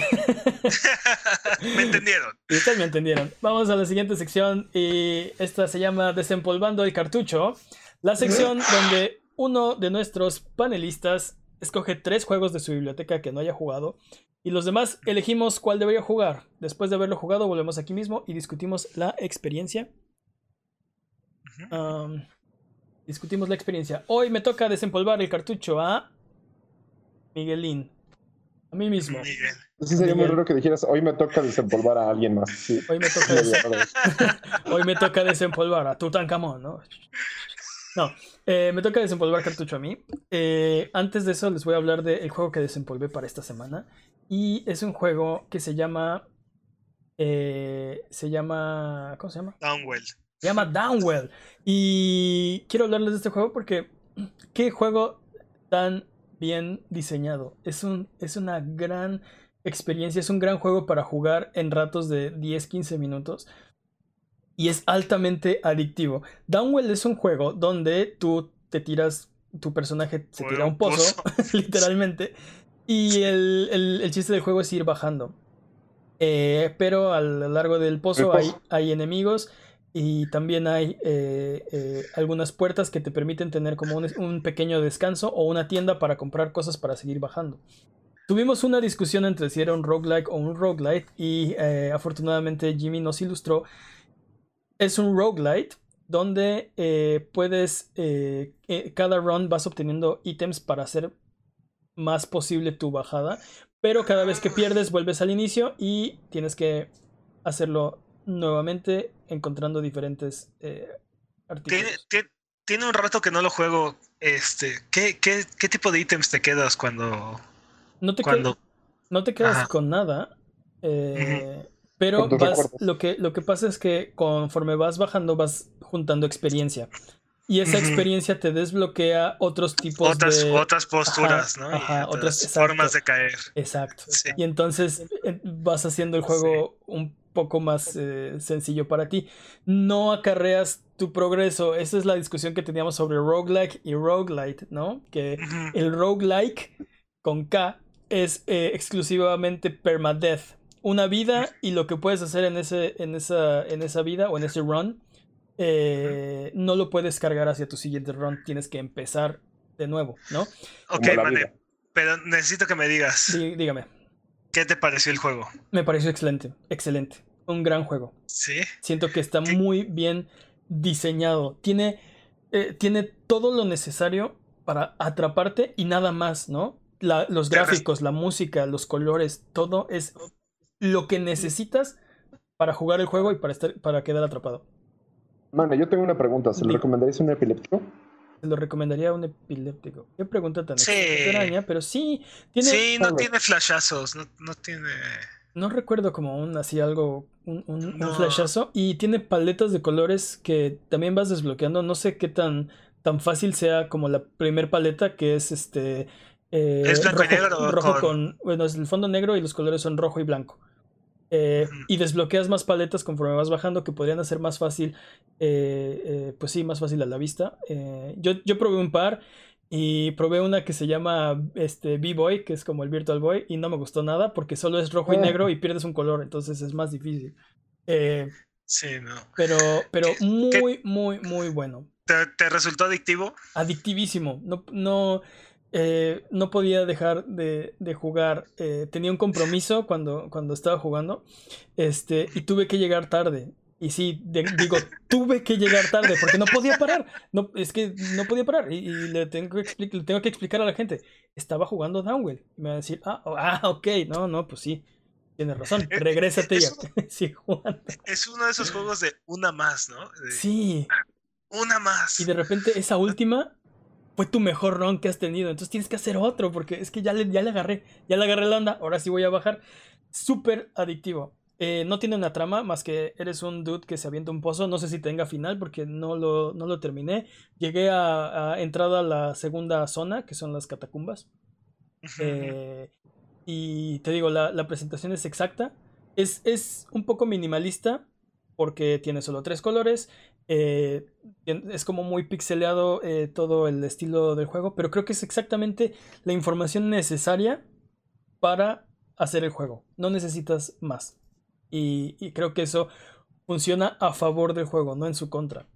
Me entendieron. Y ustedes me entendieron. Vamos a la siguiente sección y esta se llama Desempolvando el cartucho. La sección donde uno de nuestros panelistas escoge tres juegos de su biblioteca que no haya jugado y los demás elegimos cuál debería jugar. Después de haberlo jugado volvemos aquí mismo y discutimos la experiencia. Um, discutimos la experiencia. Hoy me toca desempolvar el cartucho a Miguelín. A mí mismo. Miguel. Sí, sería muy raro que dijeras, hoy me toca desempolvar a alguien más. Sí. Hoy me toca des-. Hoy me toca desempolvar a Tutankamón, ¿no? No, eh, me toca desempolvar cartucho a mí. Eh, antes de eso les voy a hablar del juego que desempolvé para esta semana. Y es un juego que se llama... eh, se llama... ¿Cómo se llama? Downwell. Se llama Downwell. Y quiero hablarles de este juego porque qué juego tan bien diseñado. Es, un, es una gran experiencia, es un gran juego para jugar en ratos de 10-15 minutos. Y es altamente adictivo. Downwell es un juego donde tú te tiras, tu personaje se tira a un pozo, literalmente. Y el, el- el chiste del juego es ir bajando. Eh, pero a lo largo del pozo hay, hay enemigos y también hay eh, eh, algunas puertas que te permiten tener como un, un pequeño descanso o una tienda para comprar cosas para seguir bajando. Tuvimos una discusión entre si era un roguelike o un roguelite y eh, afortunadamente Jimmy nos ilustró. Es un roguelite donde eh, puedes, eh, cada run vas obteniendo ítems para hacer más posible tu bajada, pero cada vez que pierdes vuelves al inicio y tienes que hacerlo nuevamente encontrando diferentes eh, artículos. tiene- tiene un rato que no lo juego. Este, ¿qué, qué, qué tipo de ítems te quedas cuando, No te, cuando qued- no te quedas Ajá. con nada, eh, vas, recuerdos. lo, que, lo que pasa es que conforme vas bajando vas juntando experiencia. Y esa experiencia te desbloquea otros tipos otras, de... otras posturas, Ajá, ¿no? Ajá, otras otras- exacto. formas de caer. Exacto. Sí. Y entonces eh, vas haciendo el juego un poco más eh, sencillo para ti. No acarreas tu progreso. Esa es la discusión que teníamos sobre roguelike y roguelite, ¿no? Que el roguelike con K es eh, exclusivamente permadeath. Una vida y lo que puedes hacer en, ese, en, esa, en esa vida o en ese run, eh, no lo puedes cargar hacia tu siguiente run. Tienes que empezar de nuevo, ¿no? Ok, vale. Pero necesito que me digas. dígame. ¿Qué te pareció el juego? Me pareció excelente, excelente. Un gran juego. Sí. Siento que está muy bien diseñado. Tiene, eh, tiene todo lo necesario para atraparte y nada más, ¿no? los gráficos, la música, los colores, todo es lo que necesitas para jugar el juego y para, estar, para quedar atrapado. Mano, yo tengo una pregunta. ¿Se lo recomendarías a un epiléptico? Se lo recomendaría a un epiléptico. Qué pregunta tan extraña, pero sí. Tiene, sí, no tiene flashazos, no, no, tiene. No recuerdo como un así algo, un, un, flashazo. Y tiene paletas de colores que también vas desbloqueando. No sé qué tan, tan fácil sea como la primer paleta, que es este. Eh, es blanco rojo, y negro. Rojo con... Bueno, es el fondo negro y los colores son rojo y blanco. Eh, y desbloqueas más paletas conforme vas bajando que podrían hacer más fácil, eh, eh, pues sí, más fácil a la vista. yo, yo probé un par y probé una que se llama este, B-Boy, que es como el Virtual Boy, y no me gustó nada porque solo es rojo y negro ah. y pierdes un color, entonces es más difícil. sí, no. Pero, pero muy, muy, muy bueno. ¿Te, ¿Te, resultó adictivo? Adictivísimo. No, no, eh, no podía dejar de, jugar. Eh, tenía un compromiso cuando, cuando estaba jugando. Este, y tuve que llegar tarde. Y sí, digo, tuve que llegar tarde porque no podía parar. No, es que no podía parar. Y, le, tengo que le tengo que explicar a la gente. Estaba jugando Downwell. Y me va a decir, ah, oh, ah, ok, no, no, pues sí. Tienes razón, eh, regrésate es, ya. Es uno de esos juegos de una más, ¿no? sí. Una más. Y de repente esa última fue tu mejor run que has tenido. Entonces tienes que hacer otro porque es que ya le, ya le agarré, ya le agarré la onda, ahora sí voy a bajar. Súper adictivo. Eh, no tiene una trama más que eres un dude que se avienta un pozo. No sé si tenga final porque no lo, no lo terminé. Llegué a, entrada a la segunda zona, que son las catacumbas. Eh, y te digo, la, presentación es exacta. Es, es un poco minimalista porque tiene solo tres colores. Eh, es como muy pixeleado eh, todo el estilo del juego, pero creo que es exactamente la información necesaria para hacer el juego. No necesitas más. Y, creo que eso funciona a favor del juego, no en su contra.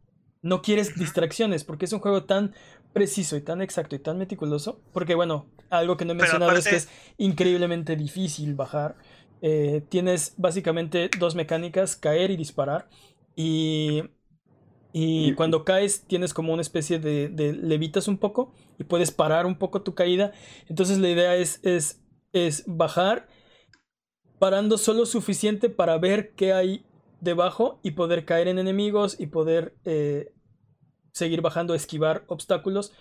No quieres distracciones porque es un juego tan preciso y tan exacto y tan meticuloso. Porque bueno, algo que no he mencionado es que es increíblemente difícil bajar. Eh, tienes básicamente dos mecánicas, caer y disparar. Y y cuando caes tienes como una especie de, de, levitas un poco y puedes parar un poco tu caída. Entonces la idea es, es, es bajar parando solo suficiente para ver qué hay debajo y poder caer en enemigos y poder eh, seguir bajando, esquivar obstáculos.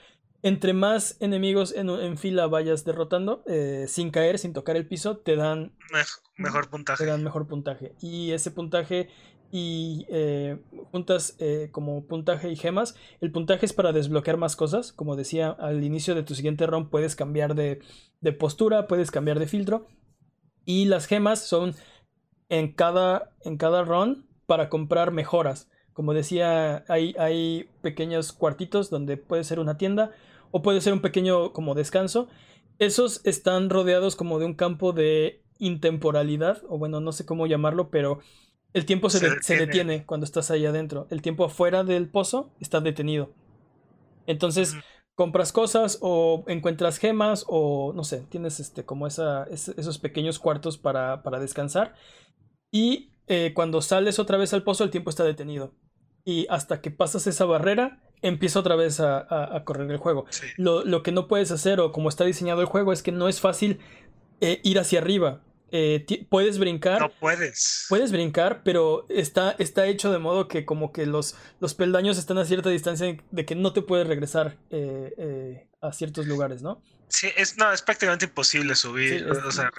Entre más enemigos en, en fila vayas derrotando, eh, sin caer, sin tocar el piso, te dan mejor puntaje. Te dan mejor puntaje. Y ese puntaje y eh, juntas eh, como puntaje y gemas. El puntaje es para desbloquear más cosas. Como decía, al inicio de tu siguiente run puedes cambiar de, postura, puedes cambiar de filtro. Y las gemas son en cada, en cada run para comprar mejoras. Como decía, hay, hay pequeños cuartitos donde puede ser una tienda o puede ser un pequeño como descanso. Esos están rodeados como de un campo de intemporalidad, o bueno, no sé cómo llamarlo, pero el tiempo se, detiene. cuando estás ahí adentro. El tiempo afuera del pozo está detenido. Entonces, compras cosas o encuentras gemas o no sé, tienes este, como esa, esos pequeños cuartos para, para descansar. Y eh, cuando sales otra vez al pozo, el tiempo está detenido. Y hasta que pasas esa barrera, empieza otra vez a, correr el juego. Lo, que no puedes hacer, o como está diseñado el juego, es que no es fácil eh, ir hacia arriba. Eh, puedes brincar. No puedes. Puedes brincar, pero está, está hecho de modo que como que los, los peldaños están a cierta distancia de que no te puedes regresar eh, eh, a ciertos lugares, ¿no? Sí, es, no, es prácticamente imposible subir.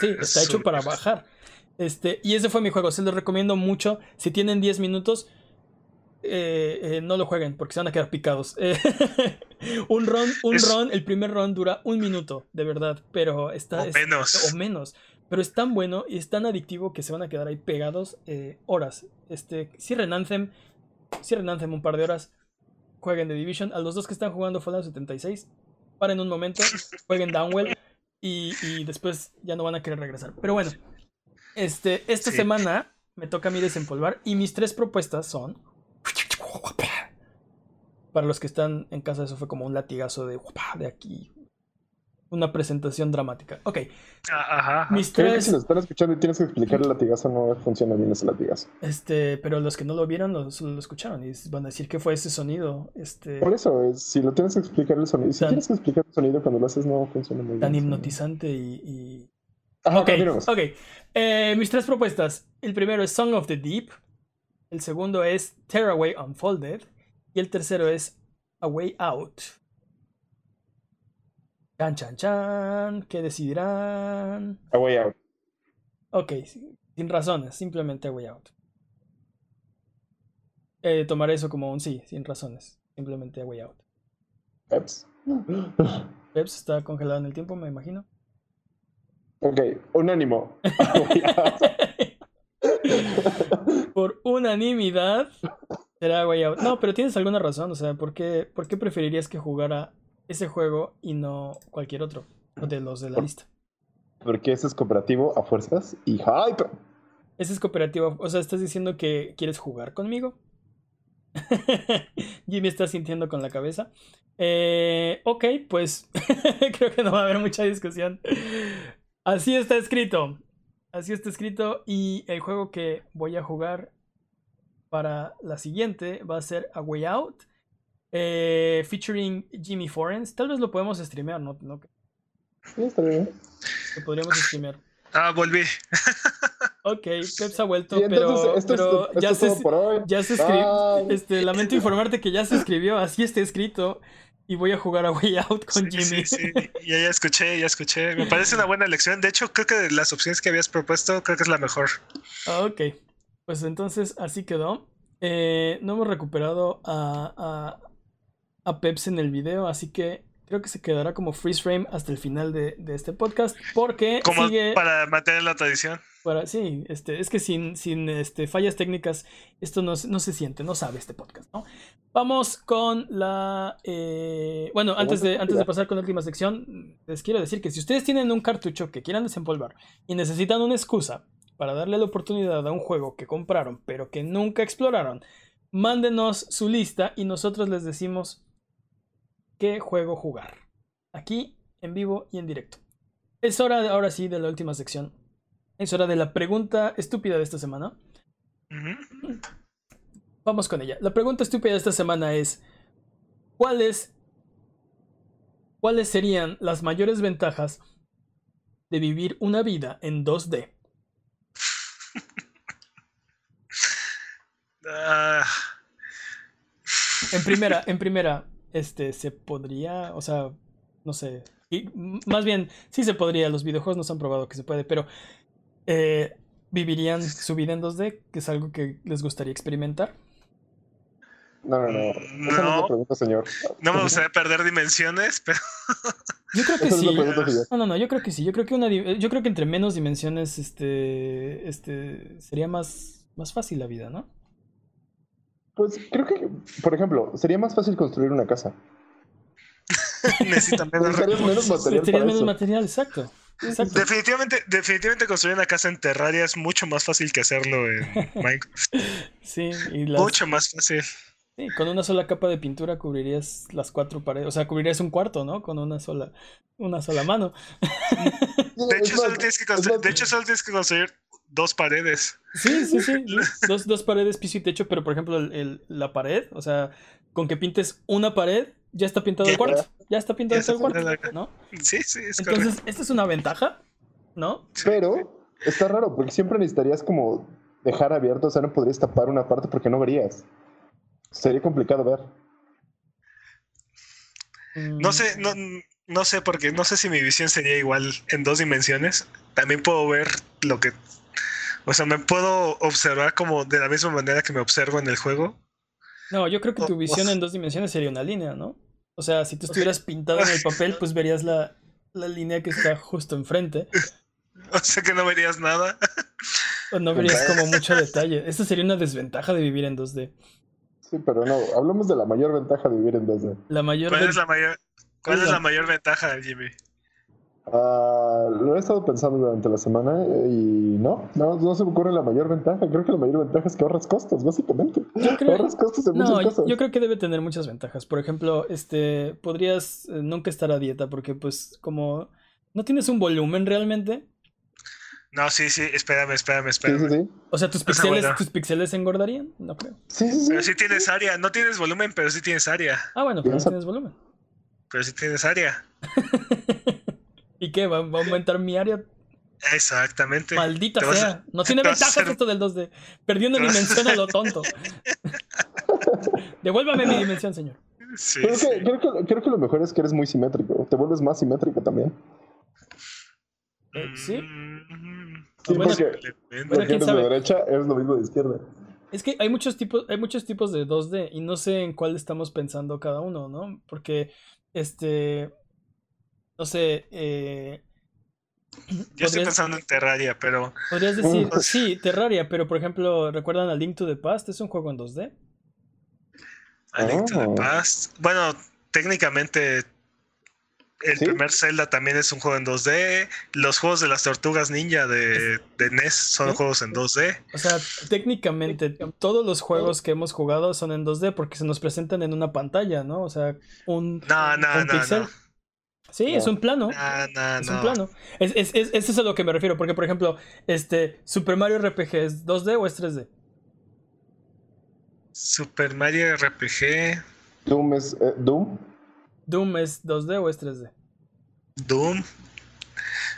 Sí, está hecho para bajar. Este, y ese fue mi juego, se los recomiendo mucho. Si tienen 10 minutos, no lo jueguen porque se van a quedar picados. un run, un run, el primer run dura un minuto, de verdad, pero está... O menos. O menos pero es tan bueno y es tan adictivo que se van a quedar ahí pegados eh, horas. Este, cierren Anthem, cierren Anthem un par de horas, jueguen The Division. A los dos que están jugando Fallout 76, paren un momento, jueguen Downwell y, y después ya no van a querer regresar. Pero bueno, este, esta Sí. semana me toca a mí desempolvar y mis tres propuestas son... Para los que están en casa, eso fue como un latigazo de, de aquí. Una presentación dramática. Ok, Ah, Ajá. ajá. mis Creo que tres... si lo están escuchando y tienes que explicar el latigazo, no funciona bien ese latigazo. Este, pero los que no lo vieron lo, lo escucharon y van a decir que fue ese sonido, este, Por eso, es- si lo tienes que explicar el sonido, si Tan- tienes que explicar el sonido cuando lo haces, no funciona muy bien. tan hipnotizante y... y- Ajá, Ok, ok. Eh, mis tres propuestas. El primero es Song of the Deep. El segundo es Tearaway Unfolded. Y el tercero es A Way Out. Chan, chan, chan. ¿Qué decidirán? A way out. Ok, sin razones, simplemente A Way Out. Eh, tomaré eso como un sí, sin razones. Simplemente A Way Out. Peps. Peps está congelado en el tiempo, me imagino. ok, unánimo. Por unanimidad será Way Out. No, pero tienes alguna razón, o sea, ¿por qué, por qué preferirías que jugara ese juego y no cualquier otro de los de la lista? Porque ese es cooperativo a fuerzas y hype. Ese es cooperativo, o sea, estás diciendo que quieres jugar conmigo. Jimmy está sintiendo con la cabeza. Eh, ok, pues creo que no va a haber mucha discusión. Así está escrito. Así está escrito. Y el juego que voy a jugar para la siguiente va a ser A Way Out. Eh, featuring Jimmy Forens. Tal vez lo podemos streamear, ¿no? no Sí, está bien. lo podríamos streamear. Ah, volví. Ok, Peps ha vuelto, Sí, entonces, pero, esto, pero es, esto ya se, por hoy. ya se escribió. Este, lamento informarte que ya se escribió, así está escrito. Y voy a jugar a Way Out con Sí, Jimmy. sí, sí. Ya, ya escuché, ya escuché. Me parece una buena elección. De hecho, creo que de las opciones que habías propuesto, creo que es la mejor. Ah, ok, pues entonces así quedó. Eh, no hemos recuperado a, a, a Peps en el video, así que creo que se quedará como freeze frame hasta el final de, de este podcast. Porque Como sigue. para mantener la tradición. Para, sí, este, es que sin, sin este, fallas técnicas esto no, se- no se siente, no sabe este podcast, ¿no? Vamos con la... eh, bueno, antes de, antes de pasar con la última sección, les quiero decir que si ustedes tienen un cartucho que quieran desempolvar y necesitan una excusa para darle la oportunidad a un juego que compraron pero que nunca exploraron, mándenos su lista y nosotros les decimos qué juego jugar. Aquí, en vivo y en directo. Es hora, de- ahora sí, de la última sección. Es hora de la pregunta estúpida de esta semana. Vamos con ella. La pregunta estúpida de esta semana es: ¿Cuáles, ¿Cuáles serían las mayores ventajas de vivir una vida en 2D? Ah, En primera, en primera, este, se podría, o sea, no sé. y, más bien, sí se podría. Los videojuegos nos han probado que se puede, pero eh, ¿vivirían su vida en 2D? Que es algo que les gustaría experimentar. No, no, no. Esa no es la No. pregunta, señor. no me gustaría perder dimensiones, pero Yo creo que Esa es sí. No, no, no, yo creo que sí. Yo creo que una yo creo que entre menos dimensiones, este, este, sería más, más fácil la vida, ¿no? Pues creo que, por ejemplo, sería más fácil construir una casa. necesitan menos Necesitarías menos material para menos eso. material, exacto. Exacto. Definitivamente, definitivamente construir una casa en Terraria es mucho más fácil que hacerlo en Minecraft. Sí, y las- Mucho más fácil. sí, con una sola capa de pintura cubrirías las cuatro paredes, o sea, cubrirías un cuarto, ¿no? Con una sola, una sola mano. De hecho, solo tienes que construir, de hecho, solo tienes que construir dos paredes. Sí, sí, sí. Dos, dos paredes, piso y techo, pero por ejemplo, el- el- la pared, o sea, con que pintes una pared, ya está pintado el cuarto. Ya está pintado Ya el cuarto, ¿no? Sí, sí, es Entonces, correcto. esta es una ventaja, ¿no? Pero está raro, porque siempre necesitarías como dejar abierto, o sea, no podrías tapar una parte porque no verías. Sería complicado ver. No Mm, sé, no, no sé porque no sé si mi visión sería igual en dos dimensiones. También puedo ver lo que, o sea, me puedo observar como de la misma manera que me observo en el juego. No, yo creo que tu o- visión o- en dos dimensiones sería una línea, ¿no? O sea, si tú estuvieras pintado en el papel, pues verías la, la línea que está justo enfrente. O sea que no verías nada. O no verías como mucho detalle. Esa sería una desventaja de vivir en 2D. Sí, pero no, hablamos de la mayor ventaja de vivir en 2D. La mayor ¿Cuál es la mayor, cuál es la mayor ventaja, Jimmy? Ah, lo he estado pensando durante la semana eh, y no, no, no se me ocurre la mayor ventaja. Creo que la mayor ventaja es que ahorras costos, básicamente. Yo creo- Ahorras costos en No, muchas cosas. yo creo que debe tener muchas ventajas. Por ejemplo, este, podrías eh, nunca estar a dieta porque pues como no tienes un volumen realmente, No, sí, sí, espérame, espérame, espérame. sí, sí. o sea, tus pixeles, bueno. tus pixeles engordarían, no creo. Sí, sí, sí. Pero sí tienes área, no tienes volumen, pero sí tienes área. Ah, bueno, pero no tienes volumen. Pero sí tienes área. ¿Y qué? ¿Va, va a aumentar mi área? Exactamente. Maldita Te vas a- sea. No tiene ventajas esto del 2D. Perdí una dimensión a lo tonto. Devuélvame mi dimensión, señor. Sí, Creo sí. que, creo, que, creo que lo mejor es que eres muy simétrico. Te vuelves más simétrico también. Eh, ¿sí? Mm, Sí, Bueno, porque Bueno, porque eres de derecha es lo mismo de izquierda. Es que hay muchos tipos, hay muchos tipos de 2D y no sé en cuál estamos pensando cada uno, ¿no? Porque, este, no sé, eh, Yo estoy pensando en Terraria, pero podrías decir, Uh. sí, Terraria, pero por ejemplo, ¿recuerdan a Link to the Past? Es un juego en 2D. A Link to the Oh. Past. Bueno, técnicamente el ¿Sí? primer Zelda también es un juego en 2D. Los juegos de las tortugas ninja de, de NES son ¿Sí? juegos en 2D. O sea, técnicamente todos los juegos que hemos jugado son en 2D porque se nos presentan en una pantalla, ¿no? O sea, un, No, no, un no, pixel. no. Sí, es un plano. No, no, Es un no. plano. Es, es, es, eso es a lo que me refiero. Porque, por ejemplo, este Super Mario RPG es 2D o es 3D. Super Mario RPG, Doom es eh, Doom. Doom es 2D o es 3D. Doom.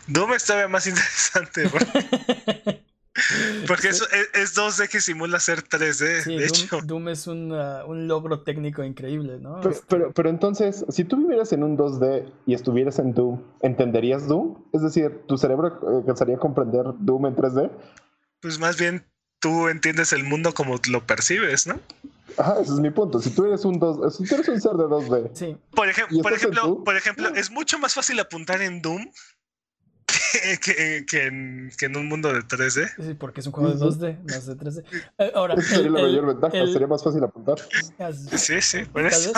Doom es todavía más interesante. Porque, porque es, es, es 2D que simula ser 3D. Sí, de Doom, hecho, Doom es un, uh, un logro técnico increíble, ¿no? Pero, pero, pero entonces, si tú vivieras en un 2D y estuvieras en Doom, ¿entenderías Doom? Es decir, ¿tu cerebro eh, alcanzaría a comprender Doom en 3D? pues más bien tú entiendes el mundo como lo percibes, ¿no? Ajá, ese es mi punto. Si tú eres un 2, si tú eres un ser de 2D, Sí, Por, ejem- ¿Y por estás en ejemplo, por ejemplo, es mucho más fácil apuntar en Doom que, que- que en, que en un mundo de 3D. sí, porque es un juego de Ujú. 2D, no es de 3D. Eh, ahora, sería la el- mayor ventaja. el- Sería más fácil apuntar. Sí, sí, por eso.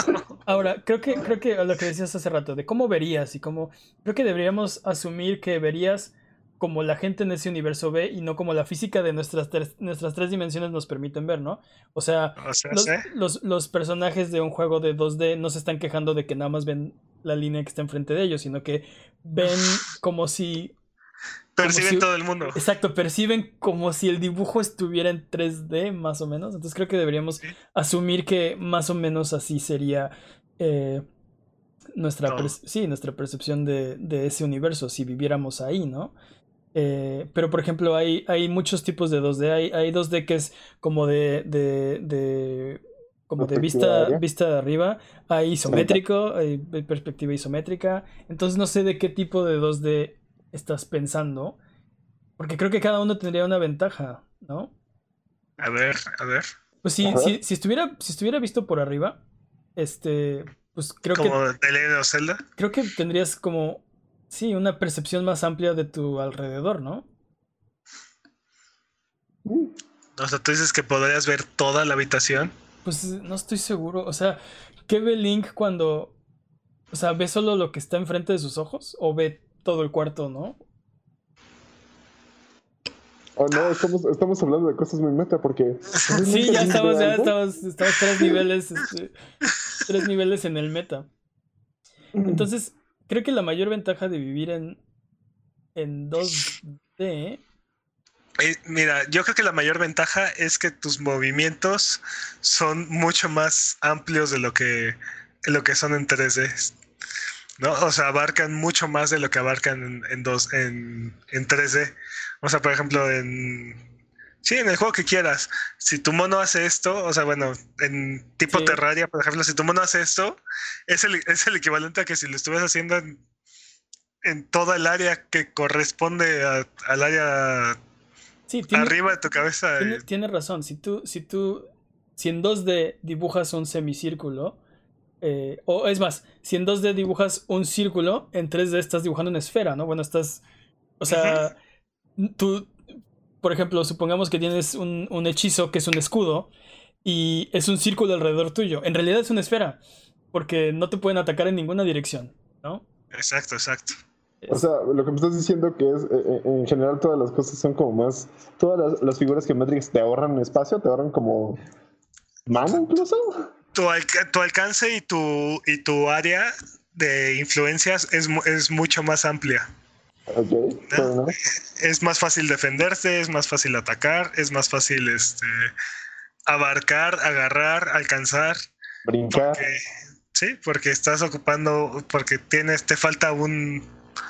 Ahora, creo que, creo que lo que decías hace rato, de cómo verías y cómo. Creo que deberíamos asumir que verías como la gente en ese universo ve y no como la física de nuestras tres, nuestras tres dimensiones nos permiten ver, ¿no? O sea, O sea, los, sí. los, los personajes de un juego de 2D no se están quejando de que nada más ven la línea que está enfrente de ellos, sino que ven como si. Perciben si- todo el mundo. Exacto, perciben como si el dibujo estuviera en 3D, más o menos. Entonces creo que deberíamos Sí. asumir que más o menos así sería eh, nuestra, sí, nuestra percepción de, de ese universo, si viviéramos ahí, ¿no? Eh, pero por ejemplo, hay, hay muchos tipos de 2D. Hay, hay 2D que es como de, de, de- como de vista, aérea. vista de arriba. Hay isométrico, hay perspectiva isométrica. Entonces no sé de qué tipo de 2D estás pensando. Porque creo que cada uno tendría una ventaja, ¿no? A ver, a ver. Pues si, si, si estuviera, si estuviera visto por arriba, este, pues creo que, Como The Legend of Zelda. creo que tendrías como, sí, una percepción más amplia de tu alrededor, ¿no? O sea, tú dices que podrías ver toda la habitación. Pues no estoy seguro. O sea, ¿qué ve Link cuando, o sea, ve solo lo que está enfrente de sus ojos o ve todo el cuarto, ¿no? Oh no, estamos, estamos hablando de cosas muy meta porque. Sí, ya estamos, ya estamos, estamos tres niveles, este, tres niveles en el meta. Entonces, creo que la mayor ventaja de vivir en, en 2D Eh, mira, yo creo que la mayor ventaja es que tus movimientos son mucho más amplios de lo que, de lo que son en 3D. ¿No? O sea, abarcan mucho más de lo que abarcan en, en, dos, en, en 3D. O sea, por ejemplo, en. Sí, en el juego que quieras. Si tu mono hace esto, o sea, bueno, en tipo Sí. Terraria, por ejemplo, si tu mono hace esto, es el, es el equivalente a que si lo estuvieras haciendo en, en toda el área que corresponde a- al área Sí, tiene, arriba de tu cabeza. tiene, eh, tiene razón. Si tú, si tú, si en 2D dibujas un semicírculo, eh, o es más, si en 2D dibujas un círculo, en 3D estás dibujando una esfera, ¿no? Bueno, estás, o sea, tú, por ejemplo, supongamos que tienes un, un hechizo que es un escudo y es un círculo alrededor tuyo. En realidad es una esfera, porque no te pueden atacar en ninguna dirección, ¿no? Exacto, exacto. O sea, lo que me estás diciendo que es, eh, eh, en general todas las cosas son como más, todas las, las figuras geométricas te ahorran espacio, te ahorran como mano incluso. Tu, tu alcance y tu, y tu área de influencias es, mu- es mucho más amplia. Ok, fair enough. Es más fácil defenderse, es más fácil atacar, es más fácil este, abarcar, agarrar, alcanzar. Brincar, Porque, sí, porque estás ocupando, porque tienes, te falta un,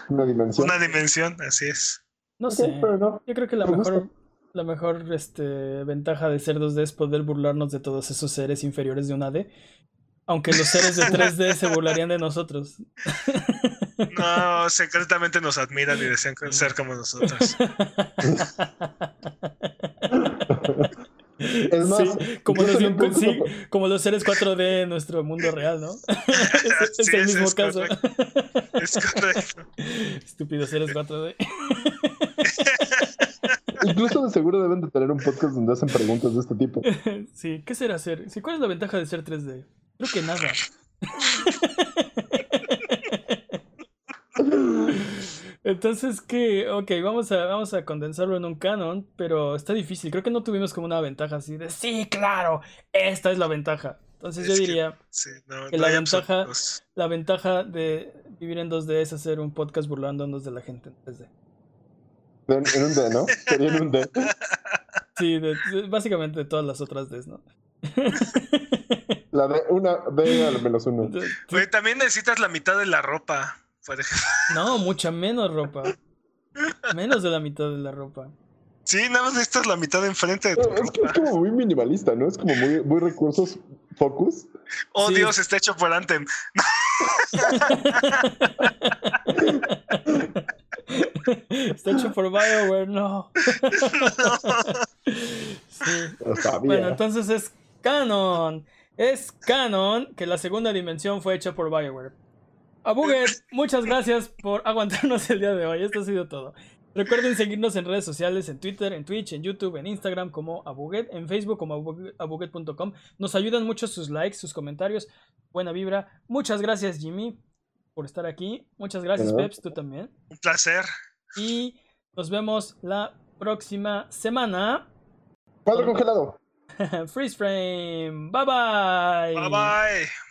una dimensión. una dimensión, así es. No sé. fair enough. Yo creo que la mejor, la mejor este, ventaja de ser 2D es poder burlarnos de todos esos seres inferiores de un AD. Aunque los seres de 3D se burlarían de nosotros. No, secretamente nos admiran y desean ser como nosotros. Es más, Sí, como, los, sí, como seres 4D en nuestro mundo real, ¿no? es, es Sí, el mismo es caso. Es correcto. Estúpidos seres 4D. Incluso de seguro deben de tener un podcast donde hacen preguntas de este tipo. sí, ¿qué será ser? Sí, ¿Cuál es la ventaja de ser 3D? Creo que nada. Entonces, ¿qué? Ok, vamos a, vamos a condensarlo en un canon, pero está difícil. Creo que no tuvimos como una ventaja así de, sí, claro, esta es la ventaja. Entonces yo que- diría, Sí, no, Que no la ventaja- la ventaja de vivir en 2D es hacer un podcast burlándonos de la gente en 3D. En, un D, ¿no? Sería en un D. Sí, de- de- básicamente de todas las otras Ds, ¿no? La D, una D al menos uno. Güey, también necesitas la mitad de la ropa. por ejemplo. No, mucha menos ropa. Menos de la mitad de la ropa. Sí, nada más necesitas la mitad de enfrente de tu Es que es como muy minimalista, ¿no? Es como muy, muy recursos focus. Oh, Sí. Dios, está hecho por Anthem. Está hecho por BioWare, no. Sí. Bueno, entonces es canon. Es canon que la segunda dimensión fue hecha por BioWare. Abuget, muchas gracias por aguantarnos el día de hoy. Esto ha sido todo. Recuerden seguirnos en redes sociales, en Twitter, en Twitch, en YouTube, en Instagram como Abuget, en Facebook como abuget- abuget.com. Nos ayudan mucho sus likes, sus comentarios, buena vibra. Muchas gracias Jimmy por estar aquí. Muchas gracias Bueno. Peps, tú también. Un placer. Y nos vemos la próxima semana. Cuadro congelado. Freeze frame. Bye bye. Bye bye.